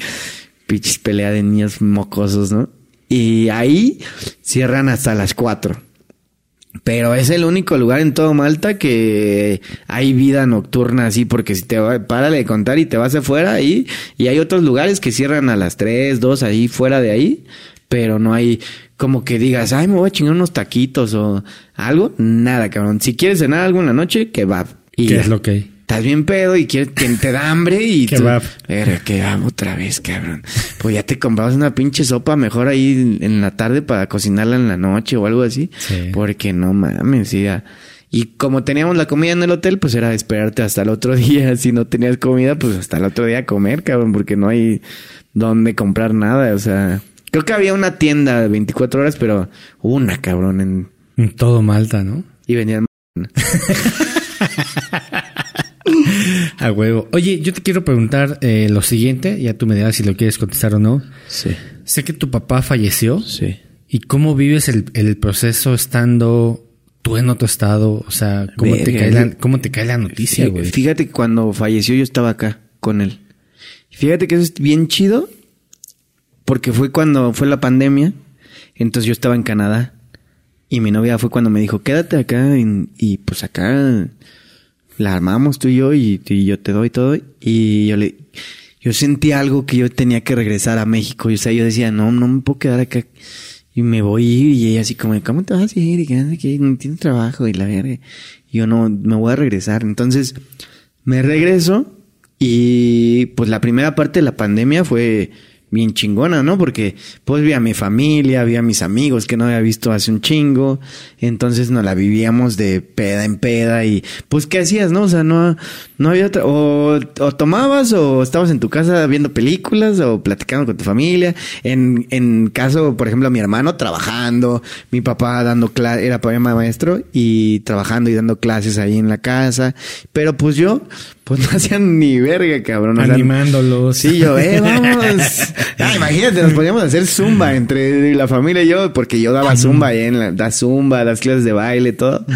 pinches pelea de niños mocosos, ¿no? Y ahí cierran hasta las 4. Pero es el único lugar en todo Malta que hay vida nocturna así, porque si te va, párale de contar y te vas afuera ahí, y hay otros lugares que cierran a las 3, 2 ahí fuera de ahí, pero no hay como que digas, ay, me voy a chingar unos taquitos o algo, nada, cabrón. Si quieres cenar algo en la noche, kebab. Y ¿Qué ya. es lo que hay? Estás bien pedo y quieres, te, te da hambre y... Kebab. Verga, kebab otra vez, cabrón. Pues ya te comprabas una pinche sopa mejor ahí en la tarde para cocinarla en la noche o algo así. Sí. Porque no mames, ya. Y como teníamos la comida en el hotel, pues era esperarte hasta el otro *laughs* día. Si no tenías comida, pues hasta el otro día comer, cabrón, porque no hay donde comprar nada. O sea, creo que había una tienda de 24 horas, pero una, cabrón, en... En todo Malta, ¿no? y vendían... *laughs* A huevo. Oye, yo te quiero preguntar eh, lo siguiente, ya tú me dirás si lo quieres contestar o no. Sí, Sé que tu papá falleció. sí. ¿Y cómo vives el, el proceso estando tú en otro estado? O sea, ¿cómo, te cae, la, cómo te cae la noticia, güey? Fíjate que cuando falleció yo estaba acá con él. Fíjate que eso es bien chido porque fue cuando fue la pandemia. Entonces yo estaba en Canadá y mi novia fue cuando me dijo, quédate acá y, pues acá la armamos tú y yo y, yo te doy todo. Y yo le, yo sentí algo que yo tenía que regresar a México. Y, o sea, yo decía, no, no me puedo quedar acá. Y me voy. Y ella así como, ¿cómo te vas a ir? Y que no tienes trabajo y la verga. Yo no, me voy a regresar. Entonces, me regreso y pues la primera parte de la pandemia fue bien chingona, ¿no? Porque pues vi a mi familia, vi a mis amigos que no había visto hace un chingo, entonces nos la vivíamos de peda en peda y pues ¿qué hacías, no? O sea, no, no había otra, o, o tomabas o estabas en tu casa viendo películas o platicando con tu familia, en, en caso, por ejemplo, mi hermano trabajando, mi papá dando clases, era papá maestro y trabajando y dando clases ahí en la casa, pero pues yo, pues *laughs* no hacían ni verga, cabrón. o sea, Animándolos. Sí, yo, eh, *laughs* vamos. Ah, imagínate, nos podíamos hacer zumba entre la familia y yo, porque yo daba zumba ahí en la, da zumba, las clases de baile, todo.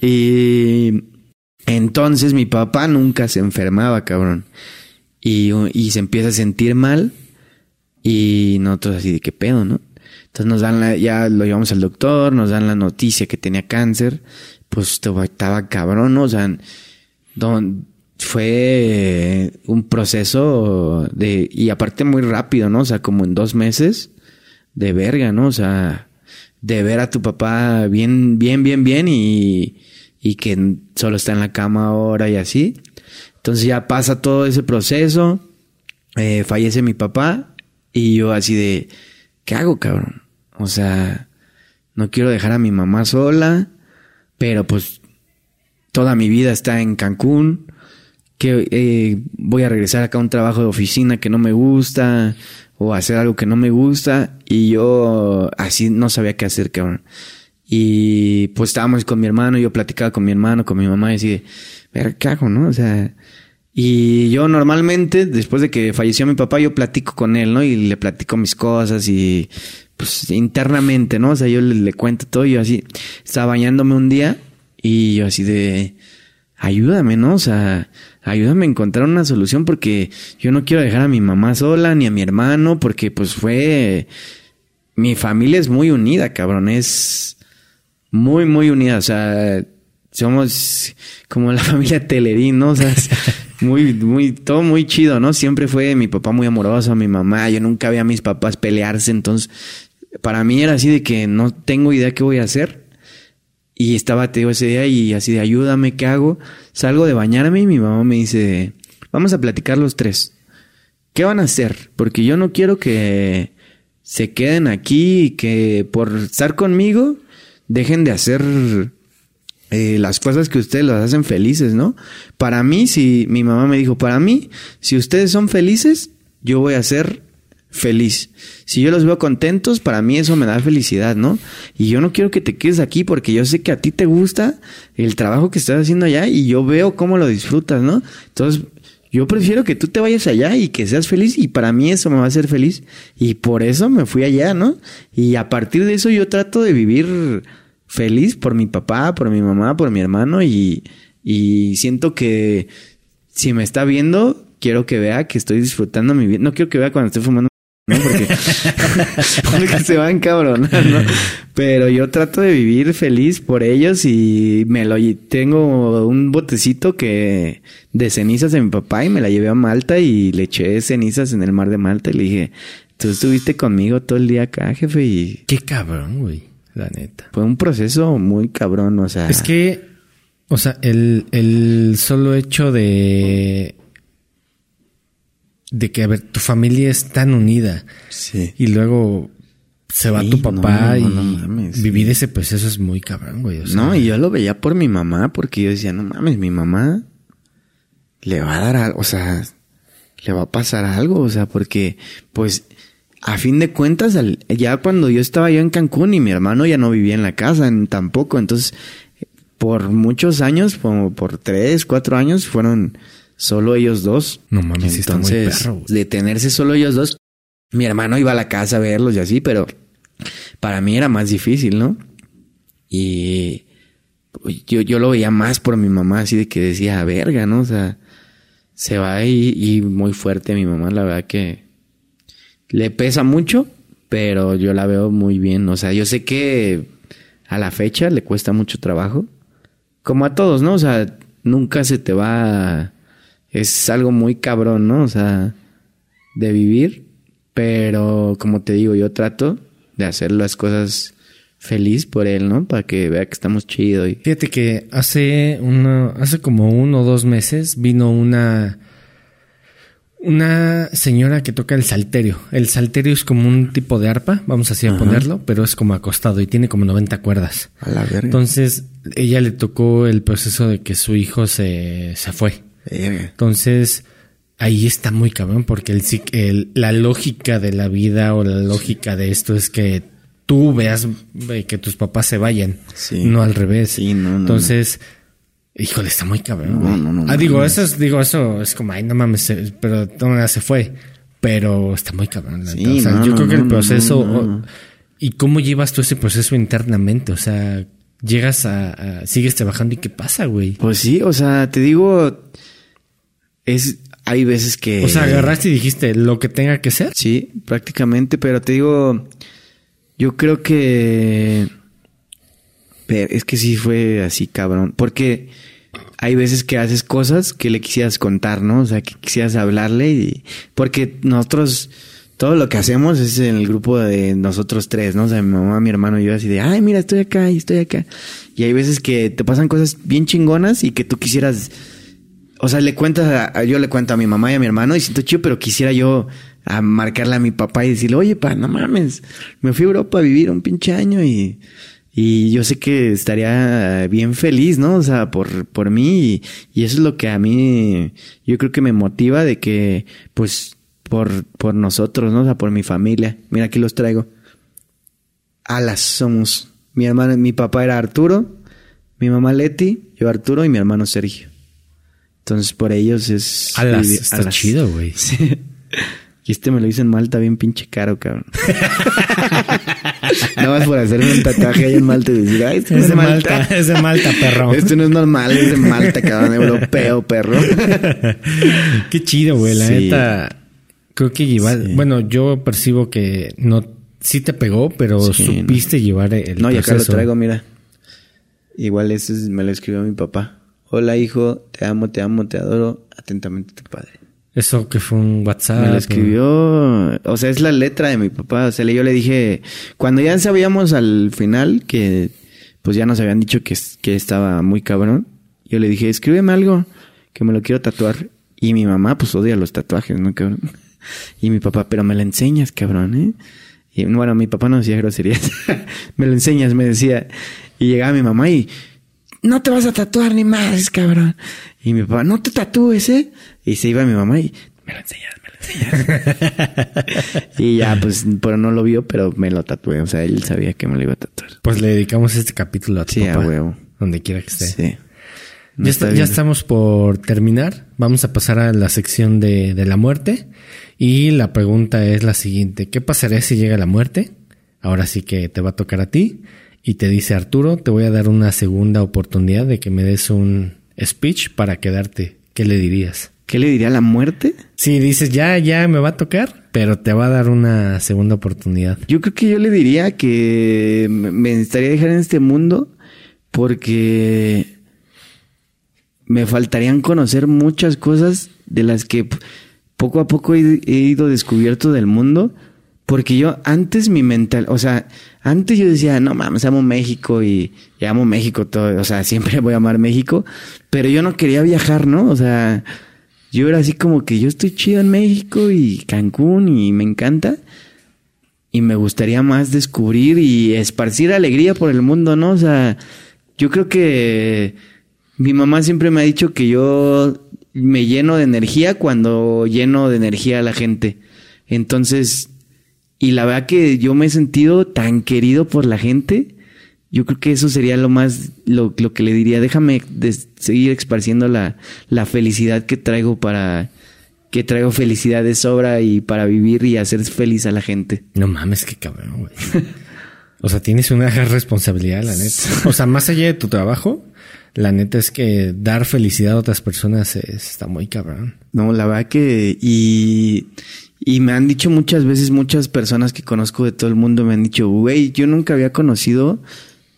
Y entonces mi papá nunca se enfermaba, cabrón. Y, y se empieza a sentir mal. Y nosotros así de qué pedo, ¿no? Entonces nos dan la, ya lo llevamos al doctor, nos dan la noticia que tenía cáncer. Pues estaba, cabrón, ¿no? O sea, don, fue un proceso de, y aparte muy rápido, ¿no? O sea, como en dos meses de verga, ¿no? O sea, de ver a tu papá bien, bien, bien, bien y, y que solo está en la cama ahora y así. Entonces ya pasa todo ese proceso, eh, fallece mi papá y yo así de, ¿qué hago, cabrón? O sea, no quiero dejar a mi mamá sola, pero pues toda mi vida está en Cancún, que eh, voy a regresar acá a un trabajo de oficina que no me gusta o hacer algo que no me gusta y yo así no sabía qué hacer, cabrón. Y pues estábamos con mi hermano, yo platicaba con mi hermano, con mi mamá y así ver, ¿qué hago, no? O sea, y yo normalmente, después de que falleció mi papá, yo platico con él, ¿no? Y le platico mis cosas y pues internamente, ¿no? O sea, yo le, le cuento todo y yo así, estaba bañándome un día y yo así de, ayúdame, ¿no? O sea, ayúdame a encontrar una solución porque yo no quiero dejar a mi mamá sola ni a mi hermano porque pues fue... Mi familia es muy unida, cabrón, es muy, muy unida, o sea, somos como la *laughs* familia Telerín, ¿no? O sea, muy, muy, todo muy chido, ¿no? Siempre fue mi papá muy amoroso, mi mamá, yo nunca vi a mis papás pelearse, entonces para mí era así de que no tengo idea qué voy a hacer y estaba, te digo, ese día y así de ayúdame, ¿qué hago? Salgo de bañarme y mi mamá me dice, vamos a platicar los tres. ¿Qué van a hacer? Porque yo no quiero que se queden aquí y que por estar conmigo dejen de hacer eh, las cosas que ustedes las hacen felices, ¿no? Para mí, si mi mamá me dijo, para mí, si ustedes son felices, yo voy a ser feliz. Si yo los veo contentos, para mí eso me da felicidad, ¿no? Y yo no quiero que te quedes aquí porque yo sé que a ti te gusta el trabajo que estás haciendo allá y yo veo cómo lo disfrutas, ¿no? Entonces, yo prefiero que tú te vayas allá y que seas feliz y para mí eso me va a hacer feliz y por eso me fui allá, ¿no? Y a partir de eso yo trato de vivir feliz por mi papá, por mi mamá, por mi hermano y, y siento que si me está viendo, quiero que vea que estoy disfrutando mi vida. No quiero que vea cuando estoy fumando ¿no? Porque, *laughs* *laughs* porque se van cabronar, ¿no? Pero yo trato de vivir feliz por ellos y me lo tengo un botecito que de cenizas de mi papá y me la llevé a Malta y le eché cenizas en el mar de Malta y le dije, tú estuviste conmigo todo el día acá, jefe, y Qué cabrón, güey, la neta. fue un proceso muy cabrón, o sea, Es que, o sea, el, el solo hecho de. De que, a ver, tu familia es tan unida sí. y luego se va Sí, tu papá no, no, y no mames, vivir ese proceso es muy cabrón, güey. O sea, No, y yo lo veía por mi mamá, porque yo decía, no mames, mi mamá le va a dar algo, o sea, le va a pasar algo, o sea, porque, pues, a fin de cuentas, al- ya cuando yo estaba yo en Cancún y mi hermano ya no vivía en la casa tampoco, entonces, por muchos años, como por tres, cuatro años, fueron solo ellos dos. No mames, sí está muy Entonces, perro, güey. de tenerse solo ellos dos, mi hermano iba a la casa a verlos y así, pero para mí era más difícil, ¿no? Y yo, yo lo veía más por mi mamá, así de que decía, verga, ¿no? O sea, se va y, y muy fuerte mi mamá, la verdad que le pesa mucho, pero yo la veo muy bien. O sea, yo sé que a la fecha le cuesta mucho trabajo, como a todos, ¿no? O sea, nunca se te va... Es algo muy cabrón, ¿no? O sea, de vivir, pero como te digo, yo trato de hacer las cosas feliz por él, ¿no? Para que vea que estamos chido y... Fíjate que hace uno, hace como uno o dos meses vino una una señora que toca el salterio. El salterio es como un tipo de arpa, vamos así a Ajá. ponerlo, pero es como acostado y tiene como 90 cuerdas. A la verga. Entonces, ella le tocó el proceso de que su hijo se, se fue. Entonces, ahí está muy cabrón, porque el, psic- el- la lógica de la vida o la lógica de esto es que tú veas eh, que tus papás se vayan, Sí. no al revés. Sí, no, no, Entonces, híjole, está muy cabrón. No, no, no, ah, no digo, eso es, digo, eso es como, ay, no mames, se- pero maneras se fue. Pero está muy cabrón. Sí. O sea, no, yo no, creo que no, el no, proceso. no, no, o- no. ¿Y cómo llevas tú ese proceso internamente? O sea, llegas a, a- sigues trabajando y qué pasa, güey. Pues sí, o sea, te digo, es, hay veces que... O sea, agarraste y dijiste lo que tenga que ser. Sí, prácticamente, pero te digo, yo creo que... pero es que sí fue así, cabrón, porque hay veces que haces cosas que le quisieras contar, ¿no? O sea, que quisieras hablarle y porque nosotros todo lo que hacemos es en el grupo de nosotros tres, ¿no? O sea, mi mamá, mi hermano y yo así de, ay, mira, estoy acá y estoy acá. Y hay veces que te pasan cosas bien chingonas y que tú quisieras, o sea, le cuentas, a, yo le cuento a mi mamá y a mi hermano y siento chido, pero quisiera yo a marcarle a mi papá y decirle, oye, pa, no mames, me fui a Europa a vivir un pinche año y, y yo sé que estaría bien feliz, ¿no? O sea, por, por mí y, y eso es lo que a mí, yo creo que me motiva de que, pues, por, por nosotros, ¿no? O sea, por mi familia. Mira, aquí los traigo. Alas somos. Mi hermano, mi papá era Arturo, mi mamá Leti, yo Arturo y mi hermano Sergio. Entonces, por ellos es. Alas, está alas. chido, güey. *laughs* Sí. Y este me lo hizo en Malta bien pinche caro, cabrón. *laughs* Nada más por hacerme un tatuaje ahí en Malta y decir, ay, este es, de Malta. Malta. Es de Malta, perro. Esto no es normal, es de Malta, cabrón, europeo, perro. *laughs* Qué chido, güey. La sí. neta, creo que llevar, sí. bueno, yo percibo que no, sí te pegó, pero sí, supiste no. llevar el No, y acá lo traigo, mira. Igual ese me lo escribió mi papá. Hola, hijo, te amo, te amo, te adoro. Atentamente tu padre. Eso que fue un WhatsApp. Me lo escribió, o sea, es la letra de mi papá. O sea, yo le dije, cuando ya sabíamos al final que pues ya nos habían dicho que, que estaba muy cabrón, yo le dije, escríbeme algo que me lo quiero tatuar. Y mi mamá, pues odia los tatuajes, ¿no, cabrón? *laughs* Y mi papá, pero me lo enseñas, cabrón, ¿eh? Y bueno, mi papá no decía groserías. *laughs* me lo enseñas, me decía. Y llegaba mi mamá y, no te vas a tatuar ni más, cabrón. Y mi papá, no te tatúes, ¿eh? Y se iba mi mamá y me lo enseñas, me lo enseñas. *laughs* y ya, pues, pero no lo vio, pero me lo tatué. O sea, él sabía que me lo iba a tatuar. Pues le dedicamos este capítulo a tu sí, papá. a huevo. Donde quiera que esté. Sí. No ya, está, ya estamos por terminar. Vamos a pasar a la sección de, de la muerte. Y la pregunta es la siguiente. ¿Qué pasaría si llega la muerte? Ahora sí que te va a tocar a ti. Y te dice Arturo, te voy a dar una segunda oportunidad de que me des un speech para quedarte. ¿Qué le dirías? ¿Qué le diría a la muerte? Sí, dices, ya, ya me va a tocar, pero te va a dar una segunda oportunidad. Yo creo que yo le diría que me estaría dejar en este mundo porque me faltarían conocer muchas cosas de las que poco a poco he, ido descubierto del mundo. Porque yo antes mi mental, o sea, antes yo decía, no mames, amo México y, y, amo México todo, o sea, siempre *laughs* voy a amar México, pero yo no quería viajar, ¿no? O sea, yo era así como que yo estoy chido en México y Cancún y me encanta y me gustaría más descubrir y esparcir alegría por el mundo, ¿no? O sea, yo creo que mi mamá siempre me ha dicho que yo me lleno de energía cuando lleno de energía a la gente. Entonces, y la verdad que yo me he sentido tan querido por la gente. Yo creo que eso sería lo más, lo, lo que le diría. Déjame de seguir esparciendo la, la felicidad que traigo para, que traigo felicidad de sobra y para vivir y hacer feliz a la gente. No mames, qué cabrón, güey. *laughs* o sea, tienes una gran responsabilidad, la neta. O sea, más allá de tu trabajo, la neta es que dar felicidad a otras personas es, está muy cabrón. No, la verdad que, y, y me han dicho muchas veces, muchas personas que conozco de todo el mundo me han dicho, güey, yo nunca había conocido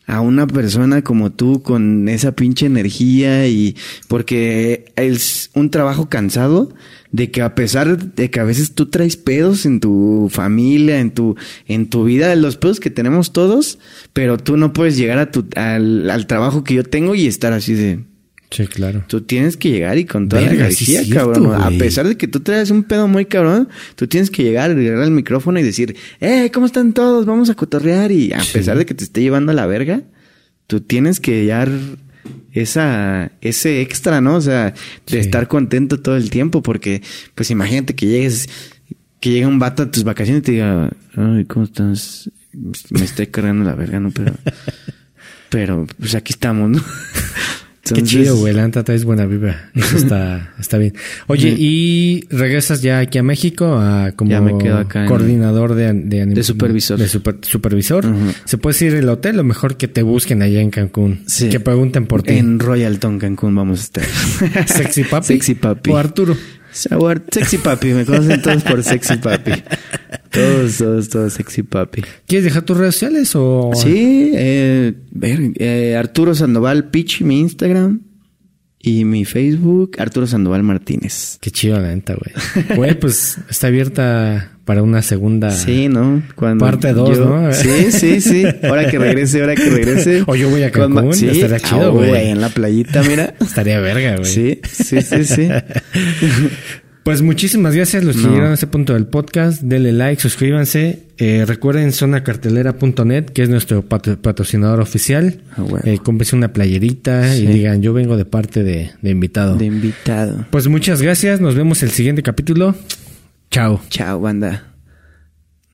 a una persona como tú con esa pinche energía y porque es un trabajo cansado de que a pesar de que a veces tú traes pedos en tu familia, en tu en tu vida, los pedos que tenemos todos, pero tú no puedes llegar a tu al, al trabajo que yo tengo y estar así de Sí, claro. Tú tienes que llegar y con toda Verga, la energía, sí cabrón. Cierto, a pesar de que tú traes un pedo muy cabrón, tú tienes que llegar, agarrar el micrófono y decir, eh, ¿cómo están todos? Vamos a cotorrear. Y a sí. pesar de que te esté llevando a la verga, tú tienes que dar esa, ese extra, ¿no? O sea, de sí. estar contento todo el tiempo, porque, pues imagínate que llegues, que llegue un vato a tus vacaciones y te diga, ay, ¿cómo estás? Me estoy cargando la verga, ¿no? Pero, *laughs* pero, pues aquí estamos, ¿no? Entonces, Qué chido, güey. La traes buena vibra. Eso está, *laughs* está bien. Oye, ¿y regresas ya aquí a México a como ya me quedo acá coordinador de, de, de, supervisor? De super, supervisor. Uh -huh. ¿Se puede decir el hotel o mejor que te busquen allá en Cancún? Sí. Que pregunten por ti. En Royalton, Cancún vamos a estar. *laughs* ¿Sexy Papi? Sexy Papi. ¿O Arturo? Sexy Papi. Me conocen todos por Sexy Papi. Todos, todos, todos Sexy Papi. ¿Quieres dejar tus redes sociales o...? Sí, eh, ver, eh, Arturo Sandoval Pitch, mi Instagram. Y mi Facebook, Arturo Sandoval Martínez. Qué chido la neta, güey. Güey, pues está abierta para una segunda Sí, ¿no? Cuando parte 2, yo- ¿no? Sí, sí, sí. Ahora que regrese, ahora que regrese. *laughs* O yo voy a Cancún, sí. estaría chido, Ah, güey. En la playita, mira. *laughs* Estaría verga, güey. Sí, sí, sí, sí. *laughs* Pues muchísimas gracias los que No. llegaron a este punto del podcast. Denle like, suscríbanse. Eh, recuerden zonacartelera.net, que es nuestro patro- patrocinador oficial. Ah, huevo. Eh, una playerita y digan, yo vengo de parte de, de invitado. De invitado. Pues muchas gracias. Nos vemos el siguiente capítulo. Chao. Chao, banda.